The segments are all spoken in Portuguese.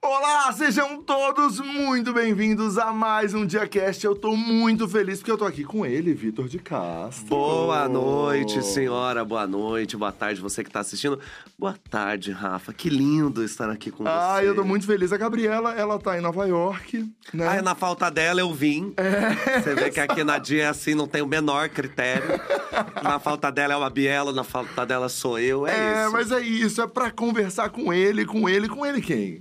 Olá, sejam todos muito bem-vindos a mais um DiaCast. Eu tô muito feliz porque eu tô aqui com ele, Vitor de Castro. Boa noite, senhora. Boa noite, boa tarde, você que tá assistindo. Boa tarde, Rafa. Que lindo estar aqui com Ah, você. eu tô muito feliz. A Gabriela, ela tá em Nova York, né? Ah, na falta dela eu vim. Você vê que aqui na Dia é assim, não tem o menor critério. na falta dela é uma Biela, na falta dela sou eu. É, É, isso. mas é isso, é pra conversar com ele, com ele, com ele quem?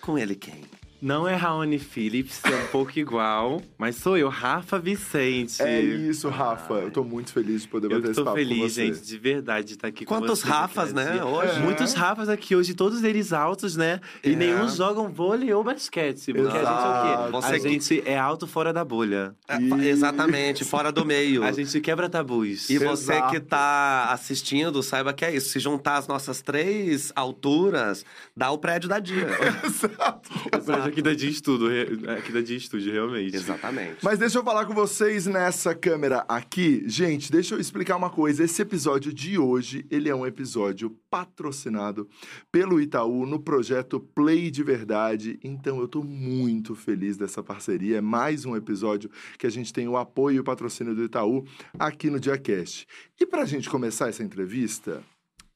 Com ele quem? Não é Raoni Phillips, é um pouco igual, mas sou eu, Rafa Vicente. É isso, Rafa. Eu tô muito feliz de poder Eu bater esse tô papo com feliz, você. gente, de verdade, de estar aqui com Quantos vocês. Rafas, né, assim. hoje? É. Muitos Rafas aqui hoje, todos eles altos, né? E É. nenhum jogam vôlei ou basquete. Porque a gente é o Exato. quê? Você a que- gente é alto fora da bolha. É, exatamente, fora do meio. A gente quebra tabus. E você Exato. que tá assistindo, saiba que é isso. Se juntar as nossas três alturas, dá o prédio da Dia. Exato. O prédio aqui da Dia Estudo, re- aqui da Dia Estúdio, realmente. Exatamente. Mas deixa eu falar com vocês nessa câmera aqui. Gente, deixa eu explicar uma coisa. Esse episódio de hoje, ele é um episódio patrocinado pelo Itaú no projeto Play de Verdade. Então eu tô muito feliz dessa parceria. É mais um episódio que a gente tem o apoio e o patrocínio do Itaú aqui no DiaCast. E pra gente começar essa entrevista,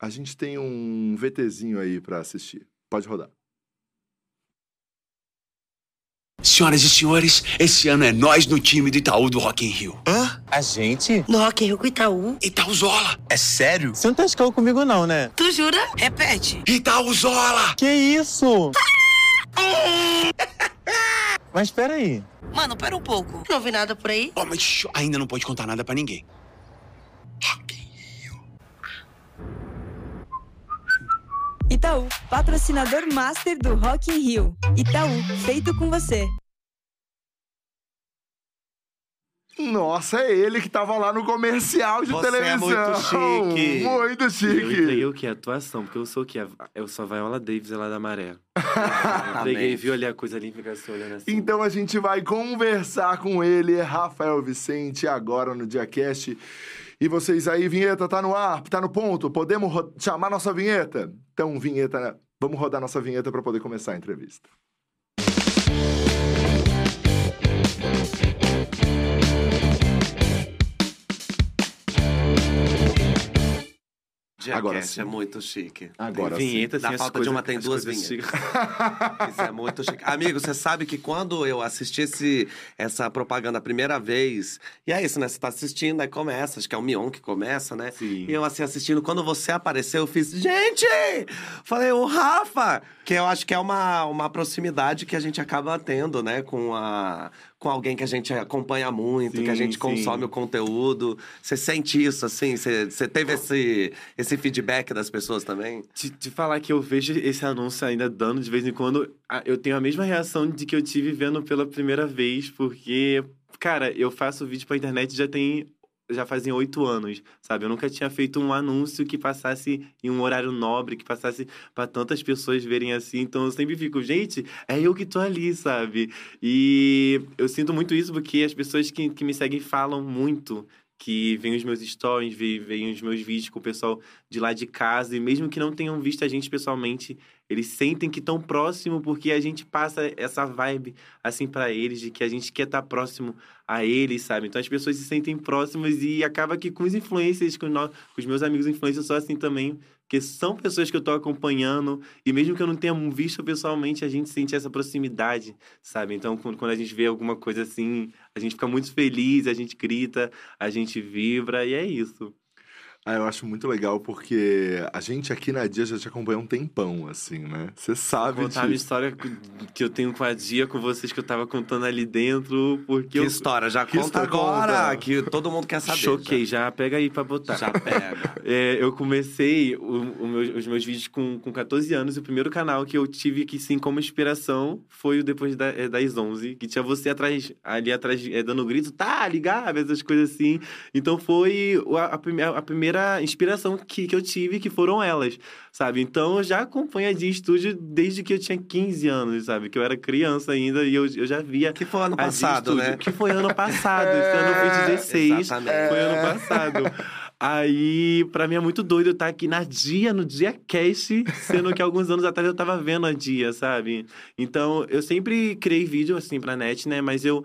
a gente tem um VTzinho aí pra assistir. Pode rodar. Senhoras e senhores, esse ano é nós no time do Itaú do Rock in Rio. Hã? A gente? No Rock in Rio com Itaú? Itaúzola! É sério? Você não tá escalando comigo não, né? Tu jura? Repete. Itaúzola! Que isso? Mas espera aí. Mano, pera um pouco. Não vi nada por aí? Oh, mas shh, ainda não pode contar nada pra ninguém. Rock Itaú, patrocinador master do Rock in Rio. Itaú, feito com você. Nossa, é ele que tava lá no comercial de Você é televisão. muito chique. Muito Eu chique. entreguei o que? Atuação, porque eu sou o que? Eu sou a Viola Davis lá da Maré. Entreguei, viu ali a coisa ali, fica se olhando assim. Então a gente vai conversar com ele, Rafael Vicente, agora no DiaCast. E vocês aí, vinheta, tá no ar, tá no ponto? Podemos chamar nossa vinheta? Então, vinheta, vamos rodar nossa vinheta para poder começar a entrevista. Agora Agora sim. é muito chique. Agora tem vinheta, Na assim, as falta de uma tem as duas vinhetas. Isso é muito chique. Amigo, você sabe que quando eu assisti esse, essa propaganda a primeira vez, e é isso, né? Você tá assistindo, aí começa, acho que é o Mion que começa, né? Sim. E eu assim assistindo, quando você apareceu, eu fiz, gente! Falei, o Rafa! Que eu acho que é uma, uma proximidade que a gente acaba tendo, né? Com, a, com alguém que a gente acompanha muito, que a Sim, gente sim. consome o conteúdo. Você sente isso, assim? Você, você teve esse, esse feedback das pessoas também? Te, te falar que eu vejo esse anúncio ainda dando de vez em quando, eu tenho a mesma reação de que eu tive vendo pela primeira vez, porque, cara, eu faço vídeo pra internet já tem. Já fazem oito anos, sabe? Eu nunca tinha feito um anúncio que passasse em um horário nobre, que passasse pra tantas pessoas verem assim. Então eu sempre fico, gente, é eu que tô ali, sabe? E eu sinto muito isso porque as pessoas que, que me seguem falam muito que veem os meus stories, veem os meus vídeos com o pessoal de lá de casa, e mesmo que não tenham visto a gente pessoalmente, eles sentem que estão próximo porque a gente passa essa vibe assim pra eles de que a gente quer estar próximo a eles, sabe? Então as pessoas se sentem próximas e acaba que com os influencers, com, nós, com os meus amigos influencers, sou assim também, porque são pessoas que eu tô acompanhando e mesmo que eu não tenha visto pessoalmente, a gente sente essa proximidade, sabe? Então quando quando a gente vê alguma coisa assim, a gente fica muito feliz, a gente grita, a gente vibra e é isso. Ah, eu acho muito legal porque a gente aqui na Dia já te acompanha um tempão, assim, né? Você sabe contar a minha disso. história que eu tenho com a Dia, com vocês que eu tava contando ali dentro, porque Que eu história? Já Que conta história agora, conta? que todo mundo quer saber. choquei. Já pega aí pra botar. Já, já pega. É, eu comecei o- o meu- os meus vídeos com, com 14 anos. E o primeiro canal que eu tive que, sim, como inspiração foi o Depois da, é, das 11. Que tinha você atrás, ali atrás, é, dando grito, tá, ligado, essas coisas assim. Então foi a, a primeira, primeira inspiração que, que eu tive, que foram elas, sabe? Então eu já acompanho a Dia Estúdio desde que eu tinha 15 anos, sabe? Que eu era criança ainda e eu, eu já via Que foi ano passado, Estúdio, né? Que foi ano passado, esse ano foi 16. Exatamente. Foi ano passado. Aí, pra mim é muito doido estar aqui na dia, no dia cast, sendo que alguns anos atrás eu tava vendo a dia, sabe? Então, eu sempre criei vídeo, assim, pra net, né? Mas eu,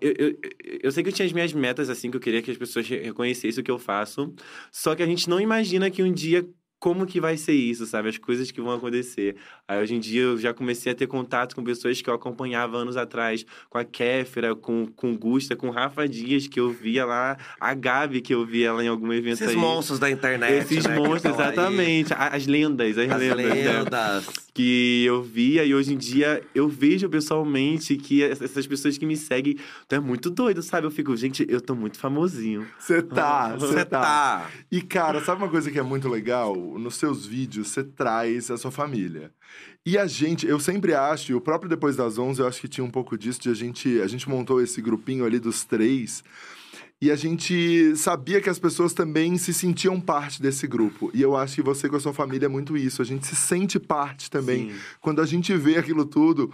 eu, eu, eu sei que eu tinha as minhas metas, assim, que eu queria que as pessoas re- reconhecessem o que eu faço. Só que a gente não imagina que um dia como que vai ser isso, sabe? As coisas que vão acontecer. Aí hoje em dia eu já comecei a ter contato com pessoas que eu acompanhava anos atrás, com a Kéfera, com, com o Gusta, com o Rafa Dias, que eu via lá, a Gabi, que eu via lá em algum evento Esses aí. monstros da internet, Esses né, monstros, aí. exatamente. A- As lendas, as, As lendas. né? lendas. Que eu via e hoje em dia eu vejo pessoalmente que essas pessoas que me seguem. Tu é muito doido, sabe? Eu fico, gente, eu tô muito famosinho. Você tá, você Você tá. tá. E, cara, sabe uma coisa que é muito legal? Nos seus vídeos, você traz a sua família. E a gente, eu sempre acho, e o próprio Depois das 11, eu acho que tinha um pouco disso, de a gente, a gente montou esse grupinho ali dos três, e a gente sabia que as pessoas também se sentiam parte desse grupo. E eu acho que você com a sua família é muito isso, a gente se sente parte também. Sim. Quando a gente vê aquilo tudo,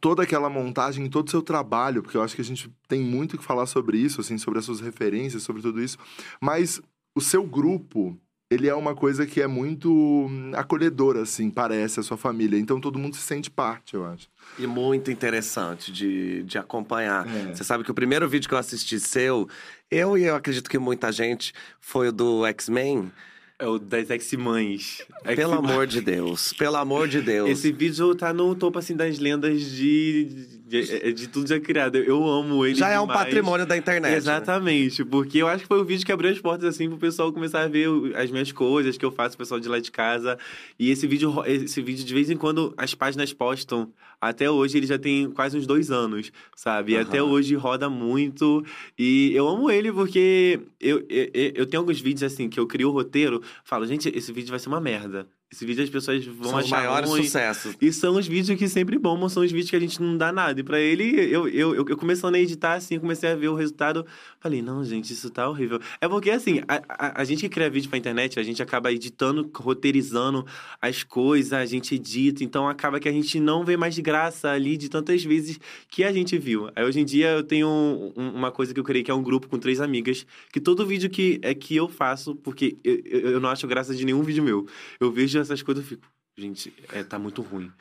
toda aquela montagem, todo o seu trabalho, porque eu acho que a gente tem muito que falar sobre isso, assim, sobre as suas referências, sobre tudo isso. Mas o seu grupo, ele é uma coisa que é muito hum, acolhedora, assim, parece, a sua família. Então todo mundo se sente parte, eu acho. E muito interessante de, de acompanhar. É. Você sabe que o primeiro vídeo que eu assisti seu, eu e eu acredito que muita gente, foi o do X-Men. É o das ex-mães. Pelo amor de Deus, pelo amor de Deus. Esse vídeo tá no topo, assim, das lendas de, de, de tudo já criado. Eu amo ele Já é um demais. patrimônio da internet. né? Exatamente, porque eu acho que foi o vídeo que abriu as portas, assim, pro pessoal começar a ver as minhas coisas que eu faço, o pessoal de lá de casa. E esse vídeo, esse vídeo, de vez em quando, as páginas postam. Até hoje, ele já tem quase uns dois anos, sabe? E até hoje roda muito. E eu amo ele porque eu, eu, eu tenho alguns vídeos, assim, que eu crio o roteiro, falo, gente, esse vídeo vai ser uma merda. Esse vídeo as pessoas vão São os achar maiores ruim. sucessos. E são os vídeos que sempre bombam, são os vídeos que a gente não dá nada. E pra ele, eu, eu, eu, eu começando a editar, assim, comecei a ver o resultado. Falei, não, gente, isso tá horrível. É porque, assim, a, a, a gente que cria vídeo pra internet, a gente acaba editando, roteirizando as coisas, a gente edita. Então, acaba que a gente não vê mais graça ali de tantas vezes que a gente viu. Aí, hoje em dia, eu tenho um- uma coisa que eu criei, que é um grupo com três amigas. Que todo vídeo que, é que eu faço, porque eu, eu, eu não acho graça de nenhum vídeo meu. Eu vejo essas coisas e fico... Gente, é, tá muito ruim.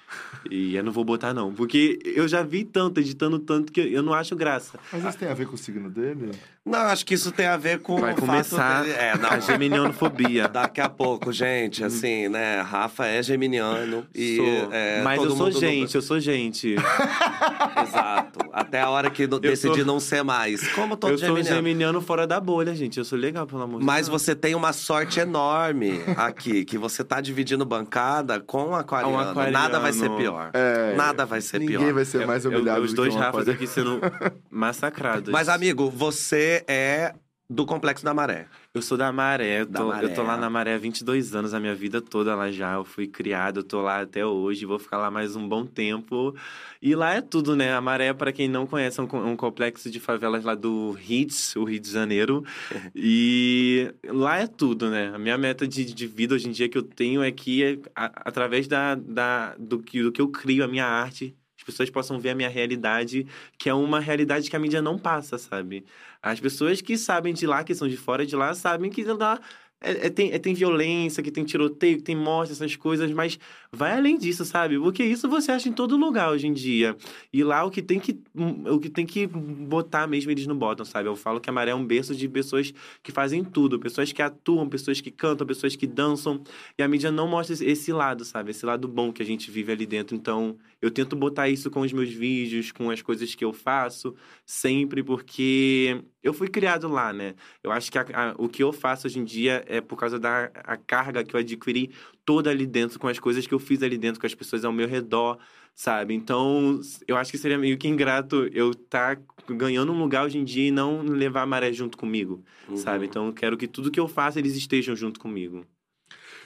E eu não vou botar, não. Porque eu já vi tanto, editando tanto, que eu não acho graça. Mas isso tem a ver com o signo dele? Não, acho que isso tem a ver com Vai o fato começar dele- É, a não. geminianofobia. Daqui a pouco, gente, assim, né? Rafa é geminiano e Sou. é, Mas todo eu sou mundo no- gente, eu sou gente. Exato. Até a hora que no- decidir sou- não ser mais. Como todo eu sou um geminiano. geminiano fora da bolha, gente. Eu sou legal, pelo amor de Mas Deus. você tem uma sorte enorme aqui, que você tá dividindo bancada com um aquariano. Um aquariano. Nada vai ser pior. É, Nada vai ser Ninguém pior. vai ser mais Eu- eu- humilhado os do dois que um Rafas aqui sendo massacrados. Mas, amigo, você é do Complexo da Maré. Eu sou da Maré, eu Da tô, Maré. eu tô lá na Maré há 22 anos, a minha vida toda lá já. Eu fui criado, eu tô lá até hoje, vou ficar lá mais um bom tempo. E lá é tudo, né? A Maré, para quem não conhece, é um, um complexo de favelas lá do Hits, o Rio de Janeiro. e lá é tudo, né? A minha meta de, de vida hoje em dia que eu tenho é que, é, a- através da, da, do, que, do que eu crio, a minha arte, as pessoas possam ver a minha realidade, que é uma realidade que a mídia não passa, sabe? As pessoas que sabem de lá, que são de fora de lá, sabem que lá é, é- tem, é- tem violência, que tem tiroteio, que tem morte, essas coisas, mas vai além disso, sabe? Porque isso você acha em todo lugar hoje em dia. E lá o que tem que, o que, tem que botar mesmo, eles não botam, sabe? Eu falo que a Maré é um berço de pessoas que fazem tudo, pessoas que atuam, pessoas que cantam, pessoas que dançam. E a mídia não mostra esse lado, sabe? Esse lado bom que a gente vive ali dentro. Então, eu tento botar isso com os meus vídeos, com as coisas que eu faço, sempre, porque eu fui criado lá, né? Eu acho que a- a- o que eu faço hoje em dia é por causa da a carga que eu adquiri toda ali dentro, com as coisas que eu fiz ali dentro, com as pessoas ao meu redor, sabe? Então, eu acho que seria meio que ingrato eu estar ganhando um lugar hoje em dia e não levar a maré junto comigo, Uhum. sabe? Então, eu quero que tudo que eu faça, eles estejam junto comigo.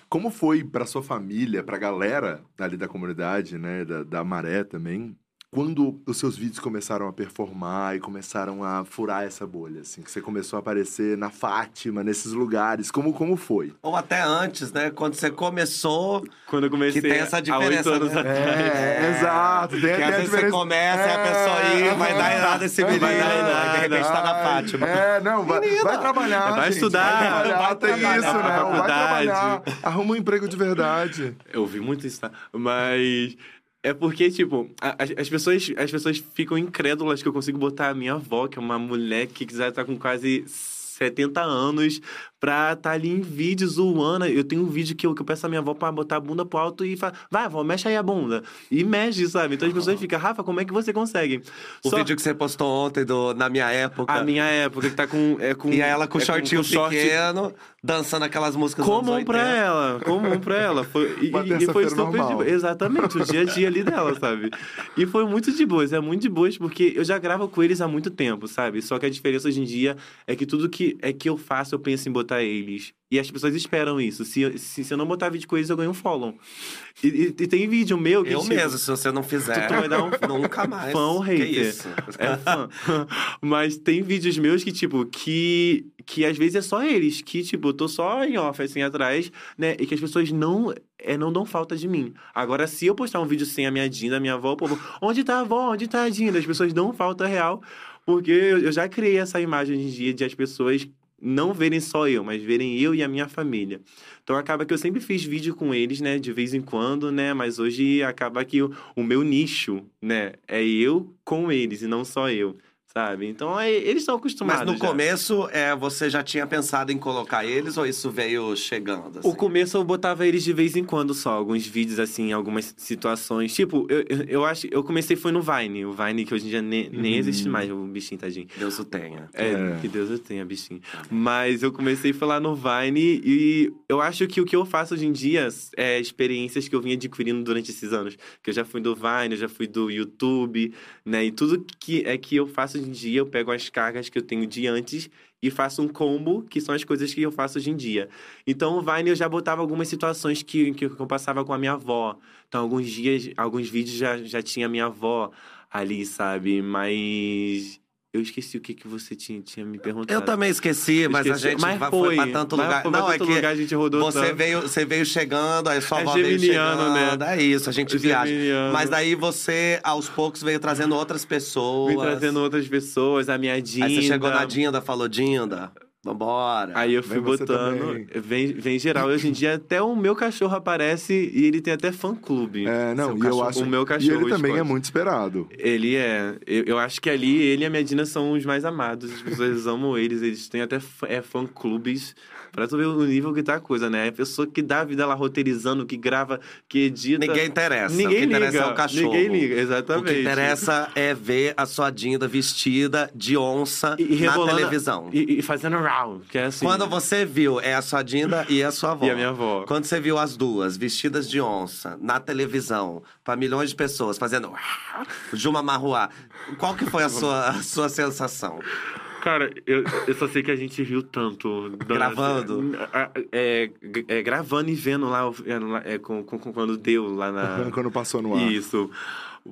Como foi pra sua família, pra galera ali da comunidade, né, da, da Maré também, quando os seus vídeos começaram a performar e começaram a furar essa bolha, assim, que você começou a aparecer na Fátima, nesses lugares, como, como foi? Ou até antes, né? Quando você começou, Quando eu comecei Que tem essa há diferença, oito anos né? atrás. É, exato. Tem, que tem às a vezes você diferença- começa e a É, pessoa ir, vai dar errado esse menino, Vai dar aí de errado. repente tá na Fátima. É, não, vai, vai trabalhar. Vai gente, estudar, Vai trabalhar, vai tem trabalhar, isso, né? Vai faculdade. trabalhar. Arruma um emprego de verdade. Eu ouvi muito isso, tá? Mas é porque, tipo, as, as pessoas, as pessoas ficam incrédulas que eu consigo botar a minha avó, que é uma mulher que quiser estar com quase 70 anos, pra estar ali em vídeo zoando. Eu tenho um vídeo que eu, que eu peço a minha avó pra botar a bunda pro alto e fala, vai, avó, mexe aí a bunda. E mexe, sabe? Então as pessoas ficam, Rafa, como é que você consegue? O Só vídeo que você postou ontem do, na minha época. a minha época, que tá com. É com E ela com é shortinho short pequeno, dançando aquelas músicas dos Comum pra 80. ela, comum pra ela. Foi, e, Uma e- e foi super de boa. Exatamente, o dia a dia ali dela, sabe? E foi muito de boas, é muito de boas, porque eu já gravo com eles há muito tempo, sabe? Só que a diferença hoje em dia é que tudo que é que eu faço, eu penso em botar eles. E as pessoas esperam isso. Se, eu- se, se eu não botar vídeo com eles, eu ganho um follow. E, e- e tem vídeo meu que. Eu tipo, mesmo, se você não fizer, Tu- tu vai dar um nunca mais. fã ou Que hater? isso? É fã. Mas tem vídeos meus que, tipo, que, que às vezes é só eles, que, tipo, eu tô só em off, assim, atrás, né? E que as pessoas não, é, não dão falta de mim. Agora, se eu postar um vídeo sem a minha Dinda, a minha avó, o povo, onde tá a avó? Onde tá a Dinda? As pessoas dão falta real, porque eu já criei essa imagem em dia de as pessoas não verem só eu, mas verem eu e a minha família. Então acaba que eu sempre fiz vídeo com eles, né, de vez em quando, né, mas hoje acaba que o, o meu nicho, né, é eu com eles e não só eu, sabe? Então é, eles estão acostumados. Mas no já. começo, é, você já tinha pensado em colocar eles ou isso veio chegando? O assim? começo eu botava eles de vez em quando só, alguns vídeos assim, algumas situações. Tipo, eu, eu, eu acho, eu comecei foi no Vine, o Vine que hoje em dia nem, nem existe mais, o bichinho tadinho. Deus o tenha. É, É. que Deus eu tenha, bichinho. Mas eu comecei a falar no Vine e eu acho que o que eu faço hoje em dia é experiências que eu vim adquirindo durante esses anos. Que eu já fui do Vine, eu já fui do YouTube, né? E tudo que é que eu faço hoje em dia, eu pego as cargas que eu tenho de antes e faço um combo, que são as coisas que eu faço hoje em dia. Então, o Vine eu já botava algumas situações que, que eu passava com a minha avó. Então, alguns dias, alguns vídeos já, já tinha a minha avó ali, sabe? Mas eu esqueci o que, que você tinha, tinha me perguntado. Eu também esqueci, mas Esqueci. a gente Mas foi, foi pra tanto mas lugar. foi pra não, é tanto que lugar, a gente rodou você tanto. veio, você veio chegando, aí sua É avó veio geminiano, chegando. né? É isso, a gente É viaja. geminiano. Mas daí você, aos poucos, veio trazendo outras pessoas. Vim trazendo outras pessoas, a minha Dinda. Aí você chegou na Dinda, falou, Dinda, vambora. Aí eu fui botando, vem, vem geral. Hoje em dia até o meu cachorro aparece e ele tem até fã-clube. É, não, e eu cachorro- acho. O meu e cachorro ele também é muito esperado. Ele é. Eu, eu acho que ali ele e a minha Dina são os mais amados. As pessoas amam eles. Eles têm até fã- é, fã-clubes. Pra tu ver o nível que tá a coisa, né? A pessoa que dá a vida lá roteirizando, que grava, que edita. Ninguém interessa. Ninguém o que interessa liga. é o cachorro. Ninguém liga, O exatamente. que interessa é ver a sua Dinda vestida de onça E- e na televisão. E, e fazendo round, que é assim. Quando você viu, é a sua Dinda e a sua avó. E a minha avó. Quando você viu as duas vestidas de onça na televisão, pra milhões de pessoas, fazendo Juma Marruá, qual que foi a sua, a sua sensação? Cara, eu, eu só sei que a gente riu tanto. Gravando? É, é, gravando e vendo lá, é, é, com, com- com- quando deu lá na. Quando passou no ar. Isso.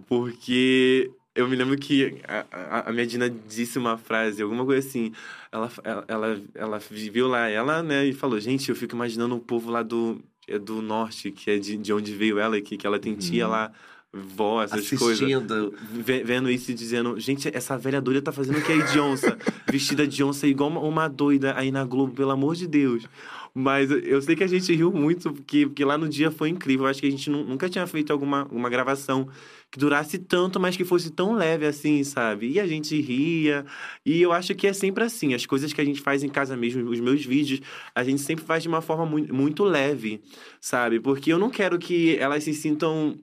Porque eu me lembro que a, a, a minha Dina disse uma frase, alguma coisa assim. Ela, ela, ela, ela viu lá ela, né, e falou: Gente, eu fico imaginando o povo lá do, é do norte, que é de, de onde veio ela, que, que ela tem tia lá, vó, essas coisas. Assistindo. Ve- vendo isso e dizendo, gente, essa velha doida tá fazendo o que aí de onça? Vestida de onça igual uma, uma doida aí na Globo, pelo amor de Deus. Mas eu sei que a gente riu muito, porque, porque lá no dia foi incrível. Eu acho que a gente nu- nunca tinha feito alguma uma gravação que durasse tanto, mas que fosse tão leve assim, sabe? E a gente ria. E eu acho que é sempre assim. As coisas que a gente faz em casa mesmo, os meus vídeos, a gente sempre faz de uma forma muito, muito leve, sabe? Porque eu não quero que elas se sintam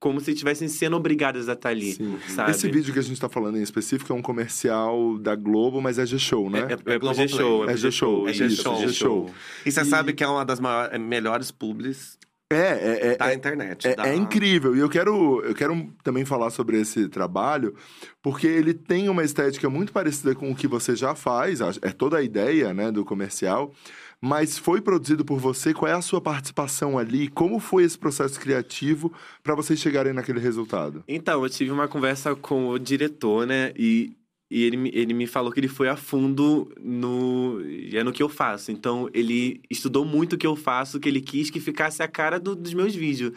como se estivessem sendo obrigadas a estar ali, Sim. sabe? Esse vídeo que a gente tá falando em específico é um comercial da Globo, mas é G-Show, né? É, é, é. G-Show. É G-Show, é G-Show. E você E- sabe que é uma das maiores, melhores publis É, é, é, da é, internet. É, da- é incrível. E eu quero, eu quero também falar sobre esse trabalho, porque ele tem uma estética muito parecida com o que você já faz, é toda a ideia né, do comercial. Mas foi produzido por você. Qual é a sua participação ali? Como foi esse processo criativo para vocês chegarem naquele resultado? Então, eu tive uma conversa com o diretor, né? E, e ele, ele me falou que ele foi a fundo no, é no que eu faço. Então, ele estudou muito o que eu faço, que ele quis que ficasse a cara do- dos meus vídeos.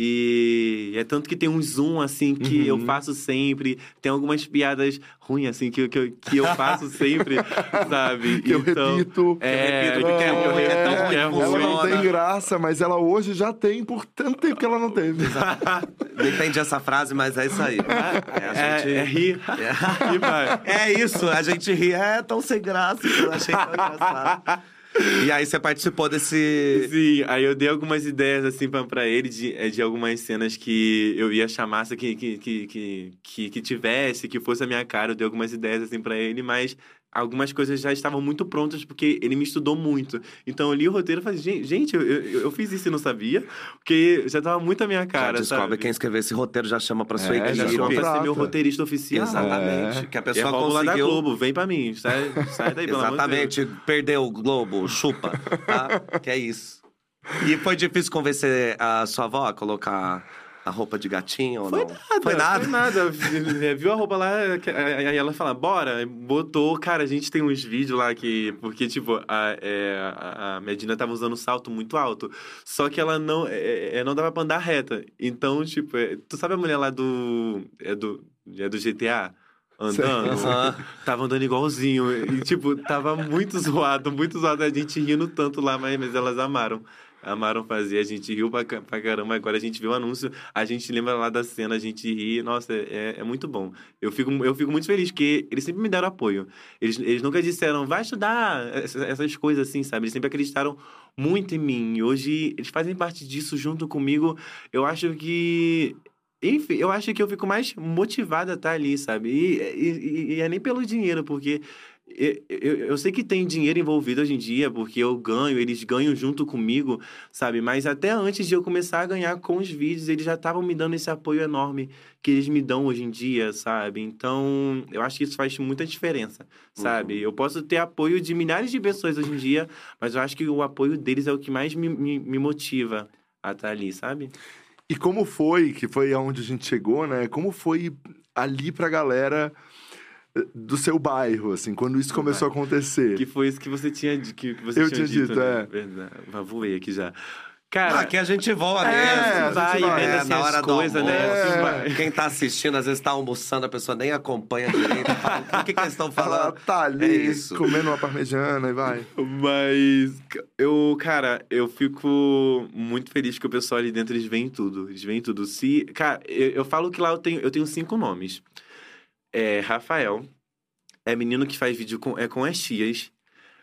E é tanto que tem um zoom, assim, que eu Uhum. faço sempre. Tem algumas piadas ruins, assim, que, eu- que, eu- que eu faço sempre, sabe? Que eu Então, repito. É, repito, porque é eu ruim, é tão ruim que é que ruim. Ela não tem graça, mas ela hoje já tem por tanto tempo que ela não teve. Não entendi essa frase, mas é isso aí. É, a É, gente- é rir. É. E vai. É isso, a gente ri. É tão sem graça que eu achei tão engraçado. E aí você participou desse. Sim, aí eu dei algumas ideias assim pra, pra ele de, eh, de algumas cenas que eu ia chamar que, que, que, que, que, tivesse, que fosse a minha cara. Eu dei algumas ideias assim pra ele, mas algumas coisas já estavam muito prontas porque ele me estudou muito. Então eu li o roteiro e falei, gente, eu, eu, eu fiz isso e não sabia, porque já tava muito a minha cara. já descobre sabe? quem escreveu esse roteiro, já chama pra sua É, equipe. já chama pra ser meu roteirista oficial. Exatamente. Que a É pessoa rótula da conseguiu. Globo, vem pra mim, sai, sai daí, pelo de Deus. Exatamente. Perdeu o Globo, chupa. Tá? que é isso. E foi difícil convencer a sua avó a colocar a roupa de gatinho ou Foi não? nada, Foi nada. Foi nada. Vi- Viu a roupa lá, aí ela fala, bora. Botou, cara, a gente tem uns vídeos lá que. Porque, tipo, a, é, a Medina tava usando um salto muito alto. Só que ela não. É, é, não dava pra andar reta. Então, tipo, é, tu sabe a mulher lá do. É do, é do GTA? Andando. Tava andando igualzinho. E, tipo, tava muito zoado, muito zoado. A gente rindo tanto lá, mas, mas elas amaram. Amaram fazer, a gente riu pra, pra caramba. Agora a gente vê o anúncio, a gente lembra lá da cena, a gente ri. Nossa, é, é muito bom. Eu fico, eu fico muito feliz, porque eles sempre me deram apoio. Eles, eles nunca disseram, vai estudar, essas, coisas assim, sabe? Eles sempre acreditaram muito em mim. Hoje eles fazem parte disso junto comigo. Eu acho que. Enfim, eu acho que eu fico mais motivada a estar ali, sabe? E, e, e é nem pelo dinheiro, porque eu, eu, eu sei que tem dinheiro envolvido hoje em dia, porque eu ganho, eles ganham junto comigo, sabe? Mas até antes de eu começar a ganhar com os vídeos, eles já estavam me dando esse apoio enorme que eles me dão hoje em dia, sabe? Então, eu acho que isso faz muita diferença, sabe? Eu posso ter apoio de milhares de pessoas hoje em dia, mas eu acho que o apoio deles é o que mais me, me, me motiva a estar ali, sabe? E como foi, que foi aonde a gente chegou, né? Como foi ali pra galera do seu bairro, assim, quando isso começou a acontecer? Que foi isso que você tinha, que você Eu tinha, tinha dito, né? é. Verdade. Voei aqui já. Cara, aqui a gente voa É, mesmo. a gente vai, vai. vendo É, assim na hora do coisas, né? Assim, vai. Quem tá assistindo, às vezes tá almoçando, a pessoa nem acompanha direito. Fala, o que, que eles estão Ela falando? tá ali É isso. comendo uma parmegiana e vai. Mas eu, cara, eu fico muito feliz que o pessoal ali dentro eles veem tudo. Eles veem tudo. Se, cara, eu, eu falo que lá eu tenho, eu tenho cinco nomes. É Rafael, é menino que faz vídeo com, é com as tias,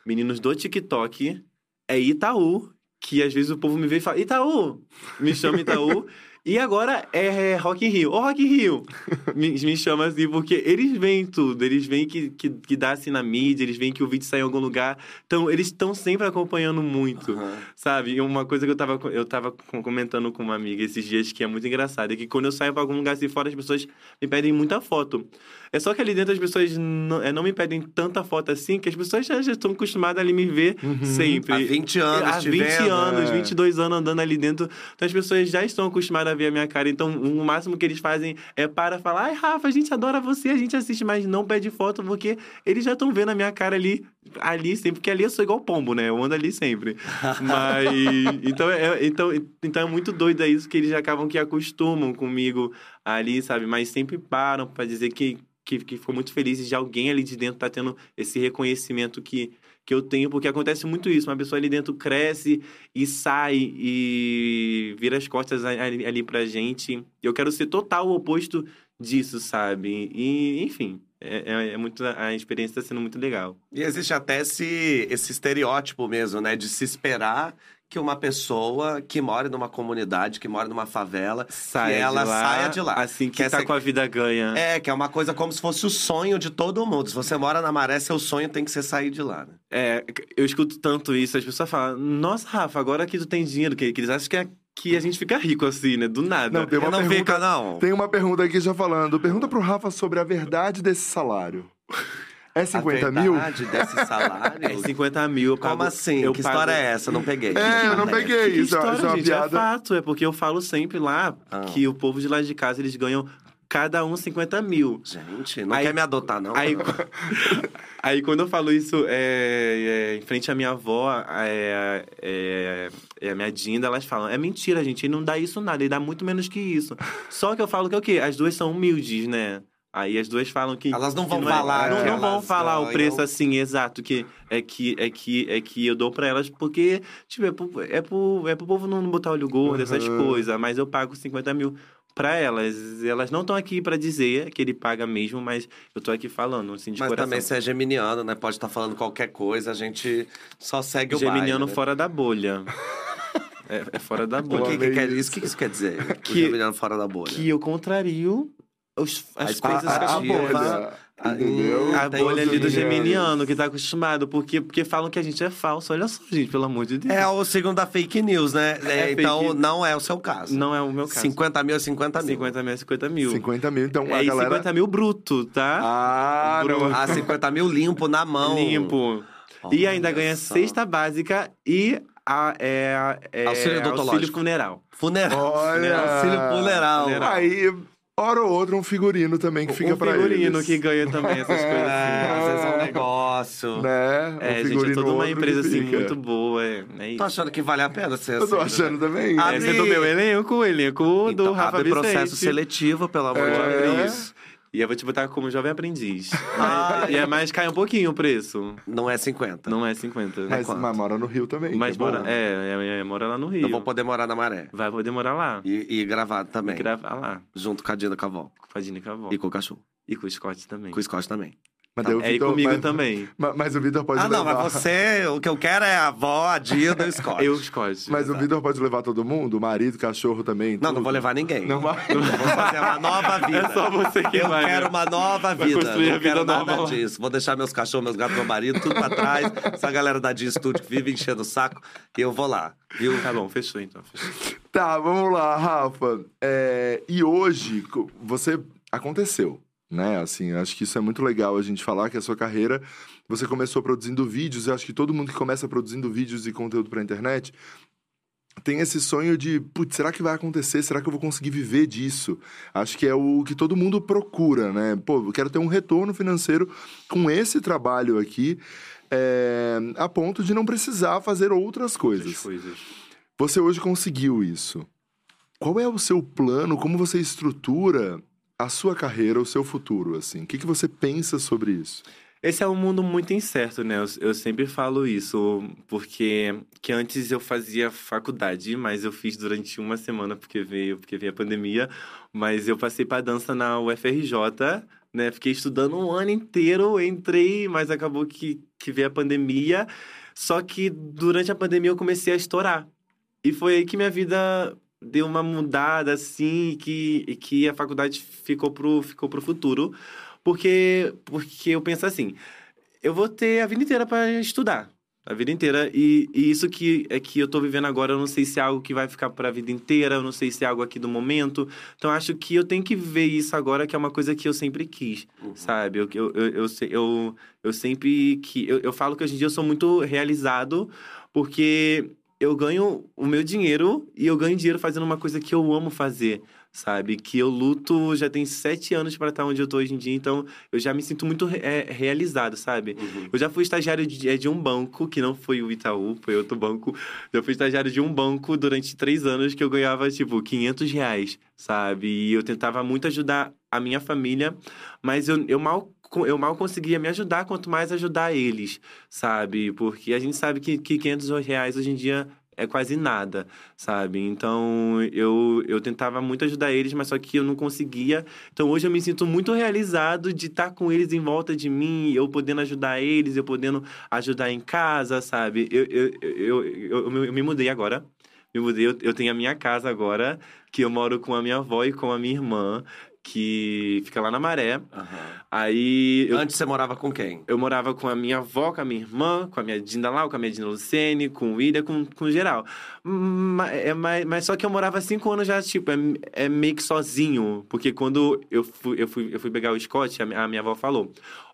meninos do TikTok, é Itaú, que às vezes o povo me vê e fala, Itaú! Me chama Itaú. E agora é Rock in Rio. Ô, Rock in Rio! Me, me chama assim, porque eles veem tudo. Eles veem que, que, que dá assim na mídia, eles veem que o vídeo sai em algum lugar. Então, eles estão sempre acompanhando muito. Aham. Sabe? E uma coisa que eu tava, eu tava com- comentando com uma amiga esses dias que é muito engraçado é que quando eu saio pra algum lugar assim fora, as pessoas me pedem muita foto. É só que ali dentro as pessoas não, é, não me pedem tanta foto assim, que as pessoas já, já estão acostumadas a me ver sempre. Há 20 anos Há te 20 vendo, anos, é. 22 anos andando ali dentro. Então as pessoas já estão acostumadas a ver a minha cara. Então o máximo que eles fazem é para falar: ai, Rafa, a gente adora você, a gente assiste, mas não pede foto, porque eles já estão vendo a minha cara ali, ali sempre, porque ali eu sou igual pombo, né? Eu ando ali sempre. Mas. Então é, então, então é muito doido é isso que eles acabam que acostumam comigo ali, sabe? Mas sempre param para dizer que, que, que ficou muito felizes de alguém ali de dentro tá tendo esse reconhecimento que, que eu tenho, porque acontece muito isso. Uma pessoa ali dentro cresce e sai e vira as costas ali, ali pra gente. Eu quero ser total o oposto disso, sabe? E, enfim, é, é, é muito, a experiência tá sendo muito legal. E existe até esse, esse estereótipo mesmo, né? De se esperar que uma pessoa que mora numa comunidade, que mora numa favela, Saia que ela de lá, saia de lá. Assim que Quer tá ser- com a vida ganha. É, que é uma coisa como se fosse o sonho de todo mundo. Se você mora na maré, seu sonho tem que ser sair de lá, né? É, eu escuto tanto isso, as pessoas falam, nossa, Rafa, agora que tu tem dinheiro, que, que eles acham que, é, que a gente fica rico assim, né? Do nada. Não, tem uma não pergunta, fica, não. Tem uma pergunta aqui já falando. Pergunta pro Rafa sobre a verdade desse salário. É 50 mil? Desse salário... É 50 mil. Eu Como pago, assim? Eu que pago- história é essa? Não peguei. É, eu não peguei. Que Isso, história, isso é uma gente, é piada. fato. É porque eu falo sempre lá Ah. que o povo de lá de casa, eles ganham cada um 50 mil. Gente, não Aí- quer me adotar, não? Aí, aí quando eu falo isso é, é, em frente à minha avó, é, é, é a minha Dinda, elas falam: é mentira, gente, ele não dá isso nada, ele dá muito menos que isso. Só que eu falo que é o quê? As duas são humildes, né? Aí as duas falam que. Elas não que vão é- falar Não, que não vão elas falar o ganham. preço assim, exato, que é que, é que, é que eu dou pra elas, porque, tipo, é pro, é pro, é pro povo não botar olho gordo, essas Uhum. coisas. Mas eu pago 50 mil pra elas. Elas não estão aqui pra dizer que ele paga mesmo, mas eu tô aqui falando, assim, de Mas coração. também você é geminiano, né? Pode estar falando qualquer coisa, a gente só segue o Geminiano baile, né? fora da bolha. É, é fora da O bolha. que, que amei quer, isso. isso, que isso quer dizer? O Que- geminiano fora da bolha. Que eu contrario os- as A- coisas a- que a bolha. bolha, entendeu? A bolha ali do geminianos. geminiano, que tá acostumado. Porque, porque falam que a gente é falso. Olha só, gente, pelo amor de Deus. É o segundo da fake news, né? É, É então, fake- não é o seu caso. Não é o meu caso. 50 mil é 50 mil. 50 mil é 50 mil. 50 mil, então a é, e galera... 50 mil bruto, tá? Ah, não. Ah, 50 mil limpo na mão. Limpo. e ainda ganha só. cesta básica e a, é, é, Auxílio auxílio funeral. Funeral. Olha... Auxílio funeral. Funeral. Aí, hora ou outra, um figurino também que fica um pra figurino eles. que ganha também essas coisas É, assim. às vezes é um negócio. Né? É, um gente, é figurino toda uma empresa assim muito boa. É, é isso. Tô achando que vale a pena ser Eu tô assim, né? achando também. Ah, É, Esse é do meu elenco, o elenco do Então, Rafa abre Vicente. processo seletivo, pelo amor de É. Deus. E eu vou te botar como jovem aprendiz. Ah. e é mais, cai um pouquinho o preço. Não é 50. Não é 50. Mas, mas mora no Rio também. Mas é mora, é, é, é, mora lá no Rio. Eu vou poder morar na maré. Vai poder morar lá. E, e gravado também. E gravar lá. Junto com a Dina Cavol. Com a Dina e com a avó. E com o cachorro. E com o Scott também. Com o Scott também. Mas daí o É, Vitor- comigo mas- também. Mas, mas o Vitor pode ah, levar... não, mas você, o que eu quero é a avó, a Dina e o Scott. Eu, Scott. Mas o Vitor pode levar todo mundo? O marido, cachorro também? Não, não tudo? vou levar ninguém. Não vai? Eu vou fazer uma nova vida. É só você que Eu vai, quero né? uma nova Vai vida. construir não a vida quero nada nova disso. Vou deixar meus cachorros, meus gatos, meu marido, tudo pra trás. Essa galera da Dia Studio que vive enchendo o saco. E eu vou lá, viu? Tá bom, fechou então. Fechou. Tá, vamos lá, Rafa. É, e hoje, você aconteceu, né? Assim, acho que isso é muito legal a gente falar que a sua carreira, você começou produzindo vídeos, eu acho que todo mundo que começa produzindo vídeos e conteúdo pra internet tem esse sonho de, putz, será que vai acontecer? Será que eu vou conseguir viver disso? Acho que é o que todo mundo procura, né? Pô, eu quero ter um retorno financeiro com esse trabalho aqui, é, a ponto de não precisar fazer outras coisas. Outras coisas. Você hoje conseguiu isso. Qual é o seu plano? Como você estrutura a sua carreira, o seu futuro? Assim, o que, que você pensa sobre isso? Esse é um mundo muito incerto, né? Eu, eu sempre falo isso, porque que antes eu fazia faculdade, mas eu fiz durante uma semana porque veio, porque veio a pandemia, mas eu passei para dança na UFRJ, né? Fiquei estudando um ano inteiro, entrei, mas acabou que, que veio a pandemia. Só que durante a pandemia eu comecei a estourar. E foi aí que minha vida deu uma mudada, assim, e que, e que a faculdade ficou pro, ficou pro futuro. Porque, porque eu penso assim, eu vou ter a vida inteira para estudar. A vida inteira. E, e isso que é que eu tô vivendo agora, eu não sei se é algo que vai ficar para a vida inteira, eu não sei se é algo aqui do momento. Então, acho que eu tenho que viver isso agora, que é uma coisa que eu sempre quis, sabe? Eu, eu, eu, eu, eu, eu sempre que eu, eu falo que hoje em dia eu sou muito realizado, porque eu ganho o meu dinheiro e eu ganho dinheiro fazendo uma coisa que eu amo fazer, sabe? Que eu luto já tem sete anos para estar onde eu tô hoje em dia, então eu já me sinto muito é, realizado, sabe? Eu já fui estagiário de, é, de um banco, que não foi o Itaú, foi outro banco. Já fui estagiário de um banco durante três anos que eu ganhava, tipo, 500 reais, sabe? E eu tentava muito ajudar a minha família, mas eu, eu mal eu mal conseguia me ajudar, quanto mais ajudar eles, sabe? Porque a gente sabe que, que 500 reais hoje em dia é quase nada, sabe? Então eu, eu tentava muito ajudar eles, mas só que eu não conseguia. Então hoje eu me sinto muito realizado de estar com eles em volta de mim, eu podendo ajudar eles, eu podendo ajudar em casa, sabe? Eu, eu, eu, eu, eu, me mudei agora. Mudei, eu, eu tenho a minha casa agora, que eu moro com a minha avó e com a minha irmã, que fica lá na Maré. Aí eu, Antes você morava com quem? eu morava com a minha avó, com a minha irmã, com a minha Dinda lá, com a minha Dinda Lucene, com o William, com, com geral. Ma- é, mas, mas só que eu morava cinco anos já, tipo, é, é meio que sozinho. Porque quando eu fui, eu, fui, eu fui pegar o Scott, a, minha- a minha avó falou: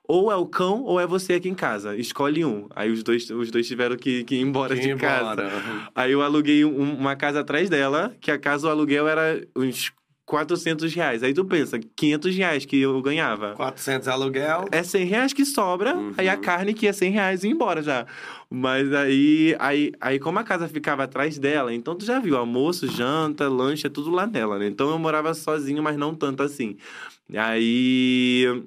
ou é o cão ou é você aqui em casa. Escolhe um. Aí os dois, os dois tiveram que, que ir embora Que de casa. embora. Aí eu aluguei um- uma casa atrás dela, que a casa, o aluguel era uns 400 reais. Aí tu pensa, 500 reais que eu ganhava. 400 aluguel. É 100 reais que sobra, Uhum. aí a carne que é 100 reais ia embora já. Mas aí, aí, aí, como a casa ficava atrás dela, então tu já viu, almoço, janta, lanche, é tudo lá nela, né? Então eu morava sozinho, mas não tanto assim. Aí.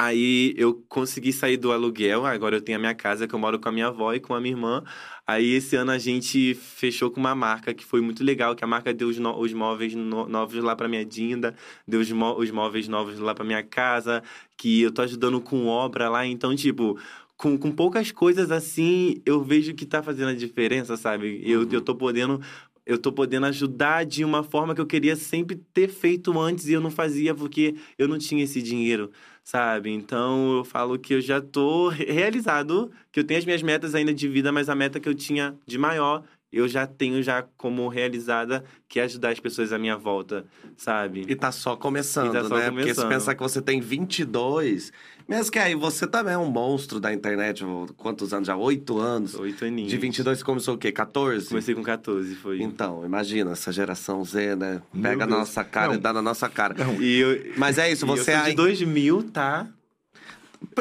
Aí eu consegui sair do aluguel, agora eu tenho a minha casa que eu moro com a minha avó e com a minha irmã. Aí esse ano a gente fechou com uma marca que foi muito legal, que a marca deu os, no- os móveis no- novos lá pra minha Dinda, deu os, os móveis novos lá pra minha casa, que eu tô ajudando com obra lá, então tipo, com, com poucas coisas assim, eu vejo que tá fazendo a diferença, sabe? Eu, eu tô podendo eu tô podendo ajudar de uma forma que eu queria sempre ter feito antes e eu não fazia porque eu não tinha esse dinheiro, sabe? Então eu falo que eu já tô re- realizado, que eu tenho as minhas metas ainda de vida, mas a meta que eu tinha de maior, eu já tenho já como realizada, que é ajudar as pessoas à minha volta, sabe? E tá só começando, tá só né? Porque se começando. pensar que você tem 22, mesmo que aí você também é um monstro da internet, quantos anos já? Oito anos. Oito aninhos. De 22 você começou o quê? 14? Comecei com 14, foi. Então, imagina, essa geração Z, né? Pega Deus. nossa cara Não. e dá na nossa cara. E eu, Mas é isso, e eu você sou aí... de 2000, tá?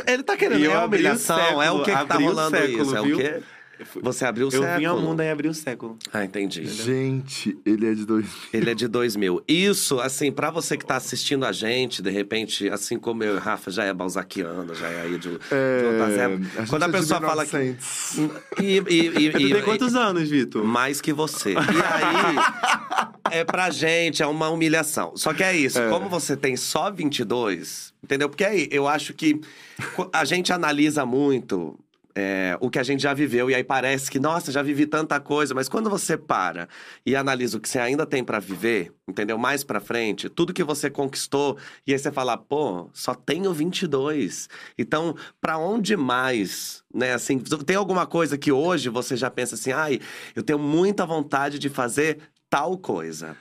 Ele tá querendo, E é abri o humilhação, é o século, que, que tá rolando século, isso? É viu? o quê? Você abriu o Eu século. vim ao mundo e abri o século. Ah, entendi. Gente, ele é de dois. Ele é de 2000. Isso, assim, pra você que tá assistindo a gente, de repente, assim como eu e o Rafa já é balzaquiano, já é aí de, de outras É, épocas. gente Quando a é de pessoa fala que. 1900. E, e, e, e- tem quantos anos, Vitor? Mais que você. E aí, é pra gente, é uma humilhação. Só que é isso, como você tem só 22, entendeu? Porque aí, eu acho que a gente analisa muito é, o que a gente já viveu, e aí parece que, nossa, já vivi tanta coisa, mas quando você para e analisa o que você ainda tem pra viver, entendeu? Mais pra frente, tudo que você conquistou, e aí você fala, pô, só tenho 22. Então, pra onde mais, né? Assim, tem alguma coisa que hoje você já pensa assim, ai, eu tenho muita vontade de fazer tal coisa.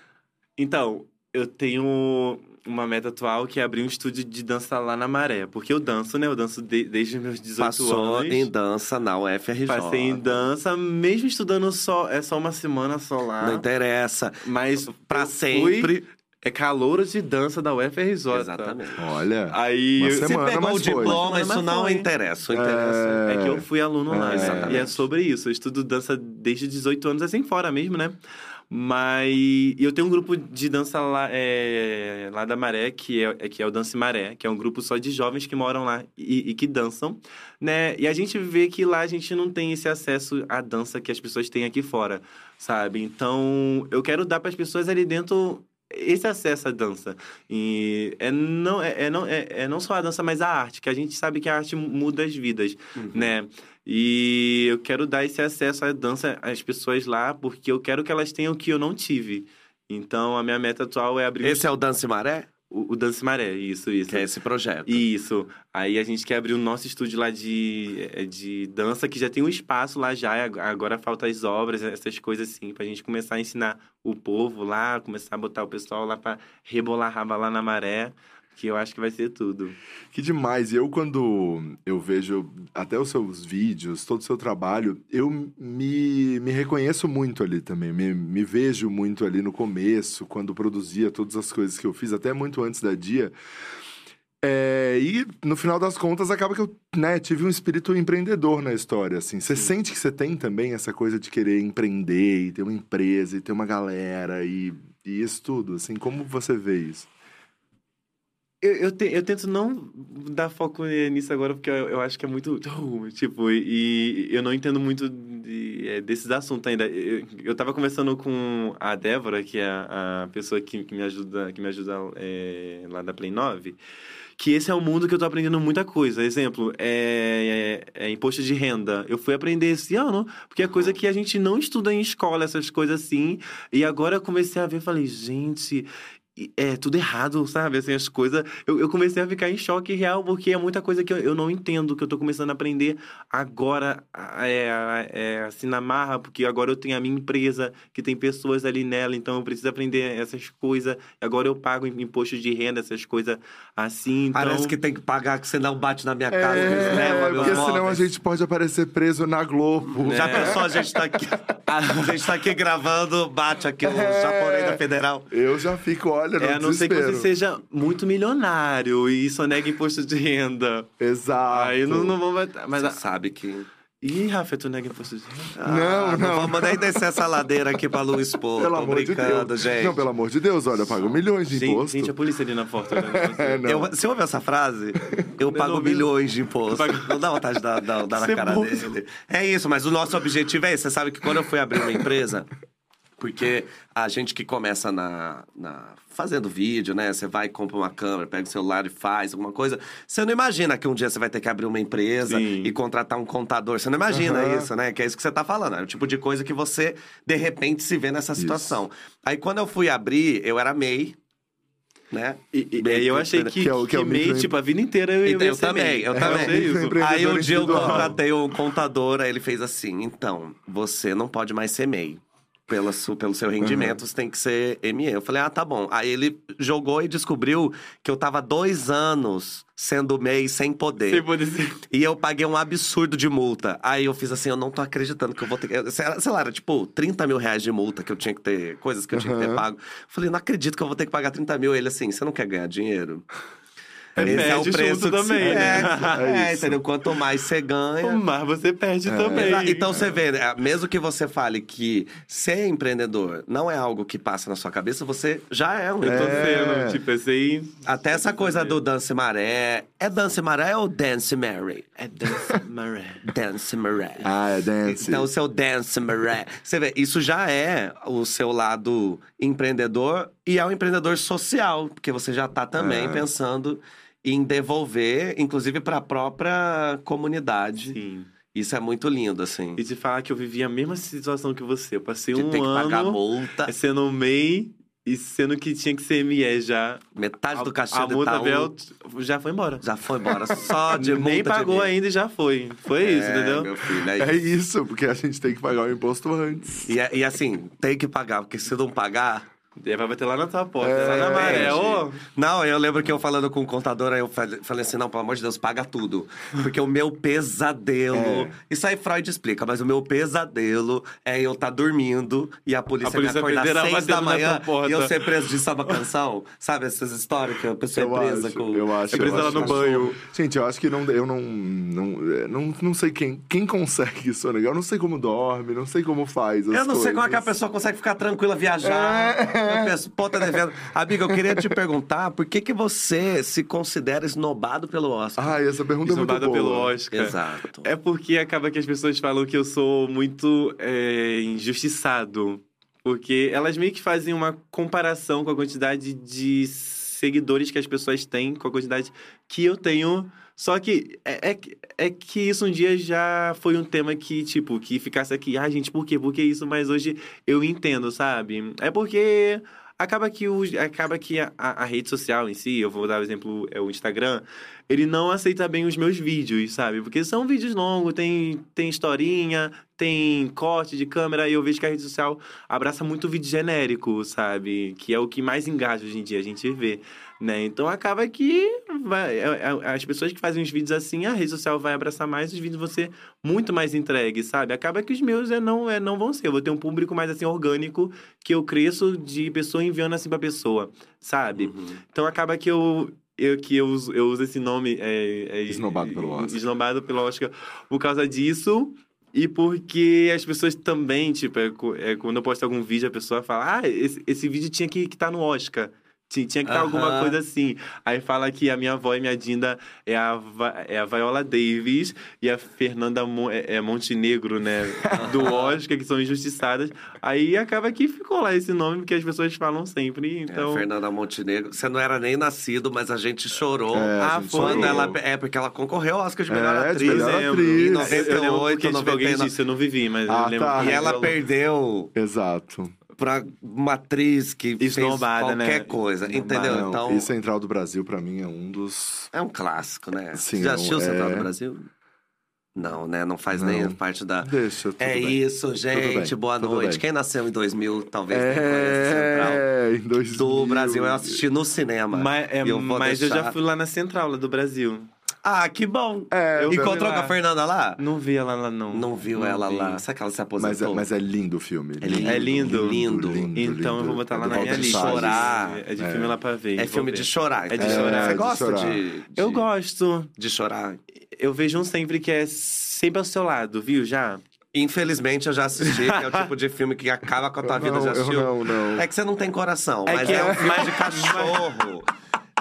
Então, eu tenho uma meta atual que é abrir um estúdio de dança lá na Maré. Porque eu danço, né? Eu danço de- desde os meus 18 Passou anos. em dança na UFRJ. Passei em dança, mesmo estudando só, é só uma semana só lá. Não interessa. Mas Pra eu sempre. fui- é calouro de dança da UFRJ. Exatamente. Olha. Aí Uma Você pegou o diploma, Mas isso não foi. interessa. Interessa É que eu fui aluno lá, É, exatamente. E é sobre isso. Eu estudo dança desde 18 anos, assim, fora mesmo, né? Mas eu tenho um grupo de dança lá, é, lá da Maré, que é, é- que é o Dance Maré, que é um grupo só de jovens que moram lá e, e que dançam, né? E a gente vê que lá a gente não tem esse acesso à dança que as pessoas têm aqui fora, sabe? Então, eu quero dar para as pessoas ali dentro esse acesso à dança. E é não, é, é não, é, é não só a dança, mas a arte, que a gente sabe que a arte muda as vidas, né? E eu quero dar esse acesso à dança às pessoas lá, porque eu quero que elas tenham o que eu não tive. Então, a minha meta atual é abrir um Esse é o Dance Maré? o, o Dance Maré, isso, isso. Que é esse projeto. Isso. Aí a gente quer abrir o nosso estúdio lá de, eh, de dança, que já tem um espaço lá já. ag- Agora falta as obras, essas coisas assim, pra gente começar a ensinar o povo lá, começar a botar o pessoal lá pra rebolar raba lá na maré, que eu acho que vai ser tudo. Que demais. E eu, quando eu vejo até os seus vídeos, todo o seu trabalho, eu me, me reconheço muito ali também. Me, me vejo muito ali no começo, quando produzia todas as coisas que eu fiz, até muito antes da dia. É, e no final das contas acaba que eu né, tive um espírito empreendedor na história. Assim. Você sente que você tem também essa coisa de querer empreender e ter uma empresa e ter uma galera e, e isso tudo. Assim, como você vê isso? Eu, eu, te- eu tento não dar foco nisso agora, porque eu, eu acho que é muito. Tipo, e eu não entendo muito de- é, desses assuntos ainda. Eu, eu tava conversando com a Débora, que é a, a pessoa que, que me ajuda, que me ajuda é, lá da Play 9, que esse é um mundo que eu tô aprendendo muita coisa. Exemplo, é, é- é imposto de renda. Eu fui aprender esse ano, porque é coisa que a gente não estuda em escola, essas coisas assim. E agora eu comecei a ver e falei, gente. É tudo errado, sabe? Assim, as coisas. Eu, eu comecei a ficar em choque real, porque é muita coisa que eu, eu não entendo, que eu tô começando a aprender agora, é, é, assim, na marra, porque agora eu tenho a minha empresa, que tem pessoas ali nela, então eu preciso aprender essas coisas. Agora eu pago imposto de renda, essas coisas assim. Então... Parece que tem que pagar, que senão bate na minha casa. eles É, levam meus porque senão a gente pode aparecer preso na Globo. Já pensou, a gente tá aqui. A gente tá aqui gravando, bate aqui o japonês da Federal. Eu já fico, olha, no É, a não ser que você seja muito milionário e sonega imposto de renda. Exato. Aí não, não vou. Mas Você a... sabe que. Ih, Rafa, tu nega imposto de renda? Não, Ah, não. vamos nem descer essa ladeira aqui pra Lu expor. Pelo Tô amor de brincando, Deus. gente. Não, pelo amor de Deus, olha, eu pago milhões de Gente, imposto. gente, a polícia ali na porta. É, não. Eu, você ouve essa frase? Eu pago ouvi. milhões de imposto. Não dá vontade de dar, dar, dar na é cara bom. dele. É isso, mas o nosso objetivo é esse. Você sabe que quando eu fui abrir uma empresa, porque a gente que começa na, na- fazendo vídeo, né? Você vai, compra uma câmera, pega o celular e faz alguma coisa. Você não imagina que um dia você vai ter que abrir uma empresa Sim. e contratar um contador. Você não imagina Aham. isso, né? Que é isso que você tá falando. É o tipo de coisa que você, de repente, se vê nessa situação. Aí, quando eu fui abrir, eu era MEI, né? E, e- e eu achei que, Que é o- que é o MEI, micro- tipo, a vida inteira eu, Então, ia eu ser também, MEI. eu também. achei isso. Empreendedor Aí um dia eu contratei um contador, aí ele fez assim: então, você não pode mais ser MEI. Pela su, pelo seu rendimento, você tem que ser ME. Eu falei, ah, tá bom. Aí ele jogou e descobriu que eu tava dois anos sendo MEI sem poder. Sem poder ser. E eu paguei um absurdo de multa. Aí eu fiz assim, eu não tô acreditando que eu vou ter que. Sei lá, era tipo 30 mil reais de multa que eu tinha que ter, coisas que eu tinha que ter Aham. pago. Falei, não acredito que eu vou ter que pagar 30 mil. Ele assim, você não quer ganhar dinheiro? É, Esse é o preço se também, né? É É, isso. entendeu? Quanto mais você ganha. Mas você perde É. também. Exa- Então você vê, né, mesmo que você fale que ser empreendedor não é algo que passa na sua cabeça, você já é um Eu tô empreendedor. sendo, tipo, esse aí. Até essa coisa do Dance Maré. É Dance Maré ou Dance Mary? É dança maré. Dance Maré. Ah, é dance. Então, o seu dance, maré. Você vê, isso já é o seu lado empreendedor e é um empreendedor social, porque você já tá também É. pensando em devolver, inclusive para a própria comunidade. Sim. Isso é muito lindo, assim. E te falar que eu vivi a mesma situação que você. Eu passei De um ter que pagar ano multa, sendo MEI e sendo que tinha que ser ME já. metade do a, cachê a do multa já foi embora. já foi embora. Só de multa Nem pagou ainda e já foi. Foi isso, É, entendeu? meu filho, é É isso. isso, porque a gente tem que pagar o imposto antes. E, é- e assim, tem que pagar, porque se não pagar, vai bater lá na tua porta. É, lá na maré. Ô, Não, eu lembro que eu falando com o contador, aí eu falei assim: não, pelo amor de Deus, paga tudo. Porque o meu pesadelo. É. Isso aí Freud explica, mas o meu pesadelo é eu estar dormindo e a polícia, A polícia me acordar às seis da manhã e eu ser preso de samba canção. Sabe essas histórias que a pessoa Eu é presa acho, com. eu acho. É presa eu lá acho no banho. Gente, eu acho que não, eu não, não, é, não, não sei quem, quem consegue isso, né? Eu não sei como dorme, não sei como faz Eu não sei como é que a coisas. pessoa consegue ficar tranquila, viajar. É. Eu penso, pô, tá devendo. Amiga, eu queria te perguntar por que, que você se considera esnobado pelo Oscar? Ai, essa pergunta é muito boa. pelo Oscar. Exato. É porque acaba que as pessoas falam que eu sou muito é, injustiçado. Porque elas meio que fazem uma comparação com a quantidade de seguidores que as pessoas têm, com a quantidade que eu tenho. Só que é, é, que- é que isso um dia já foi um tema que, tipo, que ficasse aqui, ah, gente, por quê? Por que isso? Mas hoje eu entendo, sabe? É porque acaba que, o, acaba que a, a- rede social em si, eu vou dar o exemplo, é o Instagram, ele não aceita bem os meus vídeos, sabe? Porque são vídeos longos, tem, tem historinha, tem corte de câmera, e eu vejo que a rede social abraça muito vídeo genérico, sabe? Que é o que mais engaja hoje em dia, a gente vê, né? Então acaba que vai- é- é- as pessoas que fazem os vídeos assim, a rede social vai abraçar mais, os vídeos vão ser muito mais entregues, sabe? Acaba que os meus é, não, é, não vão ser. Eu vou ter um público mais assim orgânico, que eu cresço de pessoa enviando assim pra pessoa, sabe? Uhum. Então acaba que eu. Eu, que eu uso, eu uso esse nome. É, é, Esnobado pelo Oscar. Esnobado pelo Oscar por causa disso. E porque as pessoas também, tipo, é, é, quando eu posto algum vídeo, a pessoa fala: Ah, esse, esse vídeo tinha que estar no Oscar. Tinha, tinha que estar alguma Aham. coisa assim. Aí fala que a minha avó e minha Dinda é a, Va- é a Viola Davis e a Fernanda Mon- é, é Montenegro, né? Do Oscar, que são injustiçadas. Aí acaba que ficou lá esse nome, porque as pessoas falam sempre. Então. É, Fernanda Montenegro. Você não era nem nascido, mas a gente chorou. É, a Ah, gente. Quando chorou. ela. É, porque ela concorreu ao Oscar de melhor É, de atriz. melhor lembro. atriz. Em Eu lembro 98, porque, tipo, alguém 99. disse, eu não vivi, mas Ah, eu lembro tá. que E ela perdeu Exato. Pra uma atriz que Esnobada, fez qualquer né? coisa, Esnobada. entendeu? Não, Então, E Central do Brasil, pra mim, é um dos. é um clássico, né? Sim, Já é assistiu Central é- do Brasil? Não, né? Não faz Não. nem parte da... Deixa, tudo é bem. isso, gente. bem, Boa tudo noite. bem. Quem nasceu em 2000, talvez não conheça Central. É, em 2000. Do Brasil, eu assisti no cinema. Mas, é, eu mas eu deixar- já fui lá na central lá do Brasil. Ah, que bom. É, eu Encontrou com a. Fernanda lá? Não vi ela lá, não. Não viu ela vi. lá. Será que ela se Mas é, aposentou? mas é lindo o filme. É lindo. É lindo. Lindo. Então eu vou botar É lá na minha lista. Chorar. É de É. filme lá pra ver. É filme ver. de chorar. É de entendeu? chorar. Você de gosta chorar. de, de... Eu gosto. De chorar? Eu vejo um sempre que é sempre ao seu lado, viu? Já. Infelizmente, eu já assisti, que é o tipo de filme que acaba com a tua vida. não, Já eu assistiu? não, não. É que você não tem coração, É mas que é é- um filme de cachorro.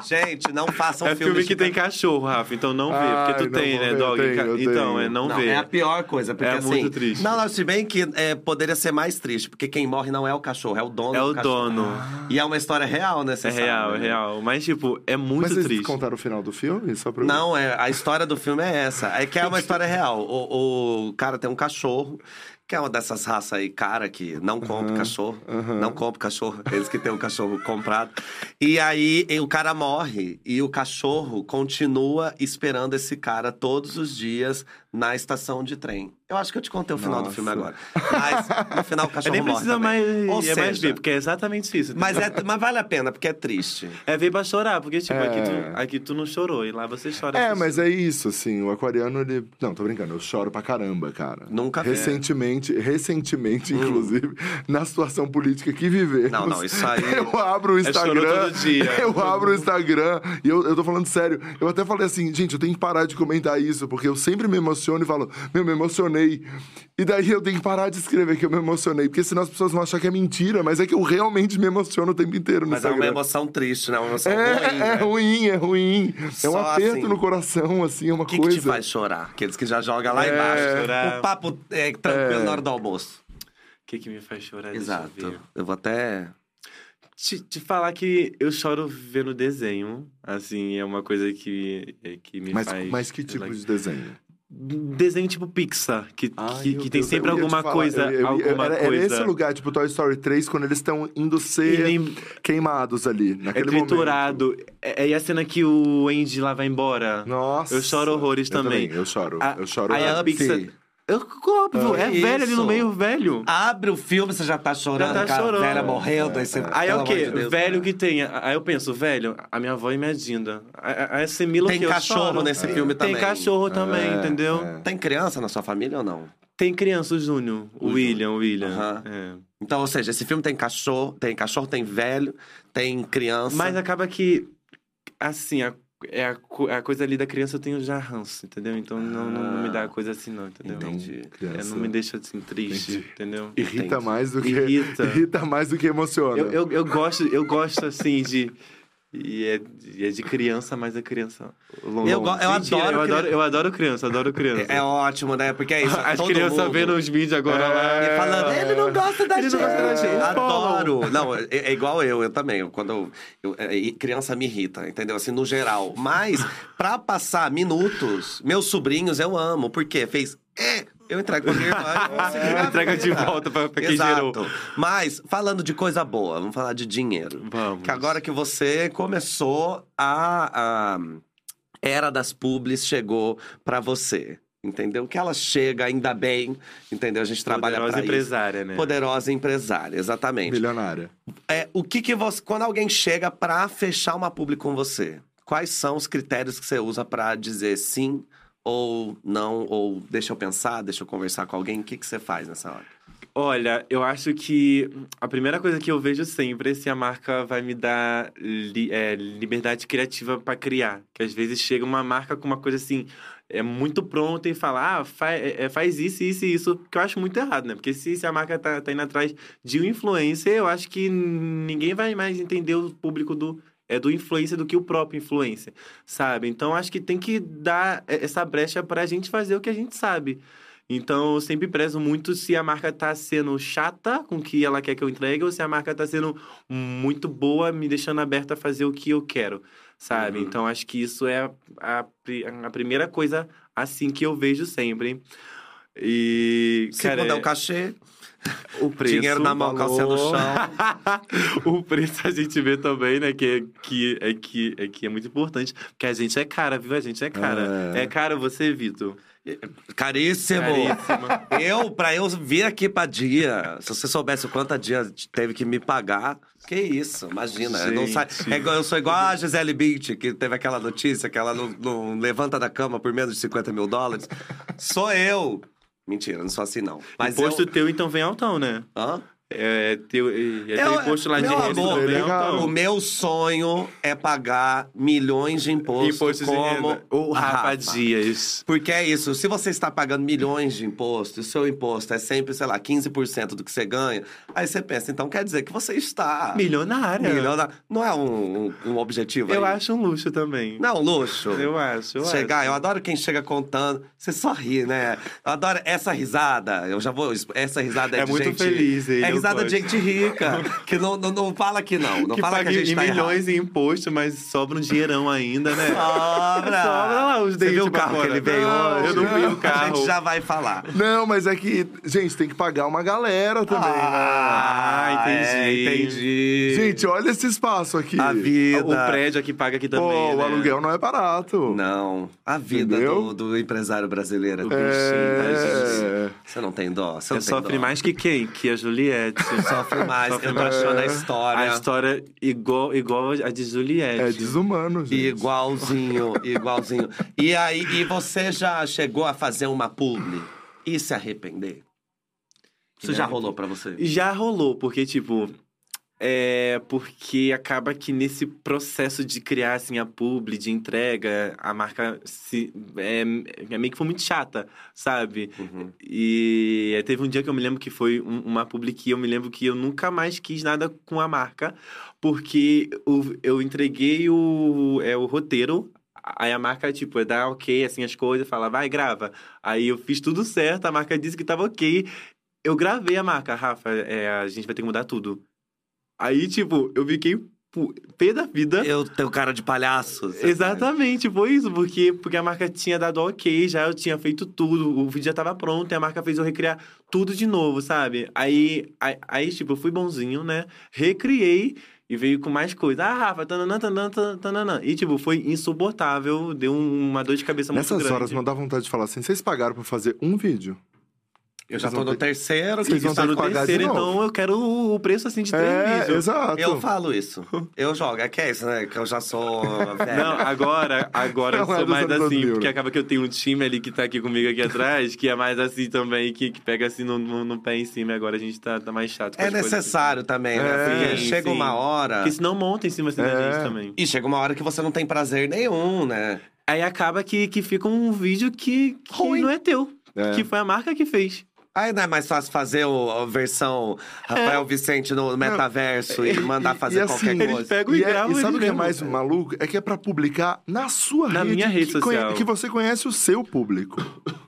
Gente, não façam é filme filmes que de tem cachorro, Rafa. Então não vê. Ai, Porque tu não tem, né, ver, dog? tenho, eu então, tenho. é não, Não, ver. é a pior coisa, porque É assim... muito triste. Não, não, se bem que é, poderia ser mais triste, porque quem morre não é o cachorro, é o dono É do o cachorro. dono. E é uma história real, né? É real, sabe, é né? real. Mas, tipo, é muito Mas vocês triste. contaram o final do filme? Só pra eu- Não, é, a história do filme é essa. É que é uma história real. O, o cara tem um cachorro, que é uma dessas raças aí, cara, que não compra cachorro. Não compra cachorro. Eles que têm o cachorro comprado. E aí e o cara morre e o cachorro continua esperando esse cara todos os dias na estação de trem. Eu acho que eu te contei o final do Nossa. filme agora. Mas no final o Eu cachorro nem morre. precisa mais, Ou é mais ver, porque é exatamente isso. mas, é, mas vale a pena, porque é triste. É ver pra chorar, porque, tipo, É. aqui, tu, aqui tu não chorou, e lá você chora. É, mas é isso, assim, o aquariano, ele... Não, tô brincando, eu choro pra caramba, cara. Nunca vi. Recentemente, recentemente, inclusive, na situação política que vivemos. Não, não, isso aí- Eu abro o É Instagram, todo dia. eu abro o Instagram, e eu, eu tô falando sério, eu até falei assim, gente, eu tenho que parar de comentar isso, porque eu sempre me emociono e falo, meu, me emocionei. E daí eu tenho que parar de escrever que eu me emocionei, porque senão as pessoas vão achar que é mentira, mas é que eu realmente me emociono o tempo inteiro no Mas é uma Instagram. emoção triste, né? Uma emoção É, ruim. é né? ruim, é ruim. É um Só aperto assim. no coração, assim, é uma O que, que coisa. te faz chorar? Aqueles que já jogam lá É. embaixo. Chorar. O papo é, tranquilo É. na hora do almoço. O que que me faz chorar? Deixa eu Exato. ver. Eu vou até. Te, te falar que eu choro vendo desenho, assim, é uma coisa que, é, que me Mas, faz... mas que tipo de desenho? Desenho tipo Pixar, que, Ai, que, que tem Deus, sempre te alguma falar, coisa, eu- eu- alguma era, coisa... Era esse lugar, tipo Toy Story 3, quando eles estão indo ser Ele queimados ali, é naquele triturado. É, é a cena que o Andy lá vai embora. momento. Nossa. Eu choro horrores Eu também. Eu choro. A- eu choro. aí a Up. Pixar... Eu, óbvio, é Isso. velho ali no meio, velho. Abre o filme, você já tá chorando, Já tá chorando. velha morrendo. Aí, você, Aí é o quê? de velho que tem. Aí eu penso, velho, a minha avó e minha Dinda. Aí assimila Tem que cachorro nesse filme Tem também. cachorro também, É, entendeu? é. Tem criança na sua família ou não? Tem criança, o Júnior. O, William, o William. É. Então, ou seja, esse filme tem cachorro, tem cachorro, tem velho, tem criança. Mas acaba que, assim, a, é a, co- a coisa ali da criança eu tenho já ranço, entendeu? Então não, não, não me dá coisa assim, não, entendeu? Entendi. É, Criança não me deixa assim triste, Entendi. entendeu? Irrita Entendi. mais do que. Irrita. irrita mais do que emociona. Eu, eu, eu gosto, eu gosto assim de. E é, e é de criança, mas é criança. longa. Eu go- eu Mentira, adoro eu adoro, cri- eu adoro criança, adoro criança. É ótimo, né? Porque é isso. As crianças mundo... vendo os vídeos agora lá. E falando, ele não gosta da Ele gente. não gosta da gente. Adoro. Não, é, é igual eu, eu também. Quando eu, eu- é, criança me irrita, entendeu? Assim, no geral. Mas, pra passar minutos, meus sobrinhos eu amo. Por quê? Fez. É, eu entrego pra minha irmã Entrega de volta pra, pra quem Exato. gerou. Mas, falando de coisa boa, vamos falar de dinheiro. Vamos. Que agora que você começou a, a era das publis chegou pra você. Entendeu? Que ela chega ainda bem, entendeu? A gente trabalha Poderosa pra isso. empresária, né? Poderosa empresária, exatamente. Milionária. É, o que que você, quando alguém chega pra fechar uma publi com você, quais são os critérios que você usa pra dizer sim ou não ou deixa eu pensar, deixa eu conversar com alguém? O que que você faz nessa hora? Olha, eu acho que a primeira coisa que eu vejo sempre é se a marca vai me dar li- é, liberdade criativa para criar. Que às vezes chega uma marca com uma coisa assim, é muito pronta e fala, ah, fa é, faz isso, isso e isso, que eu acho muito errado, né? Porque se, se a marca tá, tá indo atrás de um influencer, eu acho que ninguém vai mais entender o público do. É do influencer do que o próprio influencer, sabe? Então acho que tem que dar essa brecha pra gente fazer o que a gente sabe. Então, eu sempre prezo muito se a marca tá sendo chata com o que ela quer que eu entregue ou se a marca tá sendo muito boa, me deixando aberta a fazer o que eu quero, sabe? Uhum. Então, acho que isso é a, a primeira coisa, assim, que eu vejo sempre. E, Se cara, puder é- o cachê, O preço. Dinheiro na mão, calcinha no chão. o preço a gente vê também, né? Que, é- que, é, que, é que é muito importante. Porque a gente é cara, viu? A gente é cara. É. É, caro você, Vitor. Caríssimo. Caríssimo. Eu, pra eu vir aqui pra dia, se você soubesse o quanto a dia teve que me pagar, que isso, imagina. eu não Gente. é eu sou igual a Gisele Bündchen, que teve aquela notícia que ela não, não levanta da cama por menos de 50 mil dólares. Sou eu. Mentira, não sou assim não. Mas imposto eu... teu, então, vem altão, né? Hã? É, teu, é, é Eu- teu imposto lá de meu renda, amor, legal. altão. O meu sonho é pagar milhões de impostos Imposto como. O a Rafa Dias. Porque é isso, se você está pagando milhões de imposto, e o seu imposto é sempre, sei lá, 15% do que você ganha, aí você pensa, então quer dizer que você está... Milionária. Não é um, um, um objetivo Eu aí? acho um luxo também. Não, luxo. Eu acho, eu Chegar, acho. eu adoro quem chega contando. Você só ri, né? Eu adoro essa risada. Eu já vou. Essa risada é, É de muito gente. feliz ele, é risada de gente rica. que não, não, não fala que não. Não que fala paga que a gente em tá milhões em imposto, mas sobra um dinheirão ainda, né? Sobra! Sobra lá os Você viu o carro que ele veio Não, hoje? eu não vi o A carro. gente já vai falar. Não, mas é que, gente, tem que pagar uma galera também, né? Ah, entendi. é, entendi. Gente, olha esse espaço aqui. a vida. O prédio aqui paga aqui Pô, também, o né? aluguel não é barato. Não, a vida do, do empresário brasileiro. O bichinho gente. É... Você não tem dó. Você não Eu tem sofre dó. mais que quem? Que a Juliette. Sofre mais. Sofre eu tô mais. a história. A história igual, igual a de Juliette. É desumano, gente. Igualzinho, igualzinho. E aí, e você já chegou a fazer uma publi e se arrepender? Isso já rolou pra você? Já rolou, porque, tipo. É porque acaba que nesse processo de criar assim, a publi, de entrega, a marca se, é, é meio que foi muito chata, sabe? Uhum. E teve um dia que eu me lembro que foi um- uma publi que eu me lembro que eu nunca mais quis nada com a marca, porque o- eu entreguei o, é, o roteiro. Aí a marca, tipo, dá ok, assim, as coisas, fala, vai, grava. Aí eu fiz tudo certo, a marca disse que tava ok. Eu gravei a marca, Rafa, é, a gente vai ter que mudar tudo. Aí, tipo, eu fiquei pé da vida. Eu tenho cara de palhaço. Exatamente, foi isso, porque, porque a marca tinha dado ok, já eu tinha feito tudo, o vídeo já tava pronto, e a marca fez eu recriar tudo de novo, sabe? Aí, aí, aí, tipo, eu fui bonzinho, né? Recriei e veio com mais coisa. Ah, Rafa, tananã, tananã, tananã. E, tipo, foi insuportável, deu um- uma dor de cabeça muito Nessas grande. horas não dá vontade de falar assim, vocês pagaram pra fazer um vídeo? Eu já tô no ter- terceiro. Que está Tá no terceiro, então eu quero o preço, assim, de três É, vídeos. exato. Eu falo isso. Eu jogo. É que é isso, né? Que eu já sou velho. Não, agora, agora eu é sou dos mais assim, 2000, porque acaba que eu tenho um time ali que tá aqui comigo aqui atrás, que é mais assim também, que, que pega assim no, no, no pé em cima. e Agora a gente tá, tá mais chato. com É necessário também, né? É, sim, chega sim. uma hora. Porque senão monta em cima assim da É. gente também. E chega uma hora que você não tem prazer nenhum, né? Aí acaba que, que fica um vídeo que, que Ruim. não é teu. É. Que foi a marca que fez. Aí não é mais fácil fazer o, a versão Rafael Vicente no metaverso e mandar fazer e qualquer assim, coisa. Eles pegam e, E, é- e sabe o que é mais maluco? É que é pra publicar na sua Na rede. minha rede que social. Que você conhece o seu público.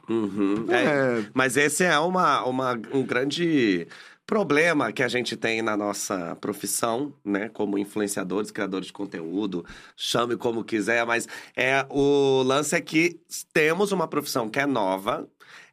Uhum. É, É. Mas esse é uma, uma, um grande problema que a gente tem na nossa profissão, né? Como influenciadores, criadores de conteúdo, chame como quiser, mas é o lance é que temos uma profissão que é nova,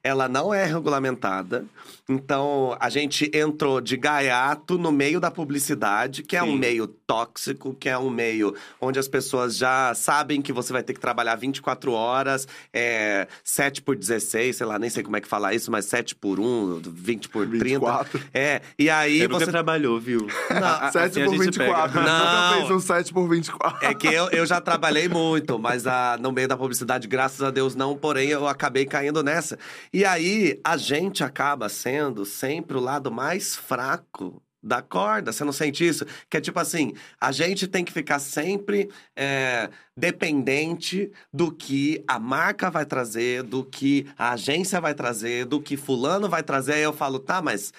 ela não é regulamentada. Então, a gente entrou de gaiato no meio da publicidade, que é um Sim. meio tóxico, que é um meio onde as pessoas já sabem que você vai ter que trabalhar 24 horas, é, 7 por 16, sei lá, nem sei como é que fala isso, mas 7 por 1, 20 por 30. 24. É, e aí Você nunca você trabalhou, viu? Não, 7 Assim a por gente 24. pega. Não. Nunca fez um 7 por 24. É que eu, eu já trabalhei muito, mas ah, no meio da publicidade, graças a Deus, não. Porém, eu acabei caindo nessa. E aí, a gente acaba sendo sempre o lado mais fraco da corda. Você não sente isso? Que é tipo assim, a gente tem que ficar sempre é, dependente do que a marca vai trazer, do que a agência vai trazer, do que fulano vai trazer. Aí eu falo, tá, mas...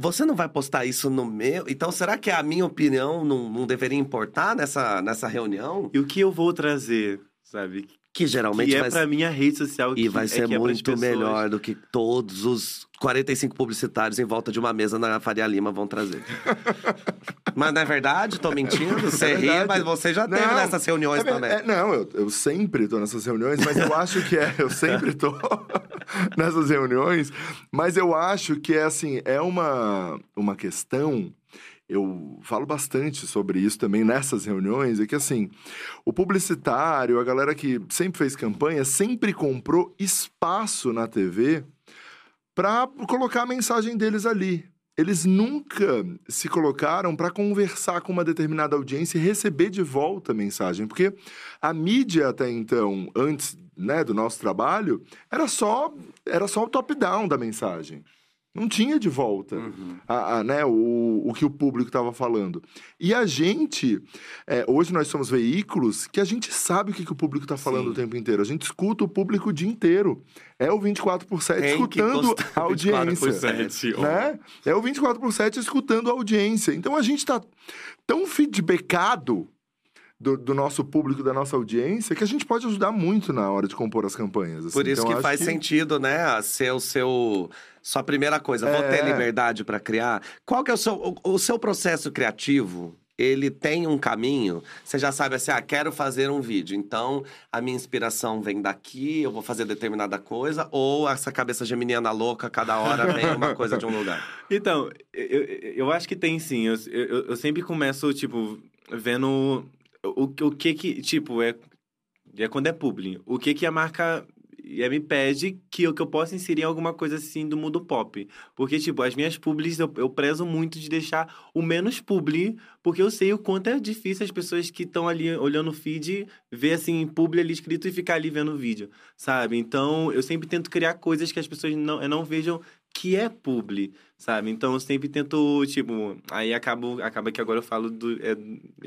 Você não vai postar isso no meu? Então, será que a minha opinião não, não deveria importar nessa, nessa reunião? E o que eu vou trazer, sabe? Que geralmente Que é vai, pra minha rede social. e que vai é ser é muito melhor do que todos os 45 publicitários em volta de uma mesa na Faria Lima vão trazer. mas não é verdade? Tô mentindo? Você É ri, mas você já teve nessas reuniões É também. é- não, eu, eu sempre tô nessas reuniões, mas eu acho que é, eu sempre tô. nessas reuniões, mas eu acho que é assim, é uma, uma questão. Eu falo bastante sobre isso também nessas reuniões, é que assim, o publicitário, a galera que sempre fez campanha, sempre comprou espaço na TV para colocar a mensagem deles ali. Eles nunca se colocaram para conversar com uma determinada audiência e receber de volta a mensagem, porque a mídia até então, antes né, do nosso trabalho, era só era só o top-down da mensagem. Não tinha de volta a, a, né, o, o que o público estava falando. E a gente, é, hoje nós somos veículos que a gente sabe o que, que o público está falando Sim. o tempo inteiro. A gente escuta o público o dia inteiro. É o 24 por 7 Tem escutando a audiência. 24%. Né? É o 24 por 7 escutando a audiência. Então a gente está tão feedbackado do, do nosso público, da nossa audiência, que a gente pode ajudar muito na hora de compor as campanhas. assim. Por isso Então, que faz sentido, né? Ser o seu. Sua primeira coisa, vou ter É. liberdade para criar. Qual que é o seu, o, o seu processo criativo? Ele tem um caminho. Você já sabe assim, ah, quero fazer um vídeo. Então, a minha inspiração vem daqui, eu vou fazer determinada coisa. Ou essa cabeça geminiana louca, cada hora vem uma coisa de um lugar. Então, eu, eu, eu acho que tem sim. Eu, eu, eu sempre começo, tipo, vendo o, o que que, tipo, é, é quando é publi. O que que a marca eh, me pede que eu, que eu possa inserir alguma coisa assim do mundo pop. Porque, tipo, as minhas publis eu, eu prezo muito de deixar o menos publi, porque eu sei o quanto é difícil as pessoas que estão ali olhando o feed ver, assim, publi ali escrito e ficar ali vendo o vídeo, sabe? Então, eu sempre tento criar coisas que as pessoas não, não vejam que é publi, sabe? Então eu sempre tento, tipo, aí acabo, acaba que agora eu falo do, é,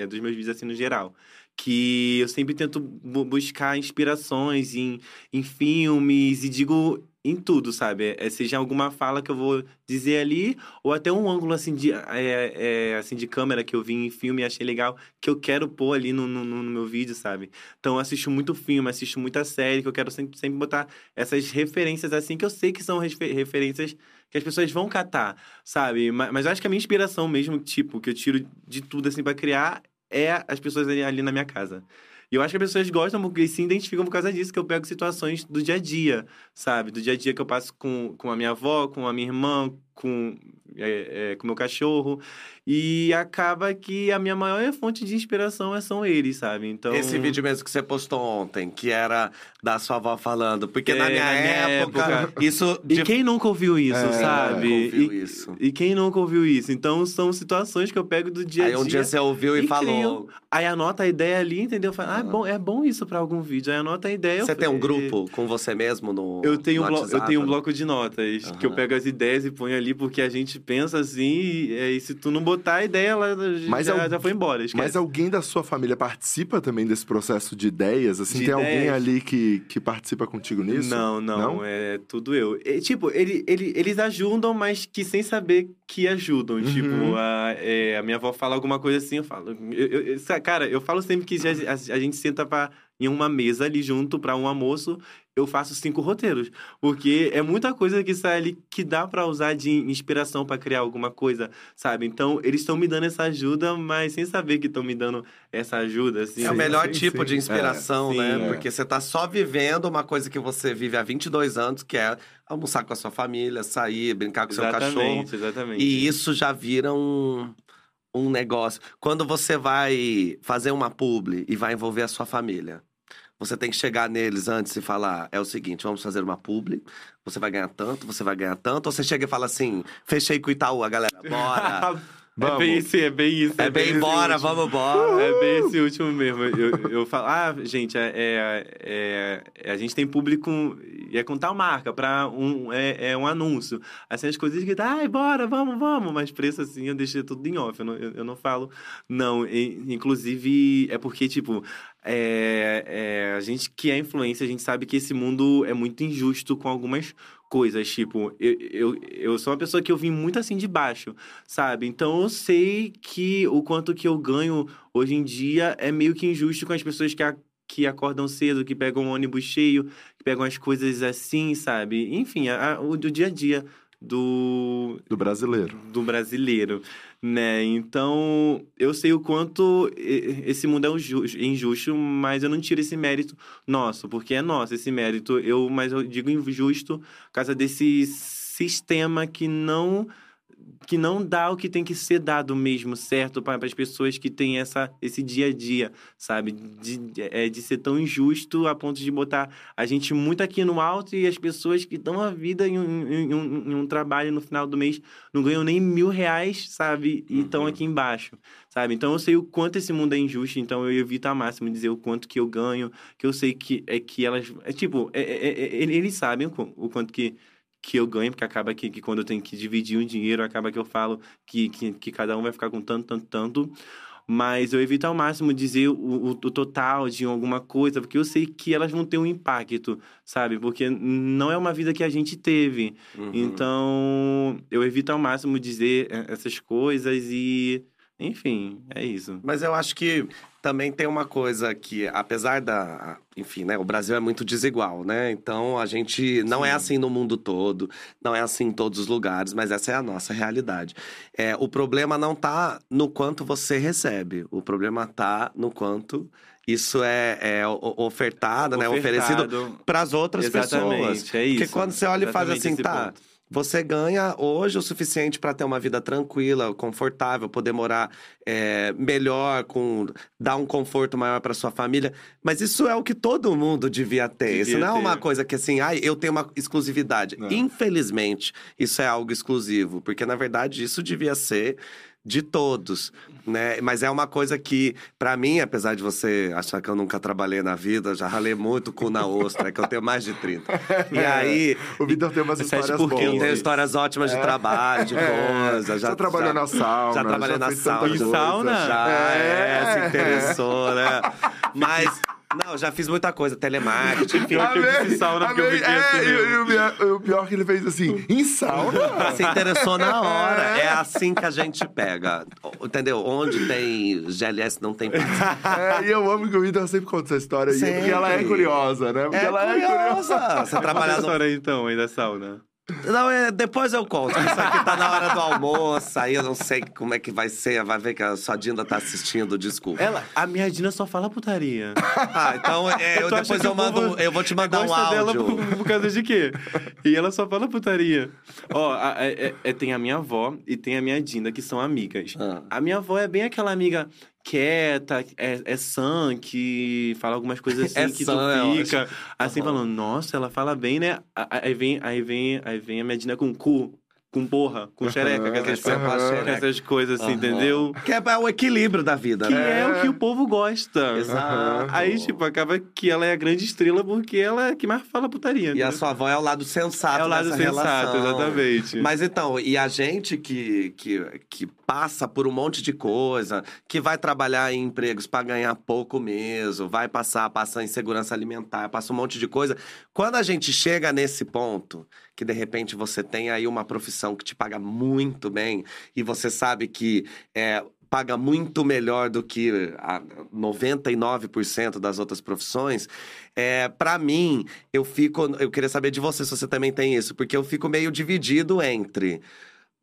é dos meus vídeos assim no geral. Que eu sempre tento bu- buscar inspirações em, em filmes e digo em tudo, sabe? É, seja alguma fala que eu vou dizer ali, ou até um ângulo assim de, é, é, assim, de câmera que eu vi em filme e achei legal, que eu quero pôr ali no, no, no meu vídeo, sabe? Então eu assisto muito filme, assisto muita série, que eu quero sempre, sempre botar essas referências assim, que eu sei que são refer- referências que as pessoas vão catar, sabe? Mas, mas eu acho que a minha inspiração mesmo, tipo, que eu tiro de tudo assim pra criar, é as pessoas ali, ali na minha casa. E eu acho que as pessoas gostam porque se identificam por causa disso, que eu pego situações do dia a dia, sabe? Do dia a dia que eu passo com, com a minha avó, com a minha irmã, com é, é, com o meu cachorro. E acaba que a minha maior fonte de inspiração é- são eles, sabe? Então. Esse vídeo mesmo que você postou ontem, que era da sua avó falando. Porque É, na minha, na minha época, época. isso. E de- quem nunca ouviu isso, É, sabe? ouviu e, isso. e quem nunca ouviu isso? Então são situações que eu pego do dia a Aí dia. um dia você ouviu e, e falou. crio. Aí anota a ideia ali, entendeu? Fala, ah, é bom, é bom isso pra algum vídeo. Aí anota a ideia. eu Você tem um grupo com você mesmo no. Eu tenho, no um blo- eu tenho um bloco de notas que eu pego as ideias e ponho ali, porque a gente pensa assim, e, é, e se tu não botar a ideia, ela Mas já, al- já foi embora. Esquece. Mas alguém da sua família participa também desse processo de ideias? Assim, De tem alguém ideias? ali que, que participa contigo nisso? Não, não, Não? é tudo eu. E, tipo, ele, ele, eles ajudam, mas que sem saber que ajudam. Uhum. Tipo, a, é, a minha avó fala alguma coisa assim, eu falo. eu- eu- cara, eu falo sempre que a- a gente senta pra, em uma mesa ali junto pra um almoço, eu faço cinco roteiros. Porque é muita coisa que sai ali que dá pra usar de inspiração pra criar alguma coisa, sabe? Então, eles estão me dando essa ajuda, mas sem saber que estão me dando essa ajuda, assim. É o melhor sim, tipo sim. de inspiração, É, né? sim. Porque você tá só vivendo uma coisa que você vive há 22 anos, que é almoçar com a sua família, sair, brincar com o seu cachorro. Exatamente, exatamente. E isso já vira um, um negócio. Quando você vai fazer uma publi e vai envolver a sua família, você tem que chegar neles antes e falar: é o seguinte, vamos fazer uma publi, você vai ganhar tanto, você vai ganhar tanto. Ou você chega e fala assim: fechei com o Itaú, a galera, bora. É Vamos. bem isso, é bem isso. é bem esse bora, último. vamos embora. É bem esse último mesmo. Eu, eu falo, ah, gente, é, é, é- a gente tem público e é com tal marca para um, é, é um anúncio. Assim, as coisas que ai, bora, vamos, vamos. Mas preço assim, eu deixei tudo em off. Eu não, eu, eu não falo, não. E, inclusive, é porque, tipo, é, é, a gente que é influência, a gente sabe que esse mundo é muito injusto com algumas coisas. Tipo, eu, eu, eu sou uma pessoa que eu vim muito assim de baixo, sabe? Então eu sei que o quanto que eu ganho hoje em dia é meio que injusto com as pessoas que, a- que acordam cedo, que pegam o ônibus cheio, que pegam as coisas assim, sabe? Enfim, a- a- o do dia a dia do, Do brasileiro. do brasileiro, né? Então, eu sei o quanto esse mundo é inju- injusto, mas eu não tiro esse mérito nosso, porque é nosso esse mérito. Eu, mas eu digo injusto por causa desse sistema que não que não dá o que tem que ser dado mesmo, certo? Para as pessoas que têm essa, esse dia a dia, sabe? De, é, de ser tão injusto a ponto de botar a gente muito aqui no alto e as pessoas que dão a vida em um, em um- em um trabalho no final do mês não ganham nem mil reais, sabe? E estão aqui embaixo, sabe? Então eu sei o quanto esse mundo é injusto, então eu evito ao máximo dizer o quanto que eu ganho, que eu sei que é que elas. É tipo, é- é- é- eles sabem o quanto que que eu ganho, porque acaba que, que quando eu tenho que dividir o dinheiro, acaba que eu falo que, que, que cada um vai ficar com tanto, tanto, tanto. Mas eu evito ao máximo dizer o, o, o total de alguma coisa, porque eu sei que elas vão ter um impacto, sabe? Porque não é uma vida que a gente teve. Uhum. Então, eu evito ao máximo dizer eh, essas coisas e. Enfim, é isso. Mas eu acho que também tem uma coisa que, apesar da. Enfim, né? O Brasil é muito desigual, né? Então a gente. Não é assim no mundo todo, não é assim em todos os lugares, mas essa é a nossa realidade. É, o problema não tá no quanto você recebe, o problema tá no quanto isso é, é o- ofertado, né? Oferecido Ofertado. para as outras Exatamente, pessoas. é isso. Porque quando você olha e faz assim, tá. ponto. Você ganha hoje o suficiente para ter uma vida tranquila, confortável, poder morar é, melhor, com dar um conforto maior para sua família. Mas isso é o que todo mundo devia ter. isso Devia não é uma ter. coisa que assim, ai, eu tenho uma exclusividade. Não. Infelizmente, isso é algo exclusivo, porque na verdade isso devia ser de todos, né? Mas é uma coisa que, pra mim, apesar de você achar que eu nunca trabalhei na vida, já ralei muito cu na ostra, é que eu tenho mais de 30. E aí, O Vitor tem umas É sete histórias por boas. quinze. eu tenho histórias ótimas de trabalho, de coisa. Já, já trabalhou na sauna. Já trabalhei na fez tanta sauna. Em sauna? Já, é, É. se interessou, né? Mas, não, já fiz muita coisa, telemarketing. Pior que eu disse sauna, porque eu assim É, e, mesmo. e o, pior, o pior que ele fez assim, em sauna? Se interessou na hora. É assim que a gente pega. Entendeu? Onde tem GLS não tem pizza. É, e eu amo que o Vitor sempre conta essa história aí, porque Sempre. ela é curiosa, né? Porque É ela é curiosa. Você trabalhar no história então, aí da sauna. Não, é, depois eu conto. Isso aqui tá na hora do almoço, aí eu não sei como é que vai ser. Vai ver que a sua Dinda tá assistindo, desculpa. Ela, a minha Dina só fala putaria. Ah, então é, eu, depois eu mando. povo eu vou te mandar um Gosta dela áudio. por, por causa de quê? E ela só fala putaria. Ó, a- é- é- é- tem a minha avó e tem a minha Dinda, que são amigas. Ah. A minha avó é bem aquela amiga quieta, é, é sã, que fala algumas coisas assim É que sã, tu fica acho. assim Aham. falando, nossa, ela fala bem, né? A- a- Aí vem, aí vem, aí vem a minha Dina com cu, com porra, com xereca, com essas, é com xereca. essas coisas assim, entendeu? Que é o equilíbrio da vida, Que né? é o que o povo gosta. Exato. Aí, tipo, acaba que ela é a grande estrela porque ela é a que mais fala putaria. E a entendeu? sua avó é o lado sensato É o lado sensato, relação. exatamente. Mas então, e a gente que, que, que passa por um monte de coisa, que vai trabalhar em empregos para ganhar pouco mesmo, vai passar, passa em segurança alimentar, passa um monte de coisa. Quando a gente chega nesse ponto, que de repente você tem aí uma profissão que te paga muito bem, e você sabe que é, paga muito melhor do que a 99% das outras profissões, é, para mim, eu fico. Eu queria saber de você se você também tem isso, porque eu fico meio dividido entre.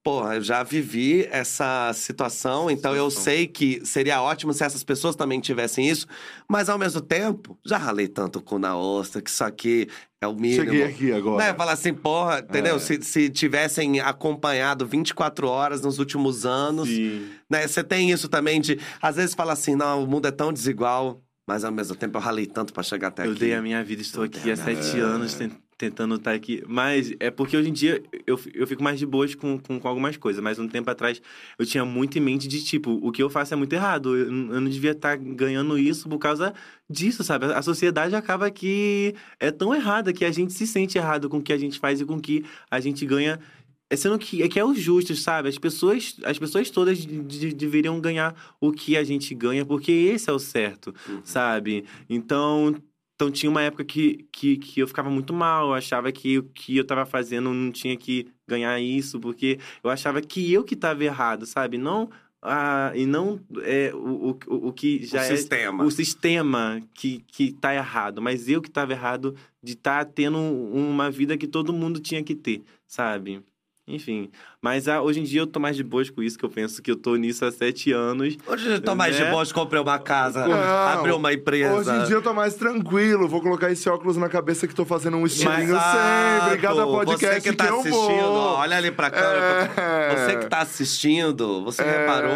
Porra, eu já vivi essa situação, então eu sei que seria ótimo se essas pessoas também tivessem isso, mas ao mesmo tempo, já ralei tanto com na ostra que isso aqui é o mínimo. Cheguei aqui agora. Né? Falar assim, porra, entendeu? É. Se, se tivessem acompanhado 24 horas nos últimos anos, Sim. né? Você tem isso também de, às vezes fala assim, não, o mundo é tão desigual, mas ao mesmo tempo eu ralei tanto pra chegar até Eu aqui. dei a minha vida, estou aqui há sete anos ten- tentando estar aqui. Mas é porque hoje em dia eu, eu fico mais de boas com, com, com algumas coisas. Mas um tempo atrás eu tinha muito em mente de tipo, o que eu faço é muito errado. Eu, eu não devia estar ganhando isso por causa disso, sabe? A sociedade acaba que é tão errada que a gente se sente errado com o que a gente faz e com o que a gente ganha. É sendo que é que é o justo, sabe? As pessoas, as pessoas todas de- de- deveriam ganhar o que a gente ganha, porque esse é o certo, sabe? Então, então tinha uma época que, que, que eu ficava muito mal, eu achava que o que eu tava fazendo não tinha que ganhar isso, porque eu achava que eu que tava errado, sabe? Não ah, e não é, o, o, o que já o é sistema. o sistema que, que tá errado, mas eu que tava errado de estar tendo uma vida que todo mundo tinha que ter, sabe? Enfim. Mas ah, hoje em dia eu tô mais de boas com isso, que eu penso que eu tô nisso há sete anos. Hoje eu tô mais de Né? boa, comprei uma casa, Não. abri uma empresa. Hoje em dia eu tô mais tranquilo, vou colocar esse óculos na cabeça que tô fazendo um estilinho Exato. sempre. Cada podcast Você que tá eu assistindo, vou. olha ali pra câmera. É. Você que tá assistindo, você É. reparou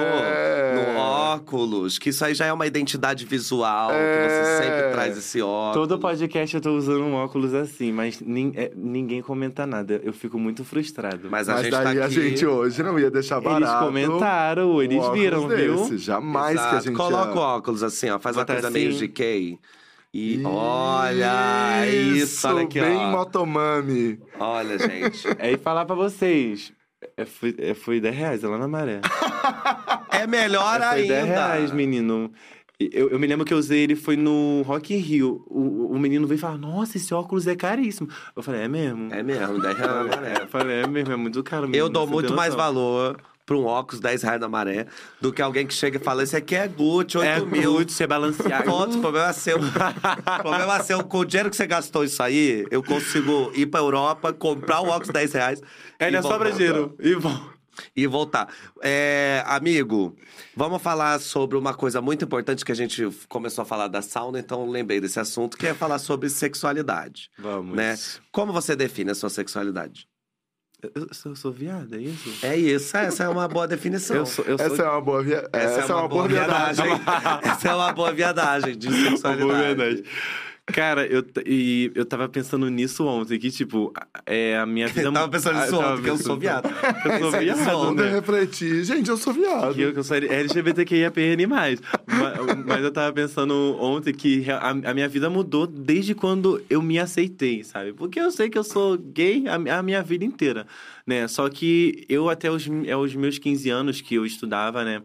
no óculos, que isso aí já é uma identidade visual, que É. você sempre traz esse óculos. Todo podcast eu tô usando um óculos assim, mas nin- é, ninguém comenta nada. Eu fico muito frustrado. Mas a Mas gente tá a aqui... gente hoje não ia deixar barato. Eles comentaram, eles viram, viu? desse. Jamais que a Exato. gente Coloca o óculos assim, ó. Faz uma Bota coisa meio assim. GK. E olha, isso, olha aqui, bem ó. motomami. Olha, gente. É e falar pra vocês. É, foi, é, foi 10 reais, lá na maré. É melhor É, foi 10 ainda. reais, menino. Eu, eu me lembro que eu usei ele, foi no Rock in Rio. O, o menino veio falar, nossa, esse óculos é caríssimo. Eu falei, é mesmo? É mesmo, 10 reais na maré. Eu falei, é mesmo, é muito caro menino, Eu dou você muito mais noção." valor pra um óculos 10 reais na maré do que alguém que chega e fala: Esse aqui é Gucci, 8 É mil. Gucci, é balanceado. Fotos, problema é seu. problema é seu. Com o dinheiro que você gastou isso aí, eu consigo ir pra Europa, comprar um óculos 10 reais. Ainda e sobra voltar. dinheiro. E bom. E voltar. É, amigo, vamos falar sobre uma coisa muito importante que a gente começou a falar da sauna, então lembrei desse assunto, que é falar sobre sexualidade. Vamos. Né? Como você define a sua sexualidade? Eu, sou, eu sou viado, é isso? É isso, essa é uma boa definição. Eu sou, eu sou Essa é uma boa via... Essa, é uma, boa viadagem. Essa é uma boa viadagem de sexualidade. Boa verdade. Cara, eu, e eu tava pensando nisso ontem, que, tipo, é a minha vida... Eu tava pensando nisso Ah, eu tava ontem, que eu sou viado. Eu sou aí, viado, né? refletir. Gente, eu sou viado. Que eu, que eu sou LGBTQIAPN+. mas, mas eu tava pensando ontem que a, a minha vida mudou desde quando eu me aceitei, sabe? Porque eu sei que eu sou gay a, a minha vida inteira, né? Só que eu até os, é, os meus 15 anos que eu estudava, né?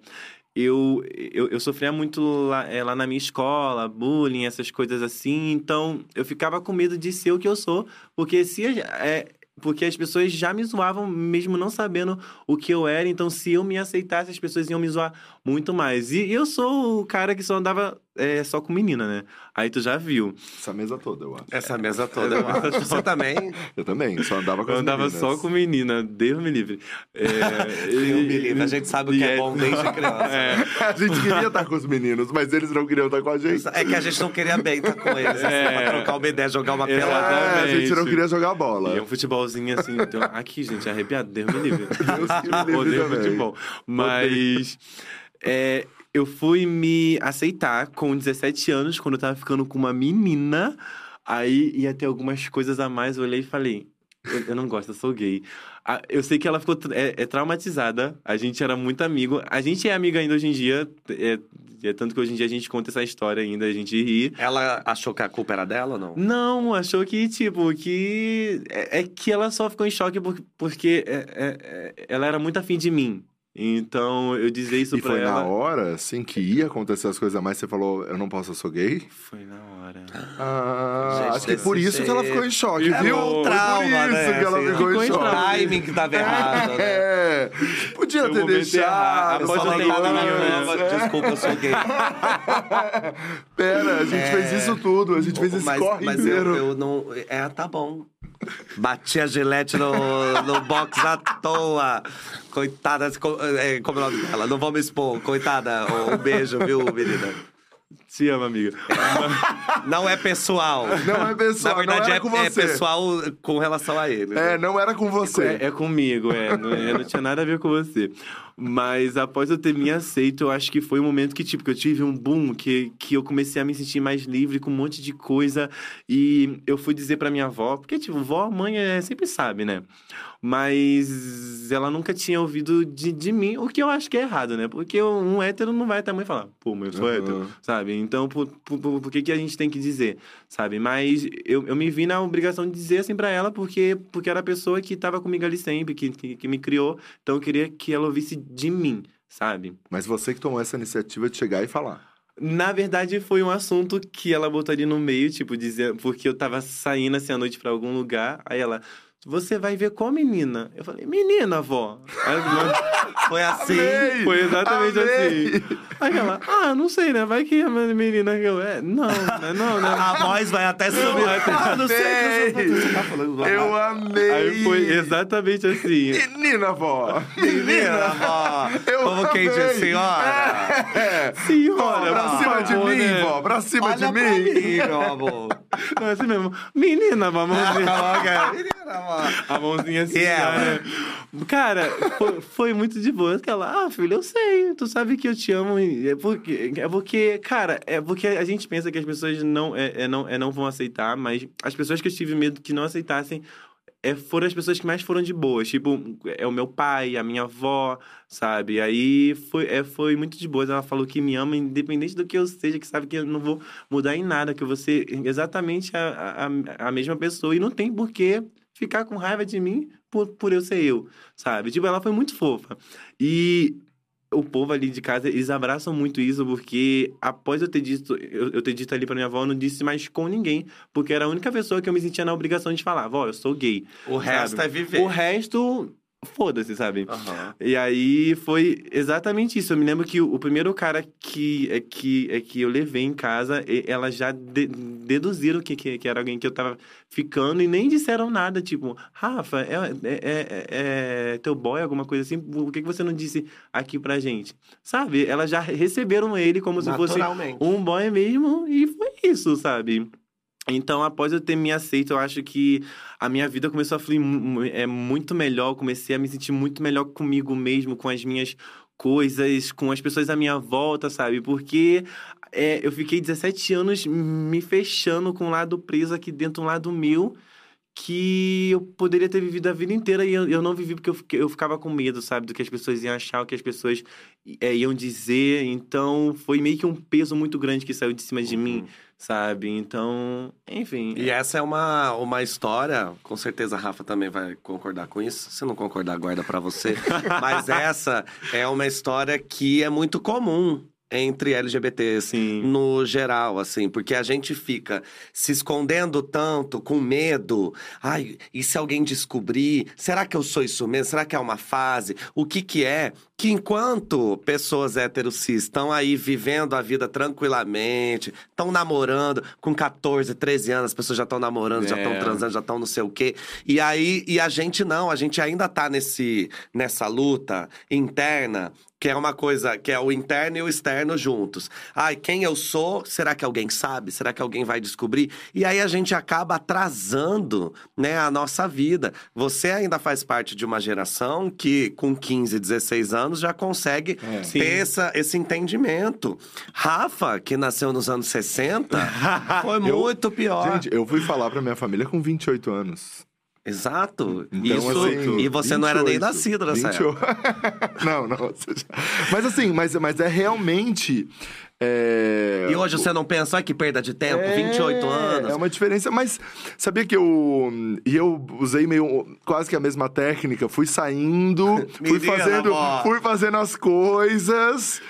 Eu, eu, eu sofria muito lá, é, lá na minha escola, bullying, essas coisas assim. Então, eu ficava com medo de ser o que eu sou. Porque se... É, porque as pessoas já me zoavam, mesmo não sabendo o que eu era. Então, se eu me aceitasse, as pessoas iam me zoar muito mais. E eu sou o cara que só andava é, só com menina, né? Aí tu já viu. Essa mesa toda, eu acho. Essa mesa toda, eu acho. Você também? Eu também, só andava com Eu as andava meninas. só com menina, Deus me livre. É, Deus me livre, a gente sabe o que é bom desde criança. É. A gente queria estar com os meninos, mas eles não queriam estar com a gente. É que a gente não queria bem estar com eles, assim, É. pra trocar uma ideia, jogar uma É, pelada. a gente não queria jogar bola. E é um futebolzinho assim. Então, aqui, gente, arrepiado, Deus me livre. Deus que me livre Odeio também. futebol. Mas é, eu fui me aceitar com 17 anos, quando eu tava ficando com uma menina. Aí ia ter algumas coisas a mais. Eu olhei e falei. Eu, eu não gosto, eu sou gay. Ah, Eu sei que ela ficou é, é traumatizada. A gente era muito amigo. A gente é amigo ainda hoje em dia. É, é tanto que hoje em dia a gente conta essa história ainda, a gente ri. Ela achou que a culpa era dela ou não? Não, achou que, tipo, que. É, é que ela só ficou em choque por- porque é- é- é- ela era muito afim de mim. Então, eu dizer isso E pra foi ela. na hora, assim, que ia acontecer as coisas a mais, você falou, eu não posso, eu sou gay? Foi na hora. Ah, Gente, acho que por desse isso que ela ficou em choque, É viu? um Foi trauma, por isso né? que ela Assim, ficou, ficou em em O choque. timing que tava errado, né? É, podia Eu ter deixado. Após eu ter né? nova, Desculpa, eu sou gay. Pera, a gente É. fez isso tudo, a gente fez esse mas, corre mas inteiro. eu, eu não. É, tá bom. Bati a gilete no, no box à toa. Coitada, co- é, como é o nome dela? Não me expor. Coitada, um beijo, viu, menina? Te amo, amiga. Não é pessoal. Não é pessoal, Na verdade, é, com é você. pessoal com relação a ele. né? É, não era com você. É, é comigo, é. Não, é, não tinha nada a ver com você. Mas após eu ter me aceito, eu acho que foi um momento que, tipo, que eu tive um boom, que, que eu comecei a me sentir mais livre com um monte de coisa. E eu fui dizer pra minha avó, porque, tipo, vó, mãe é, sempre sabe, né? Mas ela nunca tinha ouvido de, de mim, o que eu acho que é errado, né? Porque um hétero não vai mãe falar, pô, mas eu sou Uhum. hétero, sabe? Então, por, por, por, por que, que a gente tem que dizer, sabe? Mas eu, eu me vi na obrigação de dizer assim pra ela, porque, porque era a pessoa que tava comigo ali sempre, que, que, que me criou. Então, eu queria que ela ouvisse de mim, sabe? Mas você que tomou essa iniciativa de chegar e falar. Na verdade, foi um assunto que ela botou ali no meio, tipo, dizer, porque eu tava saindo assim à noite pra algum lugar, aí ela, você vai ver qual menina? Eu falei, menina, avó. Aí ela- Foi assim. Amei! Foi exatamente Amei! assim. Aí ela, ah, não sei, né? Vai que a menina que eu. É, não, né? Não, né? A voz vai até subir. Ah, não sei o que você tá falando. Eu amei! Aí foi exatamente assim. Menina, vó! Menina, ó. Eu Como quem amei. senhora. É. Senhora, pra por cima de mim, né? vó! Pra cima Olha de pra mim! mim, meu amor. Não, é assim mesmo. Menina, vamos ver. Coloca. Amor. A mãozinha assim. Né? Cara, foi, foi muito de boa. Ela, ah, filho, eu sei. Tu sabe que eu te amo. É porque, é porque cara, é porque a gente pensa que as pessoas não, é, é não, é, não vão aceitar, mas as pessoas que eu tive medo que não aceitassem é, foram as pessoas que mais foram de boas. Tipo, é o meu pai, a minha avó, sabe? Aí foi, é, foi muito de boas. Ela falou que me ama, independente do que eu seja, que sabe que eu não vou mudar em nada, que eu vou ser exatamente a, a, a mesma pessoa. E não tem por que ficar com raiva de mim por, por eu ser eu, sabe? Tipo, ela foi muito fofa. E o povo ali de casa, eles abraçam muito isso, porque após eu ter dito, eu, eu ter dito ali pra minha avó, eu não disse mais com ninguém, porque era a única pessoa que eu me sentia na obrigação de falar, vó, eu sou gay. O resto sabe? é viver. O resto, foda-se, sabe? Aham. E aí foi exatamente isso. Eu me lembro que o, o primeiro cara que, é, que, é, que eu levei em casa, e- elas já de- deduziram que, que, que era alguém que eu tava ficando e nem disseram nada. Tipo, Rafa, é, é, é- é teu boy, alguma coisa assim? Por que, que você não disse aqui pra gente? Sabe? Elas já receberam ele como se fosse um boy mesmo e foi isso, sabe? Então, após eu ter me aceito, eu acho que a minha vida começou a fluir é, muito melhor. Eu comecei a me sentir muito melhor comigo mesmo, com as minhas coisas, com as pessoas à minha volta, sabe? Porque é, eu fiquei 17 anos me fechando com um lado preso aqui dentro, um lado meu, que eu poderia ter vivido a vida inteira e eu, eu não vivi porque eu, fiquei- eu ficava com medo, sabe? Do que as pessoas iam achar, o que as pessoas é, iam dizer. Então, foi meio que um peso muito grande que saiu de cima de mim, sabe? Então, enfim. E essa é uma, uma história, com certeza a Rafa também vai concordar com isso. Se não concordar, guarda pra você. Mas essa é uma história que é muito comum entre LGBTs Sim. no geral, assim, porque a gente fica se escondendo tanto, com medo. Ai, e se alguém descobrir? Será que eu sou isso mesmo? Será que é uma fase? O que que é? Que enquanto pessoas héteros cis estão aí vivendo a vida tranquilamente, estão namorando, com 14, 13 anos, as pessoas já estão namorando, já estão É. transando, já estão não sei o quê. E aí, e a gente não, a gente ainda tá nesse, nessa luta interna, que é uma coisa, que é o interno e o externo juntos. Ai, quem eu sou? Será que alguém sabe? Será que alguém vai descobrir? E aí a gente acaba atrasando, né, a nossa vida. Você ainda faz parte de uma geração que com 15, 16 anos já consegue Sim. ter essa, esse entendimento. Rafa, que nasceu nos anos 60, foi Eu- muito pior. Gente, eu fui falar pra minha família com 28 anos. Exato. Então, Isso, assim, e você não era nem 28, nascido nessa época. 28. não, não. já- Mas assim, mas, mas é realmente. é, E hoje você não pensa, olha que perda de tempo, 28 anos. É uma diferença, mas sabia que eu. E eu usei meio. quase que a mesma técnica. Fui saindo, fui fazendo. Fui fazendo as coisas.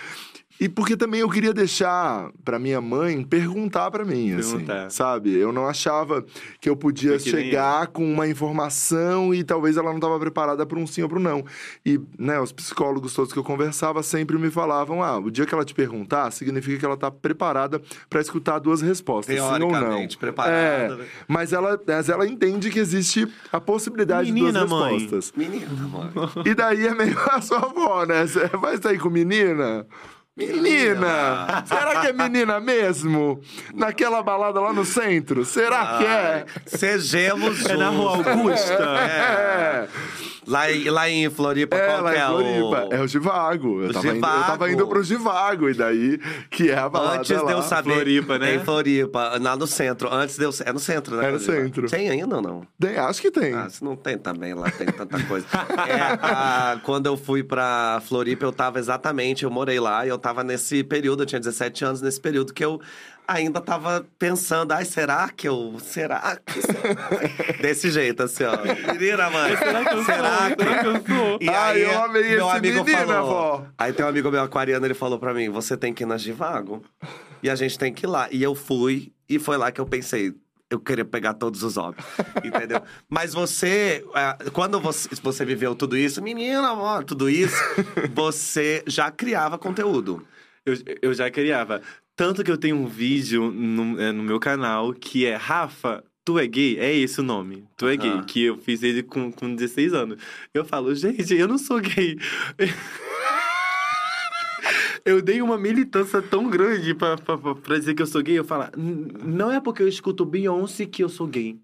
E porque também eu queria deixar pra minha mãe perguntar pra mim, assim, Perguntar. sabe? Eu não achava que eu podia que chegar com uma informação e talvez ela não estava preparada para um sim ou para um não. E, né, os psicólogos todos que eu conversava sempre me falavam: ah, o dia que ela te perguntar, significa que ela tá preparada para escutar duas respostas, sim ou não. Preparada, É, né? mas ela, mas ela entende que existe a possibilidade Menina, de duas mãe. respostas. Menina, mano. E daí é meio a sua avó, né? Você vai sair com menina? Menina! Será que é menina mesmo? Naquela balada lá no centro? Será que é? Sejamos juntos. É na Rua Augusta. É, Lá, em, lá em Floripa, é qual lá que em é Floripa. o... É o Givago. Eu O tava, Indo, eu tava indo pro Givago, e daí, que é a balada Antes de lá. eu saber. Floripa, né? Em Floripa, lá no centro. Antes de eu. É no centro, né? É no centro. Tem ainda ou não? Tem, acho que tem. Ah, se não tem também, lá tem tanta coisa. É, a- quando eu fui pra Floripa, eu tava exatamente, eu morei lá e eu tava nesse período, eu tinha 17 anos, nesse período que eu ainda tava pensando, ai, será que eu. Será que. será?" Desse jeito, assim, ó. Menina, mãe. Será que eu será que... Será que eu sou? E Ai, aí, eu amei meu esse amigo menino, falou, avó. Aí tem um amigo meu aquariano, ele falou pra mim: você tem que ir na Givago. E a gente tem que ir lá. E eu fui, e foi lá que eu pensei. eu queria pegar todos os homens, entendeu? Mas você, é, quando você, você viveu tudo isso, menina, amor, tudo isso, você já criava conteúdo. Eu, eu já criava. Tanto que eu tenho um vídeo no, é, no meu canal que é Rafa, tu é gay? É esse o nome. Tu é gay. Que eu fiz ele com, com 16 anos. Eu falo, gente, eu não sou gay. Eu dei uma militância tão grande pra, pra, pra- dizer que eu sou gay. Eu falo, "N- não é porque eu escuto Beyoncé que eu sou gay.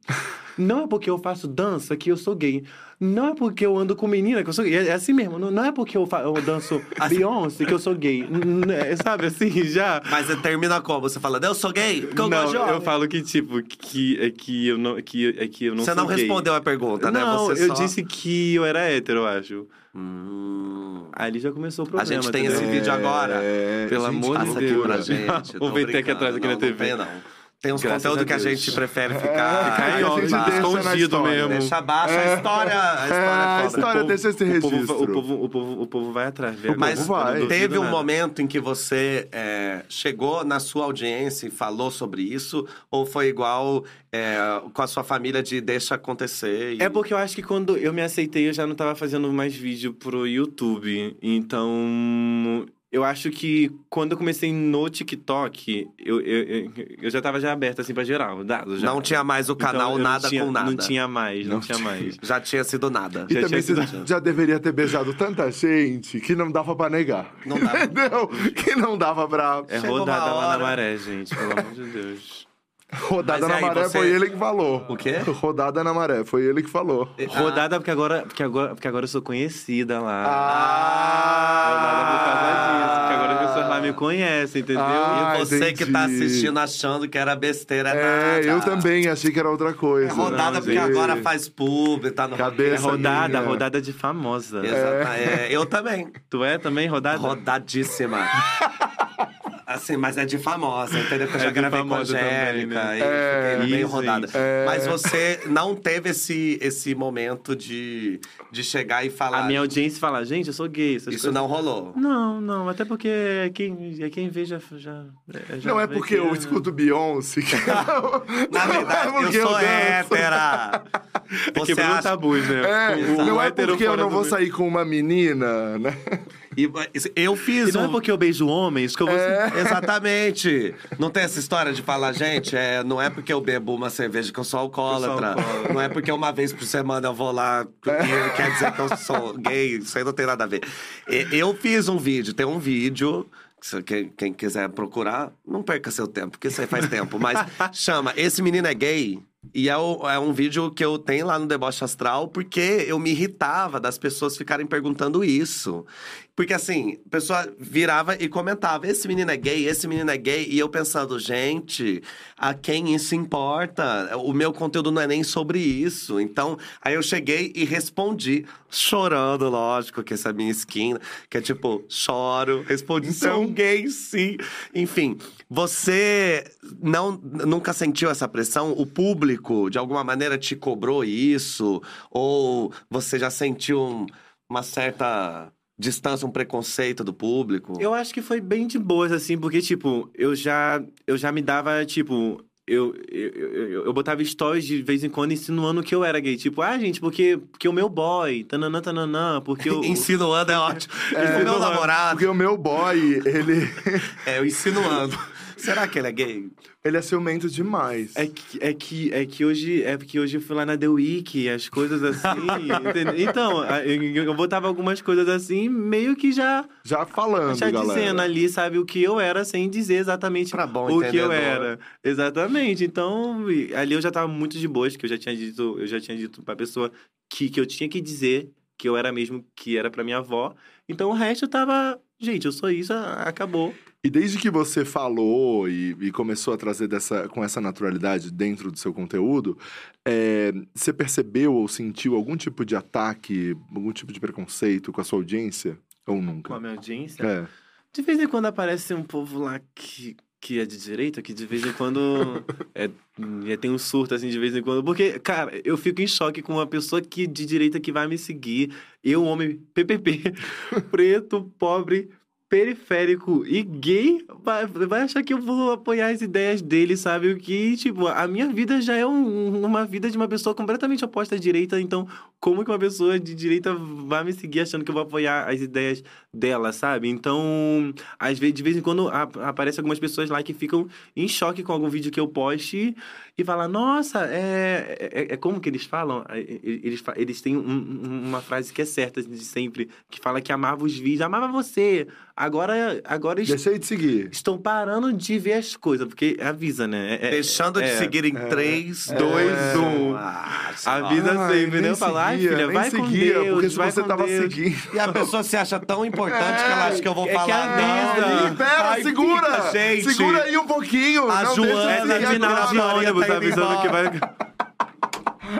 Não é porque eu faço dança que eu sou gay. Não é porque eu ando com menina que eu sou gay. É, é assim mesmo. Não, não é porque eu, eu danço Beyoncé que eu sou gay. É, sabe assim, já. Mas termina como? Você fala, eu sou gay? Porque eu não, de eu falo que, tipo, que é que eu não, que, é que eu não Você não gay. respondeu a pergunta, né? Não, Você eu só... disse que eu era hétero, eu acho. Hum... Aí ali já começou o A problema. gente tem esse entendeu? vídeo agora. É, Pelo gente, amor de Passa que aqui Deus. pra gente. Vou até aqui atrás, aqui não, na TV. Não não. Tem uns Graças conteúdos que a Deus. gente prefere É, ficar... a Ficar em off, escondido mesmo. Deixa abaixo a história. A história É, é a história deixa esse o povo, registro. o, povo, o, povo, o povo vai atrás. duvido Teve um nada. momento em que você é, chegou na sua audiência e falou sobre isso? Ou foi igual é, com a sua família de deixa acontecer? e- É porque eu acho que quando eu me aceitei, eu já não tava fazendo mais vídeo pro YouTube. Então, eu acho que quando eu comecei no TikTok, eu, eu, eu, eu já tava já aberto, assim, pra geral, dados já. Não tinha mais o Então, canal eu não Nada tinha- com Nada. Não tinha mais, não, Não tinha mais. Já tinha sido nada. E Já também você sido- já deveria ter beijado tanta gente que não dava pra negar. Não dava. Entendeu? Que não dava pra. É Chegou rodada lá na maré, gente, pelo amor de Deus. Rodada na maré você- foi ele que falou. O quê? Rodada na maré, foi ele que falou. Ah, Rodada porque agora, porque agora, porque agora eu sou conhecida lá. Ah! Rodada por causa disso, porque agora as pessoas lá me conhecem, entendeu? Ah, E você que tá entendi. assistindo achando que era besteira, é, É, nada. eu também achei que era outra coisa. É rodada Não, porque gente. agora faz pub, tá no É Cabeça rodada, minha. rodada de famosa. Exata- é, eu também. Tu é também rodada? Rodadíssima. Assim, mas é de famosa, entendeu? Que eu É já de gravei com a também, Angélica né? e É, fiquei bem isso, rodada. É. Mas você não teve esse, esse momento de, de chegar e falar. A minha audiência fala, gente, eu sou gay. essas Isso coisas. não rolou. Não, não, até porque é quem, é quem vê já. já, é- já Não é porque que eu escuto Beyoncé. que- Na verdade, Não é porque eu sou hétera. É Você quebrou acha... tabus, né? É, O- não é porque eu não vou meio. sair com uma menina, né? E, eu fiz E não um... é porque eu beijo homens que eu vou. Exatamente. Não tem essa história de falar, gente, é, não é porque eu bebo uma cerveja que eu sou alcoólatra. alcoólatra. Não é porque uma vez por semana eu vou lá e quer dizer que eu sou gay. Isso aí não tem nada a ver. Eu fiz um vídeo, tem um vídeo. quem quiser procurar, não perca seu tempo, porque isso aí faz tempo. Mas chama Esse Menino é Gay. E é, o- é um vídeo que eu tenho lá no Deboche Astral, porque eu me irritava das pessoas ficarem perguntando isso. Porque assim, a pessoa virava e comentava: esse menino é gay, esse menino é gay. E eu pensando, gente, a quem isso importa? O meu conteúdo não é nem sobre isso. Então, aí eu cheguei e respondi, chorando, lógico, que essa é minha esquina, que é tipo, choro, respondi, sou gay, sim. Enfim, você não nunca sentiu essa pressão? O público, de alguma maneira, te cobrou isso? Ou você já sentiu um- uma certa distância, um preconceito do público? Eu acho que foi bem de boas, assim, porque, tipo, eu já, eu já me dava, tipo. Eu, eu, eu, eu botava stories de vez em quando insinuando que eu era gay. Tipo, ah, gente, porque, porque o meu boy, tananã, tananã, porque eu. Insinuando é ótimo. É, o meu insinuando. namorado. Porque o meu boy, ele, É, eu insinuando. Será que ele é gay? Ele é ciumento demais. É que, é que, é que hoje é porque hoje eu fui lá na The Week, as coisas assim. Então, eu, eu botava algumas coisas assim, meio que já, Já falando, já galera. dizendo ali, sabe, o que eu era, sem dizer exatamente Pra bom o que eu entendedor. era. Exatamente. Então, ali eu já tava muito de boas, que eu já tinha dito, eu já tinha dito pra pessoa que, que eu tinha que dizer que eu era mesmo que era pra minha avó. Então o resto eu tava, gente, eu sou isso, acabou. E desde que você falou e, e começou a trazer dessa, com essa naturalidade dentro do seu conteúdo, é, você percebeu ou sentiu algum tipo de ataque, algum tipo de preconceito com a sua audiência? Ou Com a nunca? minha audiência. É. De vez em quando aparece um povo lá que, que é de direita, que de vez em quando é, é, tem um surto, assim, de vez em quando. Porque, cara, eu fico em choque com uma pessoa que, de direita que vai me seguir. Eu, homem PPP, preto, pobre, periférico e gay vai, vai achar que eu vou apoiar as ideias dele, sabe? O que, tipo, a minha vida já é um- uma vida de uma pessoa completamente oposta à direita, então como que uma pessoa de direita vai me seguir achando que eu vou apoiar as ideias dela, sabe? Então, às vezes, de vez em quando aparecem algumas pessoas lá que ficam em choque com algum vídeo que eu poste e falam, nossa, é, é, é como que eles falam? É, é, Eles, eles têm um- um- uma frase que é certa de sempre, que fala que amava os vídeos, amava você. Agora, agora Deixei de seguir. estão parando de ver as coisas, porque avisa, né? É- é- Deixando de é. seguir em 3, 2, 1. Avisa Ai, sempre, né? nem Eu falo, ai, filha, nem vai com Deus, porque se vai você tava Deus. seguindo. E a pessoa se acha tão importante que ela acha que eu vou É que falar. avisa. não. Ih, Pera, Ai, segura! fica, gente. Segura aí um pouquinho! A não Joana É de seguir agora. de ônibus, tá indo avisando que vai.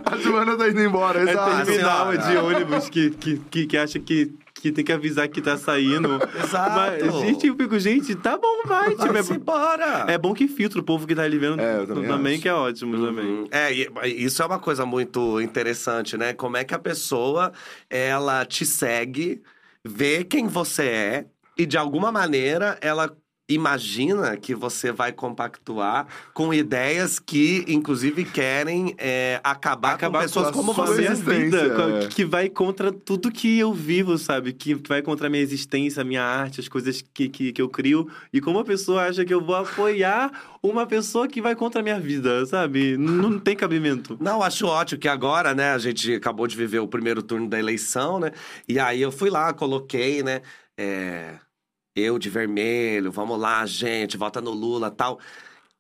A Joana tá indo embora, É exato. terminal senhora. de ônibus que, que, que, que acha que, que tem que avisar que tá saindo. Exato. Mas, gente, eu fico, gente, tá bom, vai. Tipo, Vai-se é, embora. é bom que filtra o povo que tá ali vendo É, eu também acho. que é ótimo também. Uhum. É, e- isso é uma coisa muito interessante, né? Como é que a pessoa, ela te segue, vê quem você é e de alguma maneira ela imagina que você vai compactuar com ideias que, inclusive, querem é, acabar, Acabar com pessoas com a como você. vida, é. que vai contra tudo que eu vivo, sabe? Que vai contra a minha existência, a minha arte, as coisas que, que, que eu crio. E como a pessoa acha que eu vou apoiar uma pessoa que vai contra a minha vida, sabe? Não, não tem cabimento. Não, acho ótimo que agora, né, a gente acabou de viver o primeiro turno da eleição, né? E aí eu fui lá, coloquei, né? é, eu de vermelho, vamos lá, gente, vota no Lula tal.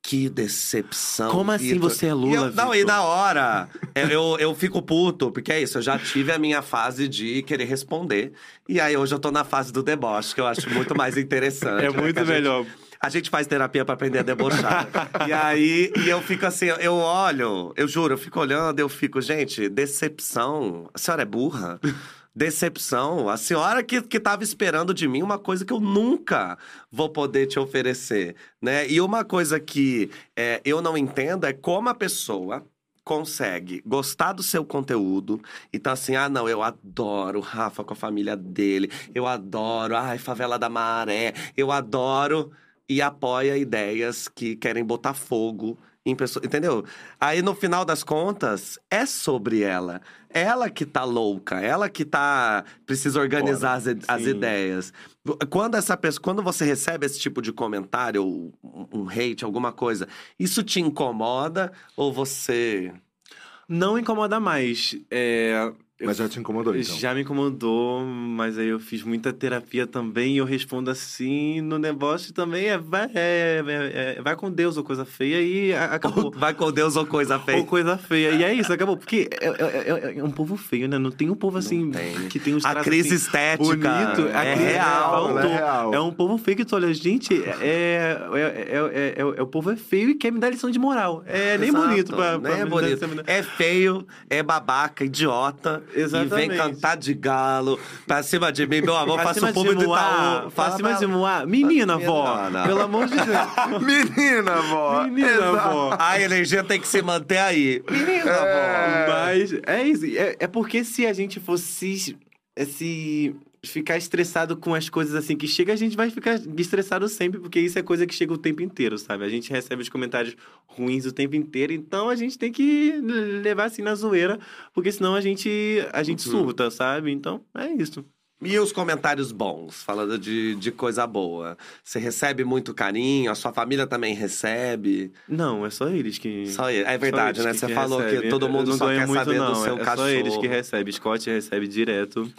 Que decepção. Como assim Vitor. você é E Lula, eu- Não, e na hora, eu, eu, eu fico puto, porque é isso, eu já tive a minha fase de querer responder. E aí hoje eu tô na fase do deboche, que eu acho muito mais interessante. É né, muito gente- melhor. a gente faz terapia pra aprender a debochar. e aí, e eu fico assim, eu olho, eu juro, eu fico olhando, eu fico, gente, decepção. A senhora é burra? Decepção. A senhora que, que tava esperando de mim uma coisa que eu nunca vou poder te oferecer, né? E uma coisa que é, eu não entendo é como a pessoa consegue gostar do seu conteúdo. Então, assim, ah, não, eu adoro Rafa com a família dele. Eu adoro, ai, Favela da Maré. Eu adoro e apoia ideias que querem botar fogo em pessoas, entendeu? Aí no final das contas é sobre ela. Ela que tá louca, ela que tá precisa organizar as, as ideias. Quando essa pessoa, quando você recebe esse tipo de comentário ou um um hate, alguma coisa, isso te incomoda ou você Não incomoda mais. É, Mas já te incomodou, então. Já me incomodou, mas aí eu fiz muita terapia também e eu respondo assim no negócio também é vai, é, é- é- vai com Deus ou coisa feia e acabou. vai com Deus ou coisa feia? Ou coisa feia. E é isso, acabou. Porque é, é- é- é um povo feio, né? Não tem um povo assim tem. que tem uns A crise assim, estética bonito. é A crise real, é real. É um povo feio que tu olha, gente, é, é, é, é- é- é- o povo é feio e quer me dar lição de moral. É nem Exato, bonito pra, nem pra é bonito. É feio, é babaca, idiota. E vem Exatamente. cantar de galo pra cima de mim, meu amor, faça o de do Itaú. pra cima de. Moá. Menina, vó. Pelo amor de Deus. Menina, vó! Menina, vó. A energia tem que se manter aí. Menina, É. Mas é isso. É, é porque se a gente fosse é, se ficar estressado com as coisas assim que chega, a gente vai ficar estressado sempre, porque isso é coisa que chega o tempo inteiro, sabe? A gente recebe os comentários ruins o tempo inteiro, então a gente tem que levar assim na zoeira, porque senão a gente a gente Uhum. surta, sabe? Então, é isso. E os comentários bons, falando de, de coisa boa? Você recebe muito carinho, a sua família também recebe. Não, é só eles que Só ele- é verdade, né? eles Você que falou que recebem. todo Eu mundo não só quer muito, saber do não. seu é cachorro. só eles que recebem. Scott recebe direto.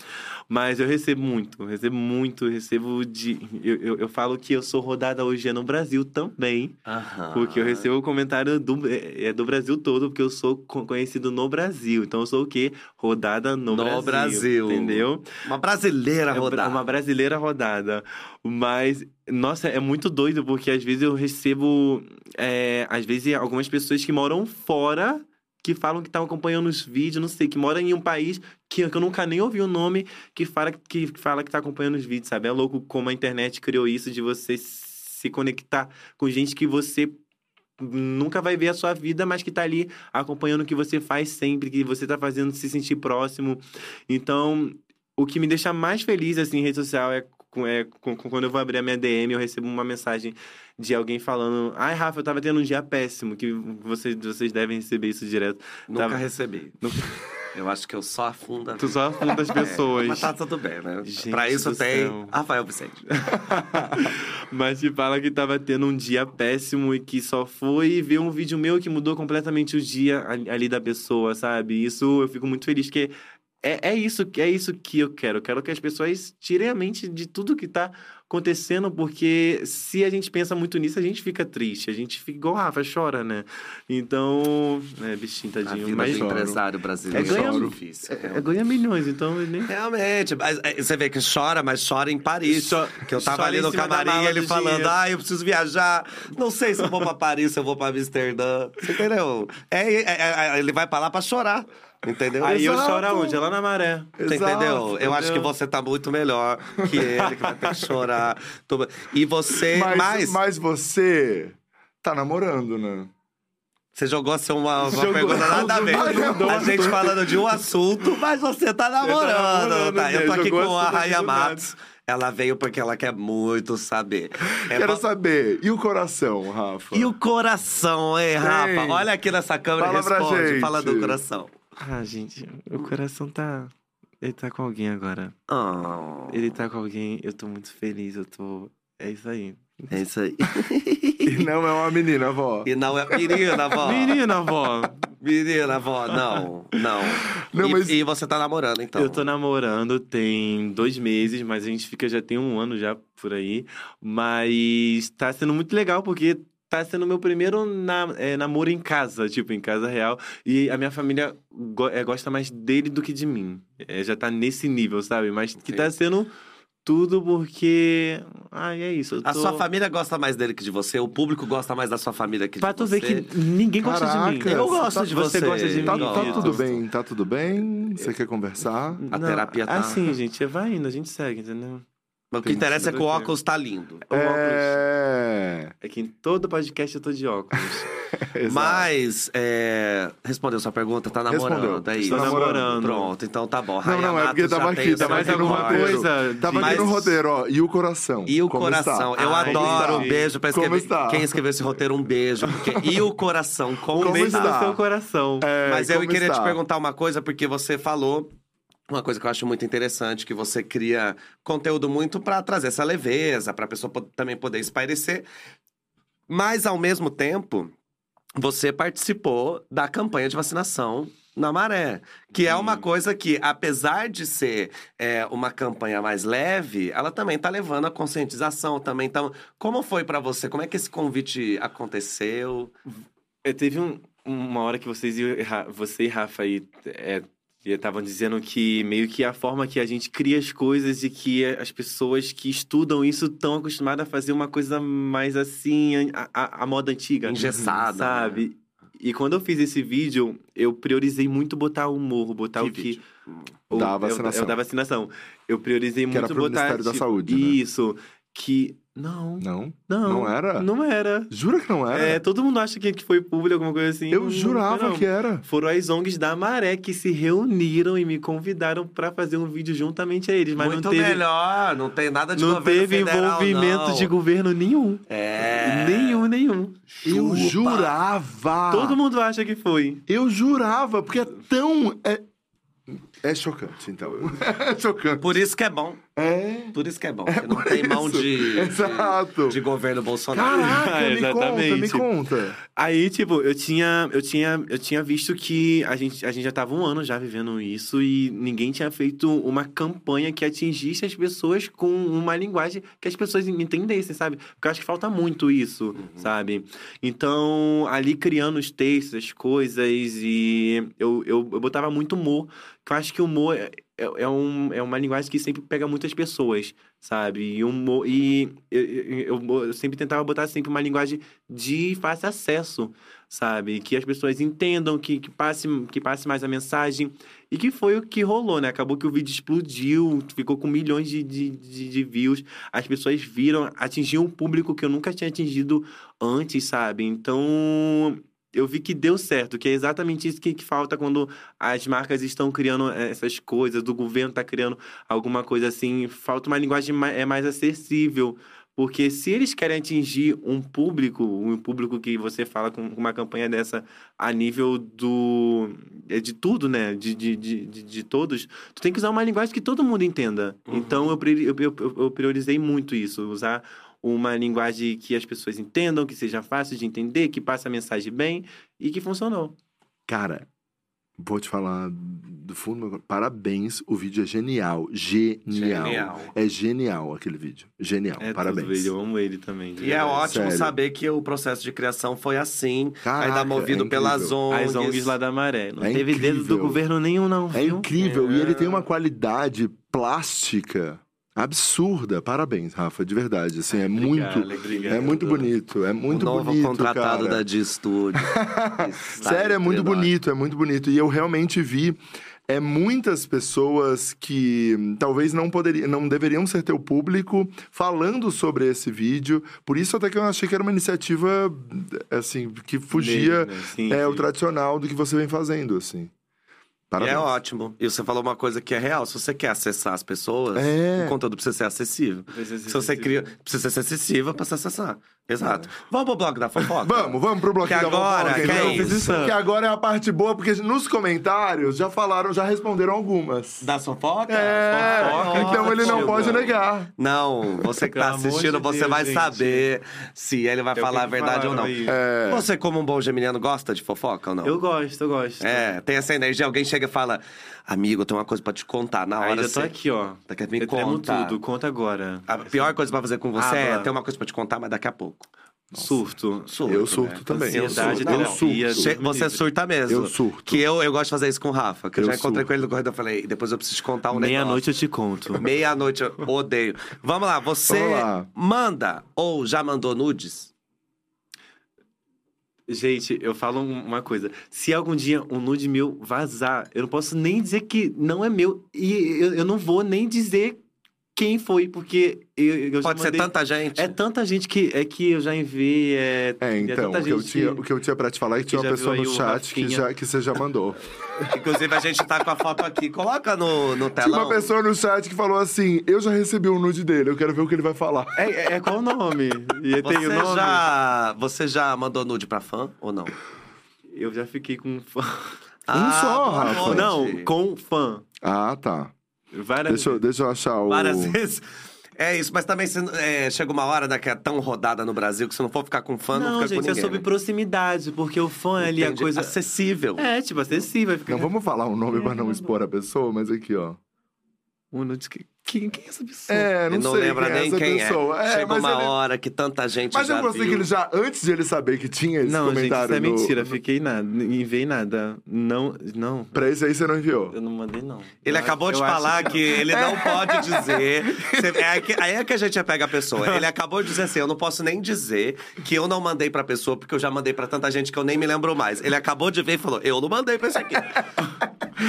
Mas eu recebo muito, recebo muito, recebo de. Eu, eu, eu falo que eu sou rodada hoje é no Brasil também. Aham. Porque eu recebo o comentário do, é é do Brasil todo, porque eu sou co- conhecido no Brasil. Então eu sou o quê? Rodada no, No Brasil. Entendeu? Uma brasileira É rodada. uma brasileira rodada. Mas, nossa, é muito doido, porque às vezes eu recebo. é, às vezes, algumas pessoas que moram fora. Que falam que estão acompanhando os vídeos, não sei, que moram em um país que, que eu nunca nem ouvi o nome, que fala que, fala que tá acompanhando os vídeos, sabe? É louco como a internet criou isso de você se conectar com gente que você nunca vai ver a sua vida, mas que tá ali acompanhando o que você faz sempre, que você tá fazendo se sentir próximo. Então, o que me deixa mais feliz, assim, em rede social é é, com- com- quando eu vou abrir a minha DM, eu recebo uma mensagem de alguém falando: Ai, Rafa, eu tava tendo um dia péssimo, que vocês, vocês devem receber isso direto. Nunca Tava- recebi. Eu acho que eu só afundo a Tu só afunda as pessoas. Mas tá tudo bem, né? Gente pra isso tem céu. Rafael Vicente. Mas te fala que tava tendo um dia péssimo e que só foi ver um vídeo meu que mudou completamente o dia ali ali da pessoa, sabe? Isso eu fico muito feliz, que é, é isso é isso que eu quero. Eu quero que as pessoas tirem a mente de tudo que tá acontecendo, porque se a gente pensa muito nisso, a gente fica triste. A gente fica igual Rafa, chora, né? Então, é, bichinho, A tadinho. vida Mas do empresário brasileiro É ganha- é difícil. é, é ganha milhões, então nem... Realmente, mas é, você vê que chora, mas chora em Paris. Cho- que eu tava ali no camarim, ele do falando, dinheiro. ah, eu preciso viajar. Não sei se eu vou pra Paris, se eu vou pra Amsterdã. Você entendeu? É, é, é, ele vai pra lá pra chorar. Entendeu? Aí eu Exato. choro aonde? É lá na maré. Exato, entendeu? Eu acho que entendeu? você tá muito melhor que ele, que vai ter que chorar. E você, Mas, mas, mas você tá namorando, né? você jogou assim uma, uma Jogou. pergunta nada a ver. A gente falando de um assunto, mas você tá namorando. namorando, tá? Eu tô né? aqui com a Raia do nada. Matos. Ela veio porque ela quer muito saber. É Quero saber. E o coração, Rafa? E o coração, hein, Rafa? Olha aqui nessa câmera e pra responde. gente. Fala do coração. Ah, gente, o coração tá. Ele tá com alguém agora. Oh, Ele tá com alguém, eu tô muito feliz, eu tô. É isso aí. é isso aí. E não é uma menina, vó. E não é menina, vó. Menina, avó! Menina, vó. Não, não. Não, e, mas- e você tá namorando, então? Eu tô namorando tem dois meses, mas a gente fica já tem um ano já por aí. Mas tá sendo muito legal porque tá sendo meu primeiro na- é, namoro em casa, tipo, em casa real. E a minha família go- é, gosta mais dele do que de mim. É, já tá nesse nível, sabe? Mas que Sim. tá sendo tudo porque. Ai, é isso. eu A tô- sua família gosta mais dele que de você? O público gosta mais da sua família que de Pra tu você? ver que ninguém gosta de mim. Caraca, Eu gosto tá- de você você. gosta de mim? Tá, eu tá gosto. tudo bem, tá tudo bem? Você quer conversar? A terapia tá- Assim, gente, vai indo, a gente segue, entendeu? Mas o que interessa é que o óculos tá lindo. O óculos. É. É que em todo podcast eu tô de óculos. Mas, é... respondeu sua pergunta, tá namorando, Respondeu. é isso. Tô namorando. Pronto, então tá bom. Não, não, é porque tava tem aqui, o tava aqui no roteiro. coisa? Tava aqui no roteiro, ó. E o coração? E o Como coração, está? eu Ah, adoro. está? Um beijo pra Como escrever. está? Quem escreveu esse roteiro, um beijo. Porque... E o coração, como, Como está? do seu coração. É, Mas eu queria está? te perguntar uma coisa, porque você falou uma coisa que eu acho muito interessante, que você cria conteúdo muito pra trazer essa leveza, pra pessoa po- também poder espairecer. Mas, ao mesmo tempo, você participou da campanha de vacinação na Maré. Que é uma coisa que, apesar de ser é, uma campanha mais leve, ela também tá levando a conscientização também. Então, como foi pra você? Como é que esse convite aconteceu? É, teve um- uma hora que vocês e você e Rafa aí é, estavam dizendo que meio que a forma que a gente cria as coisas e que as pessoas que estudam isso estão acostumadas a fazer uma coisa mais assim, a, a- a moda antiga. Engessada, Sabe? E quando eu fiz esse vídeo, eu priorizei muito botar o humor, botar Que o que. vídeo? o- Da vacinação. É o da vacinação. Eu priorizei Que era muito pro botar. Ministério da tipo, Saúde, né? Que. Não. Não? Não. Não era? Não era. Jura que não era? É, todo mundo acha que, que foi público, alguma coisa assim. eu Não- jurava não. que era. Foram as ONGs da Maré que se reuniram e me convidaram pra fazer um vídeo juntamente a eles. Mas Muito não teve, melhor, não tem nada de não governo teve federal, envolvimento não. de governo nenhum. É. Nenhum, nenhum. Eu Chupa. jurava. Todo mundo acha que foi. Eu jurava, porque é tão. É, é chocante, então. É chocante. Por isso que é bom. É. Por isso que é bom. porque não tem mão isso. de, Exato. de, de governo Bolsonaro. Caraca, É, me conta, me exatamente. conta. Aí, tipo, eu tinha, eu tinha, eu tinha visto que a gente, a gente já tava um ano já vivendo isso e ninguém tinha feito uma campanha que atingisse as pessoas com uma linguagem que as pessoas entendessem, sabe? Porque eu acho que falta muito isso, sabe? Então, ali criando os textos, as coisas e eu, eu, eu botava muito humor, eu acho que o humor é, é, é um, é uma linguagem que sempre pega muitas pessoas, sabe? E, humor, e eu, eu, eu- sempre tentava botar sempre uma linguagem de fácil acesso, sabe? Que as pessoas entendam, que, que, passe, que passe mais a mensagem. E que foi o que rolou, né? Acabou que o vídeo explodiu, ficou com milhões de, de, de, de views. As pessoas viram, atingiu um público que eu nunca tinha atingido antes, sabe? Então. Eu vi que deu certo, que é exatamente isso que, que falta quando as marcas estão criando eh, essas coisas, o governo está criando alguma coisa assim. Falta uma linguagem mais, é mais acessível. Porque se eles querem atingir um público, um público que você fala com uma campanha dessa a nível do. é de tudo, né? De, de, de, de, todos, tu tem que usar uma linguagem que todo mundo entenda. Então eu, eu, eu, eu priorizei muito isso, usar uma linguagem que as pessoas entendam, que seja fácil de entender, que passe a mensagem bem e que funcionou. Cara, vou te falar do fundo. do meu coração. Parabéns, o vídeo é genial. Genial. Genial. É genial aquele vídeo. Genial. É Parabéns. tudo, eu amo ele também. E é ótimo Sério. saber que o processo de criação foi assim, Caraca, ainda movido é pelas. ONGs. As ONGs lá da Maré. Não É teve dedo incrível. do governo nenhum, não, É viu? incrível. E É. ele tem uma qualidade plástica absurda. Parabéns, Rafa, de verdade. Assim, é muito. obrigado. É muito bonito. É muito o novo bonito. contratado cara. da D Studio. Sério, é muito bonito, é muito bonito. E eu realmente vi é muitas pessoas que talvez não poderiam, não deveriam ser teu público falando sobre esse vídeo. Por isso até que eu achei que era uma iniciativa assim que fugia né? Sim, é o sim. tradicional do que você vem fazendo, assim. E Parabéns. é ótimo. E você falou uma coisa que é real. Se você quer acessar as pessoas, É. o conteúdo precisa ser acessível. Precisa ser Se você acessível. cria, precisa ser acessível para se acessar. Exato. Vamos pro bloco da fofoca? Vamos, vamos pro Que da agora, fofoca, que então. é isso? Que agora é a parte boa, porque nos comentários já falaram, já responderam algumas. Da fofoca? É, Fofoca, então ele não pode negar. Não, você que tá assistindo, de você Deus, vai gente. saber se ele vai É o falar a verdade ou não. É. Você, como um bom geminiano, gosta de fofoca ou não? Eu gosto, eu gosto. É, tem essa energia. Alguém chega e fala, amigo, eu tenho uma coisa pra te contar. Na hora Ainda tô você... aqui, ó. Me eu tremo contar. tudo, conta agora. A pior coisa pra fazer com você Ah, é ter uma coisa pra te contar, mas daqui a pouco. Surto. Surto, Eu surto né? também. Eu surto. terapia. Eu me Você surta mesmo. Eu surto. Que eu, eu gosto de fazer isso com o Rafa. Que eu, Eu já encontrei surto. com ele no corredor. Eu falei, depois eu preciso te contar um negócio. Meia-noite eu te conto. Meia-noite, eu odeio. Vamos lá, você Vamos lá. manda ou já mandou nudes? Gente, eu falo um- uma coisa. Se algum dia um nude meu vazar, eu não posso nem dizer que não é meu. E eu, eu não vou nem dizer quem foi, porque eu, eu já Pode ser mandei- tanta gente. É tanta gente que, é que eu já enviei. É, É, é então, tanta o que, eu tinha, o que eu tinha pra te falar é que tinha que uma já pessoa no chat que, já, que você já mandou. Inclusive, a gente tá com a foto aqui. Coloca no, no Tinha telão. uma pessoa no chat que falou assim: Eu já recebi um nude dele, eu quero ver o que ele vai falar. É, é- é qual o nome? E tem Você o nome? já, você já mandou nude pra fã ou não? Eu já fiquei com fã. Um só, boa Rafa. Não, com fã. Ah, tá. Várias Deixa eu, deixa eu achar o. Várias vezes. É isso, mas também se, é, chega uma hora né, que é tão rodada no Brasil que se não for ficar com fã, não, Não, fica gente, com ninguém. é sobre né? proximidade, porque o fã ali é a Entendi. coisa. acessível. É, tipo, acessível. Fica... Não vamos falar o nome pra não expor a pessoa, mas aqui, ó. Um nude que- Quem, quem é essa pessoa? É, não, Ele não sei lembra quem é nem essa quem pessoa. é. Chegou mas uma ele- hora que tanta gente Mas já eu gostei que ele já, antes de ele saber que tinha esse não, gente, comentário isso é no- mentira. Fiquei nada. Não enviei nada. Não, não. Pra esse aí você não enviou. Eu não mandei, não. Ele Eu acabou acho- de falar não. que ele não pode dizer. Você- é que- aí é que a gente pega a pessoa. Ele acabou de dizer assim: eu não posso nem dizer que eu não mandei pra pessoa, porque eu já mandei pra tanta gente que eu nem me lembro mais. Ele acabou de ver e falou: eu não mandei pra esse aqui.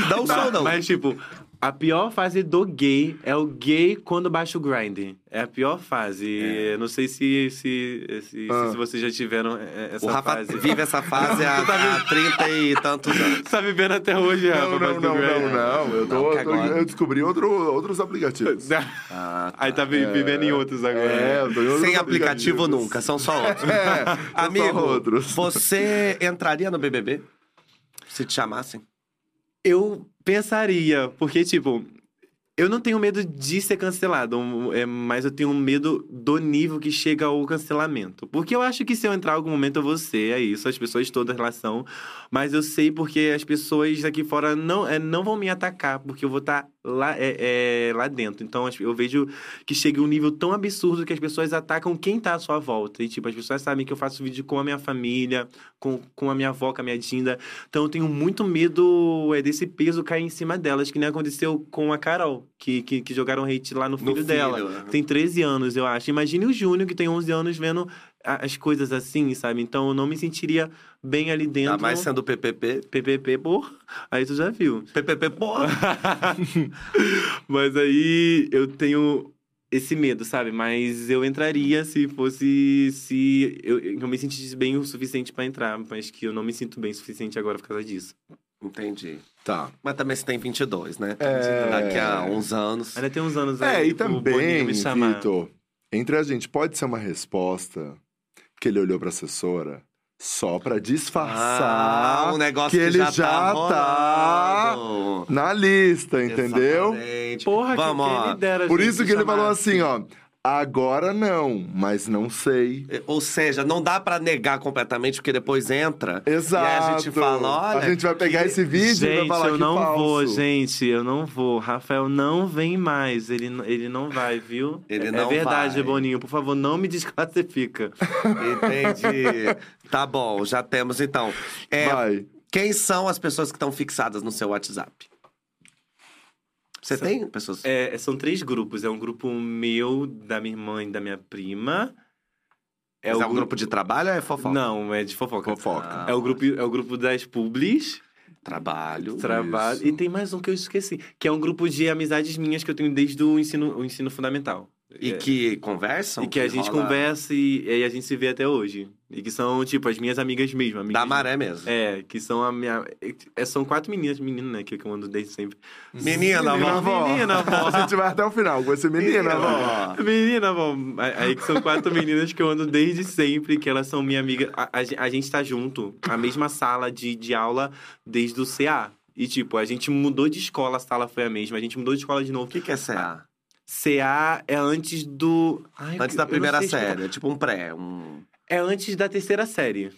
Não sou, não. Mas, tipo, a pior fase do gay é o gay quando baixa o grinding. É a pior fase. Eu Não sei se, se, se, Ah. se vocês já tiveram é, essa O Rafa fase. vive essa fase há, há 30 e tantos anos. Tá vivendo até hoje, Rafa, Não, a fase não, não, não, não. Eu, tô, tô- agora- eu descobri outro, outros aplicativos. Ah, Aí tá vi- vivendo em outros agora. É, eu tô em outros Sem aplicativo nunca, são só outros. É, são só Amigo, outros. você entraria no BBB? Se te chamassem? Eu pensaria, porque, tipo, eu não tenho medo de ser cancelado, é, mas eu tenho medo do nível que chega ao cancelamento. Porque eu acho que se eu entrar em algum momento eu vou ser, é isso, as pessoas todas relação. Mas eu sei porque as pessoas aqui fora não, é, não vão me atacar, porque eu vou estar lá, é, é, lá dentro. Então eu vejo que chega um nível tão absurdo que as pessoas atacam quem tá à sua volta. E, tipo, as pessoas sabem que eu faço vídeo com a minha família, com, com a minha avó, com a minha Dinda. Então eu tenho muito medo é, desse peso cair em cima delas, que nem aconteceu com a Carol, que, que, que jogaram hate lá no filho, filho, dela. né? Tem 13 anos, eu acho. Imagine o Júnior, que tem 11 anos, vendo as coisas assim, sabe? Então eu não me sentiria bem ali dentro. Ainda mais sendo PPP. PPP, porra. Aí tu já viu. PPP, porra. Mas aí eu tenho esse medo, sabe? Mas eu entraria se fosse. Se eu, eu me sentisse bem o suficiente pra entrar, mas que eu não me sinto bem o suficiente agora por causa disso. Entendi. Tá. Mas também você tem 22, né? É. Daqui a uns anos. Ainda tem uns anos É, aí e pro Boninho também, me chamar. Vitor, entre a gente, pode ser uma resposta que ele olhou pra assessora só pra disfarçar Ah, um negócio que ele já, já tá, tá na lista, entendeu? Exatamente. Porra, Vamos, que, ó. dera, Por gente, isso que ele chamar falou assim, ó. Agora não, mas não sei. Ou seja, não dá pra negar completamente, porque depois entra. Exato. E aí a gente fala, olha. A gente vai pegar esse vídeo e vai Gente, falar eu que não falso. vou, gente, eu não vou. Rafael não vem mais, ele, ele não vai, viu? Ele é não verdade, vai. Boninho, por favor, não me desclassifica. Entendi. tá bom, já temos então. É, Vai. quem são as pessoas que estão fixadas no seu WhatsApp? Você tem pessoas? É, são três grupos, é um grupo meu, da minha irmã e da minha prima. É, o um grupo de trabalho ou é fofoca? Não, é de fofoca. Fofoca. É o grupo, é o grupo das publis, Trabalho. trabalho. Isso. E tem mais um que eu esqueci, que é um grupo de amizades minhas que eu tenho desde o ensino, o ensino fundamental. E É. que conversam? E que a gente rola conversa e, e a gente se vê até hoje. E que são, tipo, as minhas amigas mesmo. Amigas Da maré mesmo. É, que são a minha. é, são quatro meninas, meninas, né? Que eu ando desde sempre. Menina, Menina, vó. avó. Menina, avó. A gente vai até o final com esse menina, avó. Menina, bom, aí que são quatro meninas que eu ando desde sempre, que elas são minha amiga. A, a, a gente tá junto, a mesma sala de, de aula desde o CA. E, tipo, a gente mudou de escola, a sala foi a mesma, a gente mudou de escola de novo. O que, que é CA? CA é antes do. Ai, Antes da primeira série. É tipo um pré. Um... É antes da terceira série.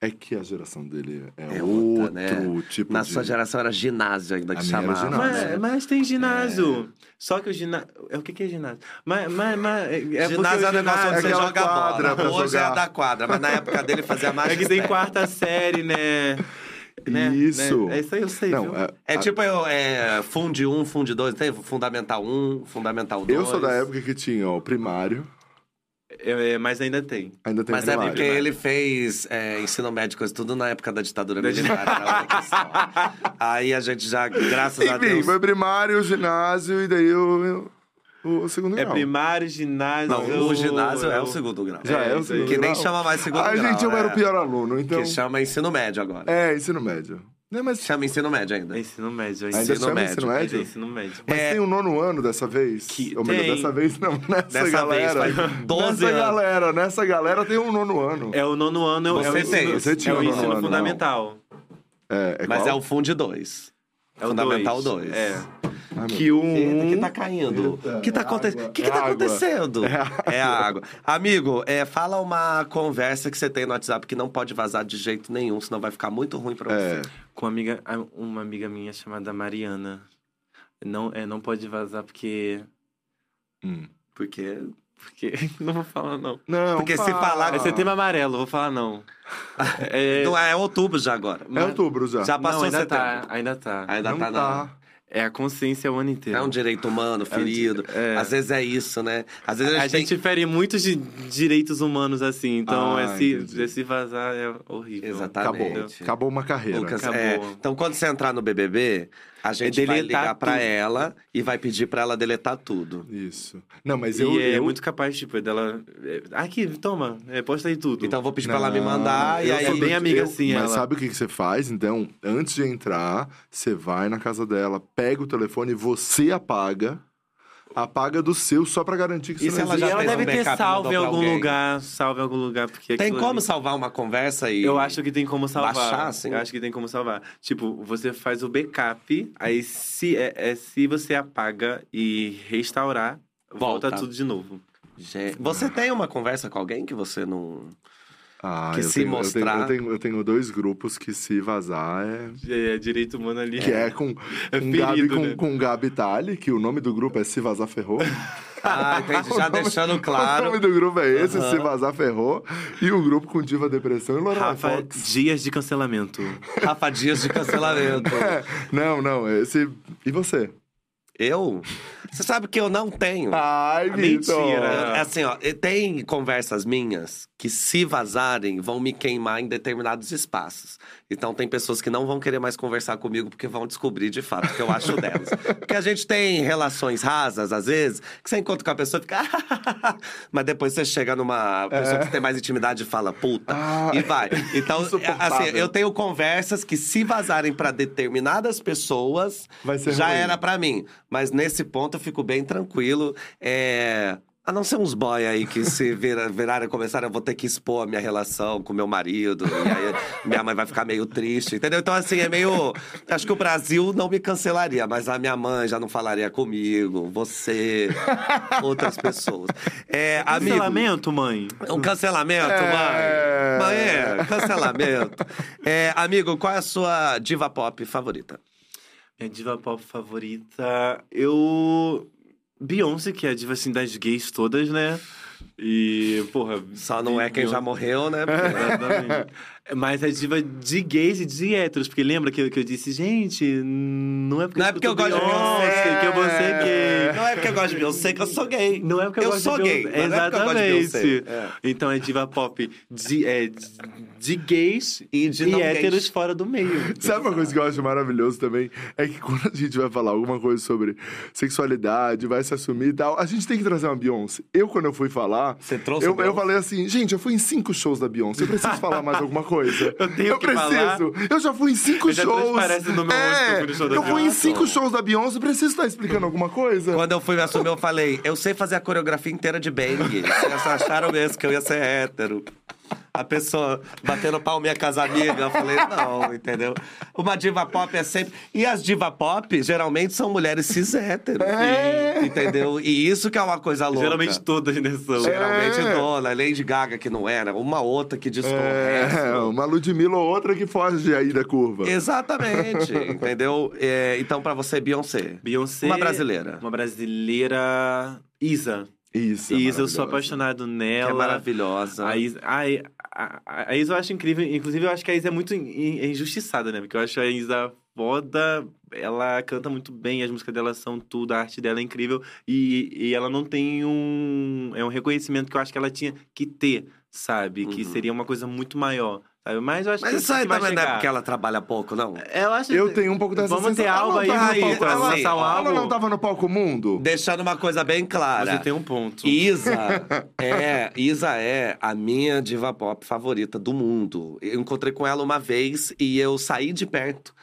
É que a geração dele é, É outro outra, né? tipo Na de... sua geração era ginásio ainda que chamava. ginásio. né? Mas, mas tem ginásio. Só que o ginásio. É o que, que é ginásio? Mas, mas, mas é porque ginásio é o negócio onde É você joga quadra bola. Hoje é jogar. a da quadra, mas na época dele fazia mais É que tem quarta série, né? Né? Isso. Né? É isso aí, eu sei. Não, viu? é, É a- tipo eu, é, Funde 1, Funde 2, tem Fundamental 1, Fundamental 2. eu sou da época que tinha ó, o primário, É, é, mas ainda tem. ainda tem Mas é primário. porque ele fez é, ensino médio, coisa tudo na época da ditadura militar. questão. Aí a gente já, graças a Enfim, Deus... foi primário, ginásio e daí o, o, o segundo É grau. primário, ginásio. Não, o ginásio é o segundo grau. Já é, o isso aí. segundo Que nem grau. chama mais segundo Ai, grau. gente, eu é. era o pior aluno, então... Que chama ensino médio agora. É, ensino médio. Não, mas Chama ensino médio ainda. É ensino médio. ainda ensino chama médio, ensino É médio? ensino médio. Mas É. tem o nono ano dessa vez? Que Ou melhor, tem. dessa vez não, nessa Dessa galera. vez faz 12 nessa anos. galera, nessa galera tem um nono ano. É o nono ano, é o- é o Você ensino, tem, você tinha é o ensino não. fundamental. É, é Mas qual? é o Funde 2. É Fundamental dois. 2. É. Ai, meu Que o Eita, que um... tá caindo. O que tá é acontecendo? água, O que, que é tá água. acontecendo? É água. É a água. Amigo, é, fala uma conversa que você tem no WhatsApp que não pode vazar de jeito nenhum, senão vai ficar muito ruim pra É, você. Com uma amiga, uma amiga minha chamada Mariana. Não, é, não pode vazar porque... hum. Porque. Porque... Não vou falar, não. Não, Porque se fala. falar- É setembro amarelo, vou falar não. É, Não é outubro já agora. É outubro já. Já passou não, ainda setembro. tá, ainda tá. Ainda não tá, tá. não. É a consciência o ano inteiro. É um direito humano, ferido. é. Às vezes é isso, né? Às vezes a A gente, tem- gente fere muitos di- direitos humanos, assim. Então, Ah, esse, entendi. esse vazar é horrível. Exatamente. Acabou. Acabou uma carreira. Lucas, Acabou. é, então quando você entrar no BBB, a gente É vai deletar ligar pra tudo. ela e vai pedir pra ela deletar tudo. Isso. Não, mas E eu... é eu... muito capaz, tipo, dela... é, Aqui, toma, é, posta aí tudo. Então eu vou pedir pra Não, ela me mandar e eu aí sou bem amiga eu- assim, Mas ela. sabe o que, que você faz? Então, antes de entrar, você vai na casa dela, pega o telefone, você apaga. Apaga do seu só pra garantir que E você se não ela já ela fez um deve ter salvo em algum alguém? lugar, salvo em algum lugar, porque Tem como ali- salvar uma conversa e. Eu acho que tem como salvar. Baixar, assim? Eu acho que tem como salvar. Tipo, você faz o backup, aí se, é, é- se você apaga e restaurar, volta, Volta. tudo de novo. Você tem uma conversa com alguém que você não. Ah, que eu se tenho, eu mostrar- tenho, eu, tenho, eu tenho dois grupos que se vazar é... É, é direito humano ali. Que é com, É com, Gabi, ferido, né? com Gabi Tali, que o nome do grupo é Se Vazar Ferrou. Ah, entendi. Já O nome- deixando O claro. nome do grupo é esse, Aham. Se Vazar Ferrou. E o grupo com Diva Depressão e Lorena Rafa, Fox. dias de cancelamento. Rafa Dias de cancelamento. É, não, não, esse... E você? Eu? Você sabe que eu não tenho. Ai. Mentira. É Assim, ó, tem conversas minhas que, se vazarem, vão me queimar em determinados espaços. Então, tem pessoas que não vão querer mais conversar comigo porque vão descobrir de fato o que eu acho delas. Porque a gente tem relações rasas, às vezes, que você encontra com a pessoa e fica. Mas depois você chega numa pessoa que tem mais intimidade e fala, puta, Ah, e vai. Então, insuportável. assim, eu tenho conversas que, se vazarem pra determinadas pessoas, já ruim. era pra mim. Mas nesse ponto eu fico bem tranquilo. É. A não ser uns boy aí que se vira, virarem e começarem, eu vou ter que expor a minha relação com meu marido. E aí minha mãe vai ficar meio triste, entendeu? Então, assim, é meio. Acho que o Brasil não me cancelaria, mas a minha mãe já não falaria comigo, você, outras pessoas. É, amigo, Cancelamento, mãe? um cancelamento, É. mãe? Mãe, é, cancelamento. É, amigo, qual é a sua diva pop favorita? Minha diva pop favorita, eu. Beyoncé, que é a diva assim das gays todas, né? E, porra. Só não é quem já Beyoncé- morreu, né? Porque- Exatamente. Mas é diva de gays e de héteros. Porque lembra que, eu- que eu disse, gente, não é porque, Não é porque eu gosto de Beyoncé que eu vou ser gay. Não é porque eu gosto de Beyoncé, sei que eu sou gay. Não é porque eu, Eu gosto sou de gay, Beyoncé. mas não é eu gosto de Exatamente. Beyoncé. É. Então é diva pop de, é, de, gays E de não héteros gays. fora do meio. Sabe uma coisa que eu acho maravilhoso também? É que quando a gente vai falar alguma coisa sobre sexualidade, vai se assumir e tal, a gente tem que trazer uma Beyoncé. Eu, quando eu fui falar, Você trouxe eu, eu falei assim, gente, eu fui em cinco shows da Beyoncé, eu preciso falar mais alguma coisa. Eu tenho que preciso. falar? Eu já fui em cinco Já shows. transparece no meu rosto eu fui no show da eu fui em cinco shows da Beyoncé, eu preciso estar explicando alguma coisa. Quando eu fui me assumir, eu falei, eu sei fazer a coreografia inteira de bang. Vocês acharam mesmo que eu ia ser hétero. A pessoa batendo palminha com as amigas. Eu falei, não, entendeu? Uma diva pop é sempre. E as diva pop, geralmente, são mulheres cis héteros. É. Entendeu? E isso que é uma coisa louca. Geralmente todas, né, são. Geralmente É. dona, Lady Gaga que não era, uma outra que distorce. É, uma Ludmilla ou outra que foge aí da curva. Exatamente, entendeu? É, então, pra você, Beyoncé. Beyoncé. Uma brasileira. Uma brasileira. Isa. Isso. Isa, eu sou apaixonado Que nela. é maravilhosa. A Isa, a, a, a- Isa eu acho incrível. Inclusive, eu acho que a Isa é muito in- in- injustiçada, né? Porque eu acho a Isa foda. Ela canta muito bem, as músicas dela são tudo, a arte dela é incrível. E, e ela não tem um. É um reconhecimento que eu acho que ela tinha que ter, sabe? Que Uhum. seria uma coisa muito maior. Sabe? Mas eu acho Mas que isso aí também não é chegar. porque ela trabalha pouco, não? Eu acho Eu tenho um pouco dessa Vamos ter sensação. algo Ela aí não no tava no aí, palco- assim, ela- lançar um ela não tava no palco mundo? Deixando uma coisa bem clara. Você tem um ponto. Isa é, Isa é a minha diva pop favorita do mundo. Eu encontrei com ela uma vez e eu saí de perto.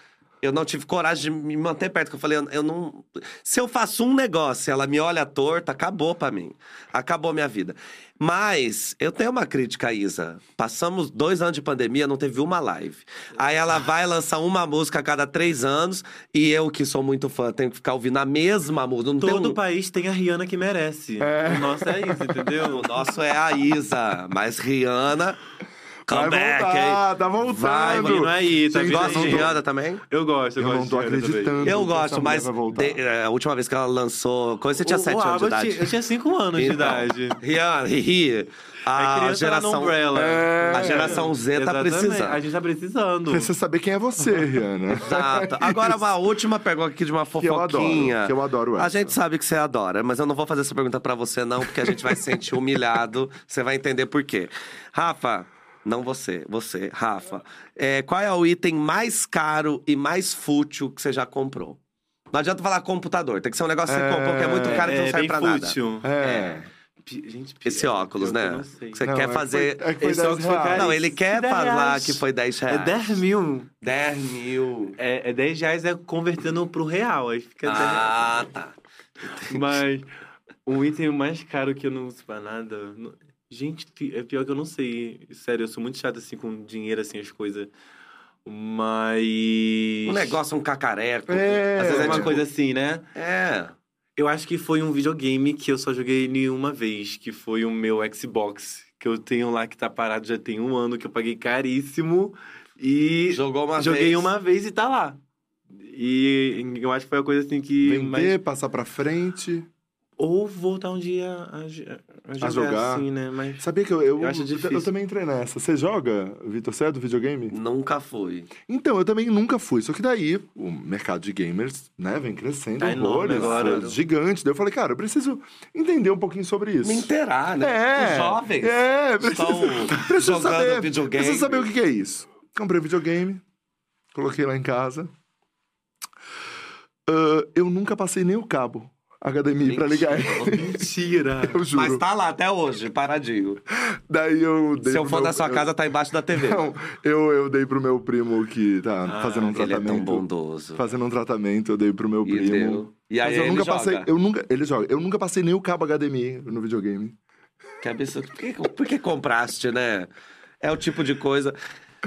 Eu não tive coragem de me manter perto, porque eu falei, eu- eu não. Se eu faço um negócio e ela me olha torta, acabou pra mim. Acabou minha vida. Mas eu tenho uma crítica, Isa. Passamos dois anos de pandemia, não teve uma live. Aí ela vai lançar uma música a cada três anos e eu, que sou muito fã, tenho que ficar ouvindo a mesma música. Não tem Todo um- país tem a Rihanna que merece. O nosso é isso, entendeu? o nosso é a Isa, mas Rihanna. Vai Come back, voltar, hein? tá voltando. Vai, Vindo aí, tá Gente, vindo Gosta de aí. Rihanna também? Eu gosto, eu, Eu gosto não tô de Rihanna também. acreditando. Eu gosto, mas vai de- é, a última vez que ela lançou. Quando você tinha O- 7 o anos de idade. Eu tinha 5 anos de Então, idade. Rihanna, Ri, A a geração. Umbrella. É. A geração Z tá Exatamente. precisando. A gente tá precisando. Precisa saber quem é você, Rihanna. Exato. Agora, uma última pergunta aqui de uma Que eu adoro, fofoquinha. que eu adoro A essa. gente sabe que você adora, mas eu não vou fazer essa pergunta pra você, não, porque a gente vai se sentir humilhado. Você vai entender por quê. Rafa, não você, você, Rafa. É, qual é o item mais caro e mais fútil que você já comprou? Não adianta falar computador, tem que ser um negócio que você É, comprou que é muito caro e que não é serve pra fútil. nada. É. Gente, Esse óculos, né? eu não sei. Que você Não, quer é que fazer. foi- é Esse 10 óculos foi caro. Não, ele quer 10 falar reais. que foi 10 reais. É 10 mil. 10 mil. É, é 10 reais é convertendo pro real. Aí fica 10 Ah, tá. Mas o item mais caro que eu não uso pra nada. Gente, é pior que eu não sei. Sério, eu sou muito chato assim com dinheiro, assim, as coisas. Mas. Um negócio, um cacareco. É. Às vezes é uma tipo- coisa assim, né? É. Eu acho que foi um videogame que eu só joguei nenhuma vez, que foi o meu Xbox. Que eu tenho lá que tá parado já tem um ano, que eu paguei caríssimo. E Jogou uma joguei vez. uma vez e tá lá. E eu acho que foi a coisa assim que. Vender, mais- passar pra frente. Ou voltar um dia a, a, a jogar, jogar. assim, né? Mas Sabia que eu, eu, Eu acho difícil. eu também entrei nessa. Você joga, Vitor? Você é do videogame? Nunca fui. Então, eu também nunca fui. Só que daí, o mercado de gamers, né, vem crescendo Tá enorme horrores, agora. é gigante. Daí eu falei, cara, eu preciso entender um pouquinho sobre isso. Me inteirar, né? É, Os jovens é, preciso, estão preciso jogando saber, videogame. Preciso saber o que é isso. Comprei videogame, coloquei lá em casa. Ah, eu nunca passei nem o cabo HDMI pra ligar. Mentira! Eu juro. Mas tá lá até hoje, paradinho. Daí eu dei Se eu pro for meu- da sua eu- casa, tá embaixo da TV. Não, eu, eu dei pro meu primo que tá Ah, fazendo um Ele é tão tratamento. bondoso. fazendo um tratamento, eu dei pro meu E primo. deu. E aí Mas eu nunca joga. passei. Eu nunca, ele joga. Eu nunca passei nem o cabo HDMI no videogame. Que absurdo. Por que, por que compraste, né? É o tipo de coisa.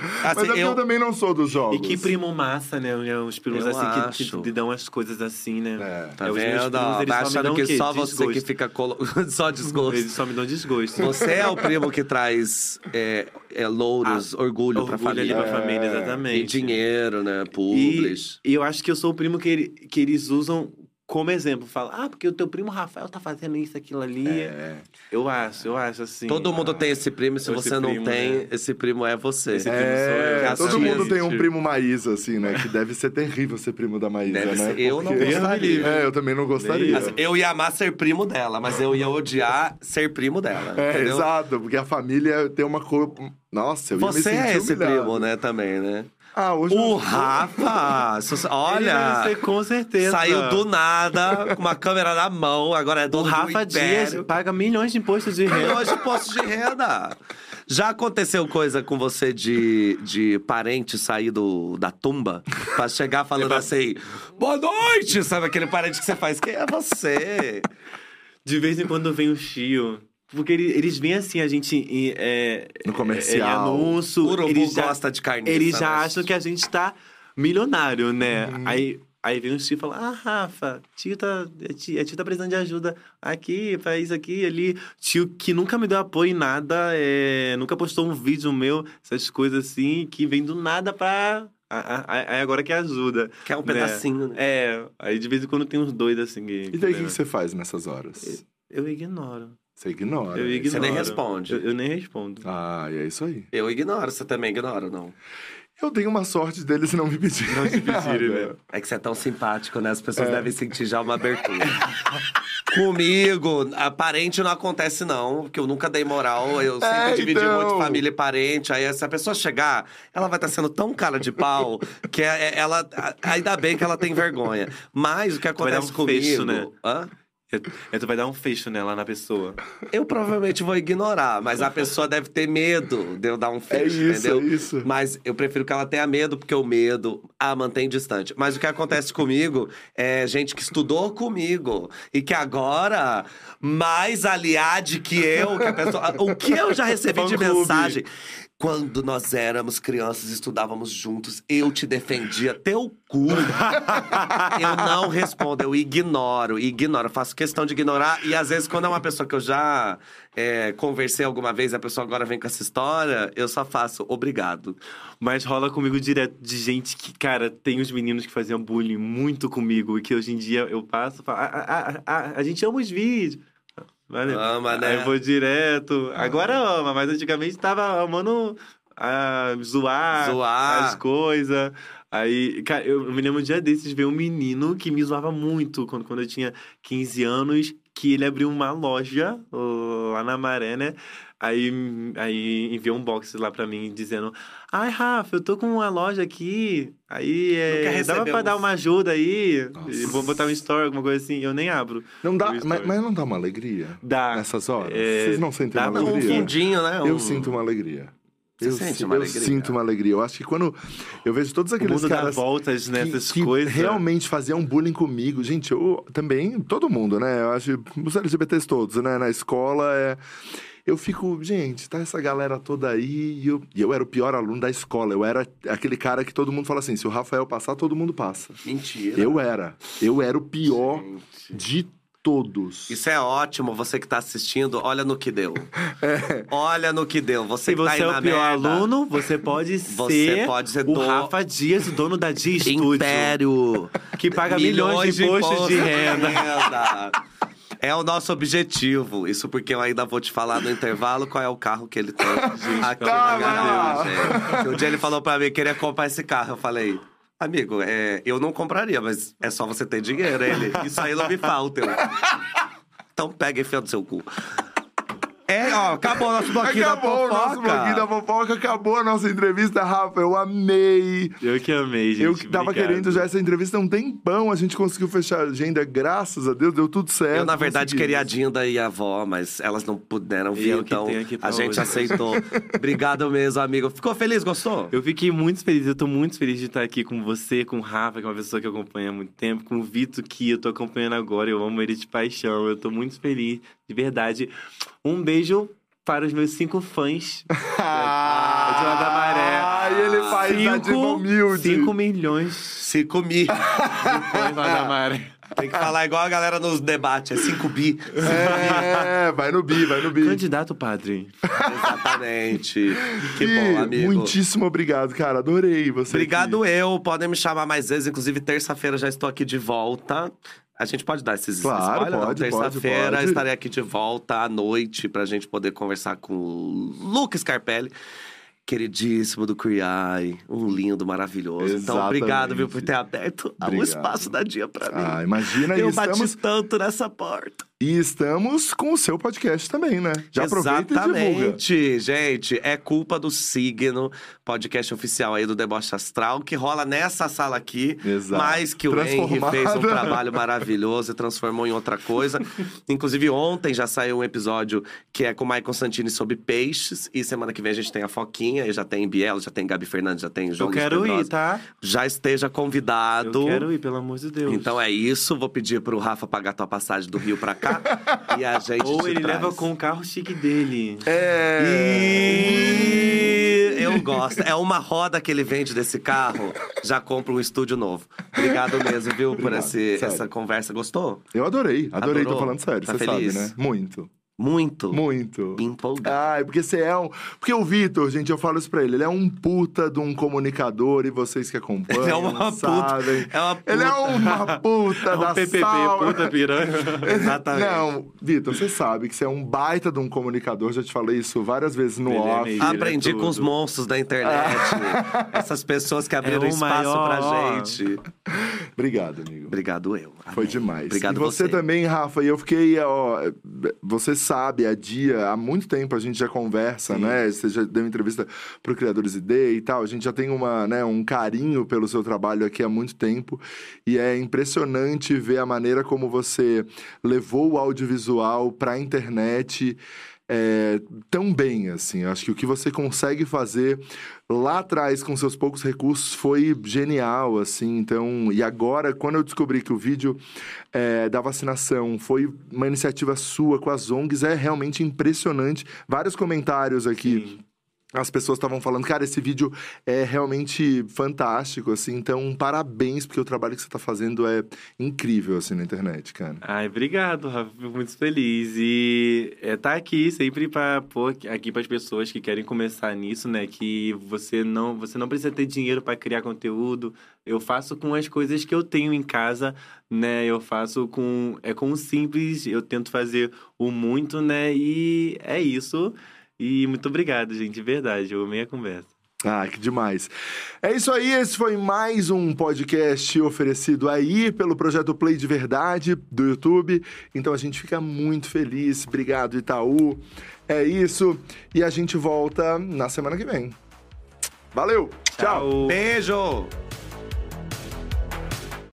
Mas Assim, é porque eu... eu, também não sou dos jogos. E que primo massa, né? Os primos Eu assim que, que te dão as coisas assim, né? É. Tá os meus vendo? primos, me achando dão que só você que Desgosto. fica colo... só desgosto. Eles só me dão desgosto. Você é o primo que traz é, é, louros, orgulho, pra Orgulho ali família. pra família, É. exatamente. E dinheiro, né? E, Publis. e eu acho que eu sou o primo que, ele- que eles usam como exemplo. Fala, ah, porque o teu primo Rafael tá fazendo isso, aquilo ali. É. Eu acho, eu acho assim. Todo mundo tem esse primo, e se você não primo, tem, né? esse primo é você. Esse primo sou eu. É, todo mundo tem um primo Maísa, assim, né? Que deve ser terrível ser primo da Maísa, Deve né? ser. Eu não gostaria. É, eu também não gostaria. Assim, eu ia amar ser primo dela, mas eu ia odiar ser primo dela. É, entendeu? exato, porque a família tem uma cor. Nossa, eu ia Você é esse humilhado. primo, né, também, né? Ah, hoje O Rafa! Olha! ser, com certeza. Saiu do nada, com uma câmera na mão, agora é O dono Rafa do Dias paga milhões de impostos de renda. Milhões de postos de renda. Já aconteceu coisa com você de, de parente sair do, da tumba pra chegar falando assim: boa noite! Sabe aquele parente que você faz? Quem é você? De vez em quando vem o Chio. Porque ele- eles veem assim, a gente em, é, No comercial. é, em anúncio. O urubu eles já, gosta de carniça. Eles já acham que a gente tá milionário, né? Uhum. Aí, aí vem o tio e fala: Ah, Rafa, tio tá, tio, tio tá precisando de ajuda aqui, pra isso aqui, ali. Tio que nunca me deu apoio em nada, é, nunca postou um vídeo meu, essas coisas assim, que vem do nada pra. Aí agora que ajuda. Quer um né? pedacinho, né? É, aí de vez em quando tem uns doidos assim. Que, E daí o que né? que você faz nessas horas? Eu ignoro. Você ignora. Eu é ignoro. Você nem responde. Eu, eu nem respondo. Ah, e é isso aí. Eu ignoro, você também ignora, não? Eu tenho uma sorte deles não me pedirem. Não te pedirem, nada. né? É que você é tão simpático, né? As pessoas É. devem sentir já uma abertura. Comigo, a parente não acontece, não, porque eu nunca dei moral. Eu sempre É, dividi então. muito família e parente. Aí, se a pessoa chegar, ela vai estar sendo tão cara de pau que é- é- ela. Ainda bem que ela tem vergonha. Mas o que vai dar acontece um comigo. fecho, né? Hã? É, tu vai dar um fecho nela na pessoa. Eu provavelmente vou ignorar, mas a pessoa deve ter medo de eu dar um É fecho, isso, entendeu? é isso. Mas eu prefiro que ela tenha medo, porque o medo a mantém distante. Mas o que acontece comigo é gente que estudou comigo e que agora, mais aliade que eu, que a pessoa. O que eu já recebi de mensagem? Quando nós éramos crianças estudávamos juntos, eu te defendia. Teu cu. eu não respondo, eu ignoro, ignoro. Faço questão de ignorar. E às vezes, quando é uma pessoa que eu já é, conversei alguma vez, a pessoa agora vem com essa história, eu só faço obrigado. Mas rola comigo direto de gente que, cara, tem uns meninos que faziam bullying muito comigo e que hoje em dia eu passo e falo, ah, ah, ah, a gente ama os vídeos. Valeu. Ama, né? Aí eu vou direto. Agora ama, mas antigamente tava amando ah, zoar, Zoar. as coisas. Aí, cara, eu me lembro um dia desses ver um menino que me zoava muito quando, quando eu tinha 15 anos, que ele abriu uma loja lá na Maré, né? Aí, aí enviou um box lá pra mim dizendo: Ai, Rafa, eu tô com uma loja aqui. Aí é, dava pra dar uma ajuda aí. Nossa. Vou botar um story, alguma coisa assim. Eu nem abro. Não dá, o mas, mas não dá uma alegria Dá. nessas horas? É, Vocês não sentem dá uma não, Um alegria? fundinho, né? Eu Um- sinto uma alegria. Você eu sente uma eu alegria? sinto uma alegria. Eu acho que quando eu vejo todos O aqueles mundo dá caras voltas que, nessas que coisas. realmente faziam bullying comigo. Gente, eu também, todo mundo, né? Eu acho, os LGBTs todos, né? Na escola, é... Eu fico, gente, tá essa galera toda aí. E eu, e eu era o pior aluno da escola. Eu era aquele cara que todo mundo fala assim: se o Rafael passar, todo mundo passa. Mentira. Eu era. Eu era o pior Gente. de todos. Isso é ótimo, você que tá assistindo, olha no que deu. Olha no que deu. Você Se que tá você aí é na o pior merda, aluno, você pode Você ser, pode ser o do- Rafa Dias, o dono da Dia. Império. Que paga milhões de impostos de renda. renda. É o nosso objetivo. Isso porque eu ainda vou te falar no intervalo qual é o carro que ele tem aqui na garagem. Um dia ele falou pra mim que queria comprar esse carro. Eu falei, amigo, é, eu não compraria, mas é só você ter dinheiro. Ele, isso aí não me falta. Eu, então pega e enfia no seu cu. É, ó, acabou o nosso bloquinho Acabou o da nosso fofoca. bloquinho da fofoca, acabou a nossa entrevista, Rafa. Eu amei. Eu que amei, gente. eu que tava obrigado. querendo já essa entrevista há um tempão. A gente conseguiu fechar a agenda, graças a Deus, deu tudo certo. Eu, na verdade, queria a Dinda e a avó, mas elas não puderam vir, eu então a gente hoje. aceitou. Obrigado mesmo, amigo. Ficou feliz? Gostou? Eu fiquei muito feliz, eu tô muito feliz de estar aqui com você, com o Rafa, que é uma pessoa que eu acompanho há muito tempo, com o Vitor, que eu tô acompanhando agora, eu amo ele de paixão, eu tô muito feliz, de verdade. Um beijo para os meus cinco fãs. Ah, de Onda Maré. Ai, ele faz a diva humilde. 5 milhões Se comi. de fãs da Maré. Tem que falar igual a galera nos debates, é 5 bi. É, vai no bi, vai no bi. Candidato padre. Exatamente. Que Bi, bom, amigo. Muitíssimo obrigado, cara. Adorei você. Obrigado aqui. eu. Podem me chamar mais vezes. Inclusive, terça-feira já estou aqui de volta. A gente pode dar esses Claro, spoilers? pode, Terça-feira estarei aqui de volta à noite pra gente poder conversar com o Lucas Scarpelli. Queridíssimo do Eye, um lindo, maravilhoso. Então, obrigado, viu, por ter aberto o Obrigado. espaço da dia pra mim. Ah, imagina Eu bati Estamos... tanto nessa porta. E estamos com o seu podcast também, né? Já aproveita e divulga. Exatamente, gente. É culpa do signo, podcast oficial aí do Deboche Astral, que rola nessa sala aqui. Exato. Mas que o Henry fez um trabalho maravilhoso e transformou em outra coisa. Inclusive, ontem já saiu um episódio que é com o Michael Santini sobre peixes. E semana que vem a gente tem a Foquinha, e já tem Bielo, já tem Gabi Fernandes, já tem João Eu quero ir, Pedrosa. tá? Já esteja convidado. Eu quero ir, pelo amor de Deus. Então é isso, vou pedir pro Rafa pagar tua passagem do Rio pra cá e a gente Ou ele traz. leva com o carro chique dele. É. E eu gosto. É uma roda que ele vende desse carro, já compra um estúdio novo. Obrigado mesmo, viu, por Obrigado, esse, sério. essa conversa. Gostou? Eu adorei, adorei, tô Adorou? falando sério, Tá você feliz? sabe, né? Muito, Muito. muito. Empolgado. Ai, porque você é um. Porque o Vitor, gente, eu falo isso pra ele, ele é um puta de um comunicador e vocês que acompanham. Ele é uma puta. É uma puta. Ele é uma puta É da um PPP, sal- puta piranha. Exatamente. Não, Vitor, você sabe que você é um baita de um comunicador, já te falei isso várias vezes no Ele é off. Ele é Aprendi com os monstros da internet. Essas pessoas que abriram É o espaço maior. pra gente. Obrigado, amigo. Obrigado eu. Foi Amém. demais. Obrigado e você, também, Rafa. E eu fiquei, ó. Você sabe, há dia, há muito tempo a gente já conversa, Sim. né? Você já deu entrevista pro Criadores ID e tal. A gente já tem uma, né, um carinho pelo seu trabalho aqui há muito tempo. E é impressionante ver a maneira como você levou o audiovisual pra internet. É, tão bem, assim. Acho que o que você consegue fazer lá atrás com seus poucos recursos foi genial, assim. Então, e agora, quando eu descobri que o vídeo é, da vacinação foi uma iniciativa sua com as ONGs, é realmente impressionante. Vários comentários aqui. Sim. As pessoas estavam falando, cara, esse vídeo é realmente fantástico, assim. Então, parabéns, porque o trabalho que você tá fazendo é incrível, assim, na internet, cara. Ai, obrigado, Rafa. Fico muito feliz. E é, tá aqui sempre para pôr aqui para as pessoas que querem começar nisso, né? Que você não, você não precisa ter dinheiro para criar conteúdo. Eu faço com as coisas que eu tenho em casa, né? Eu faço com é com o simples, eu tento fazer o muito, né? E é isso. E muito obrigado, gente, de verdade. Eu amei a conversa. Ah, que demais. É isso aí, esse foi mais um podcast oferecido aí pelo projeto Play de Verdade do YouTube. Então a gente fica muito feliz. Obrigado, Itaú. É isso. E a gente volta na semana que vem. Valeu! tchau. Beijo!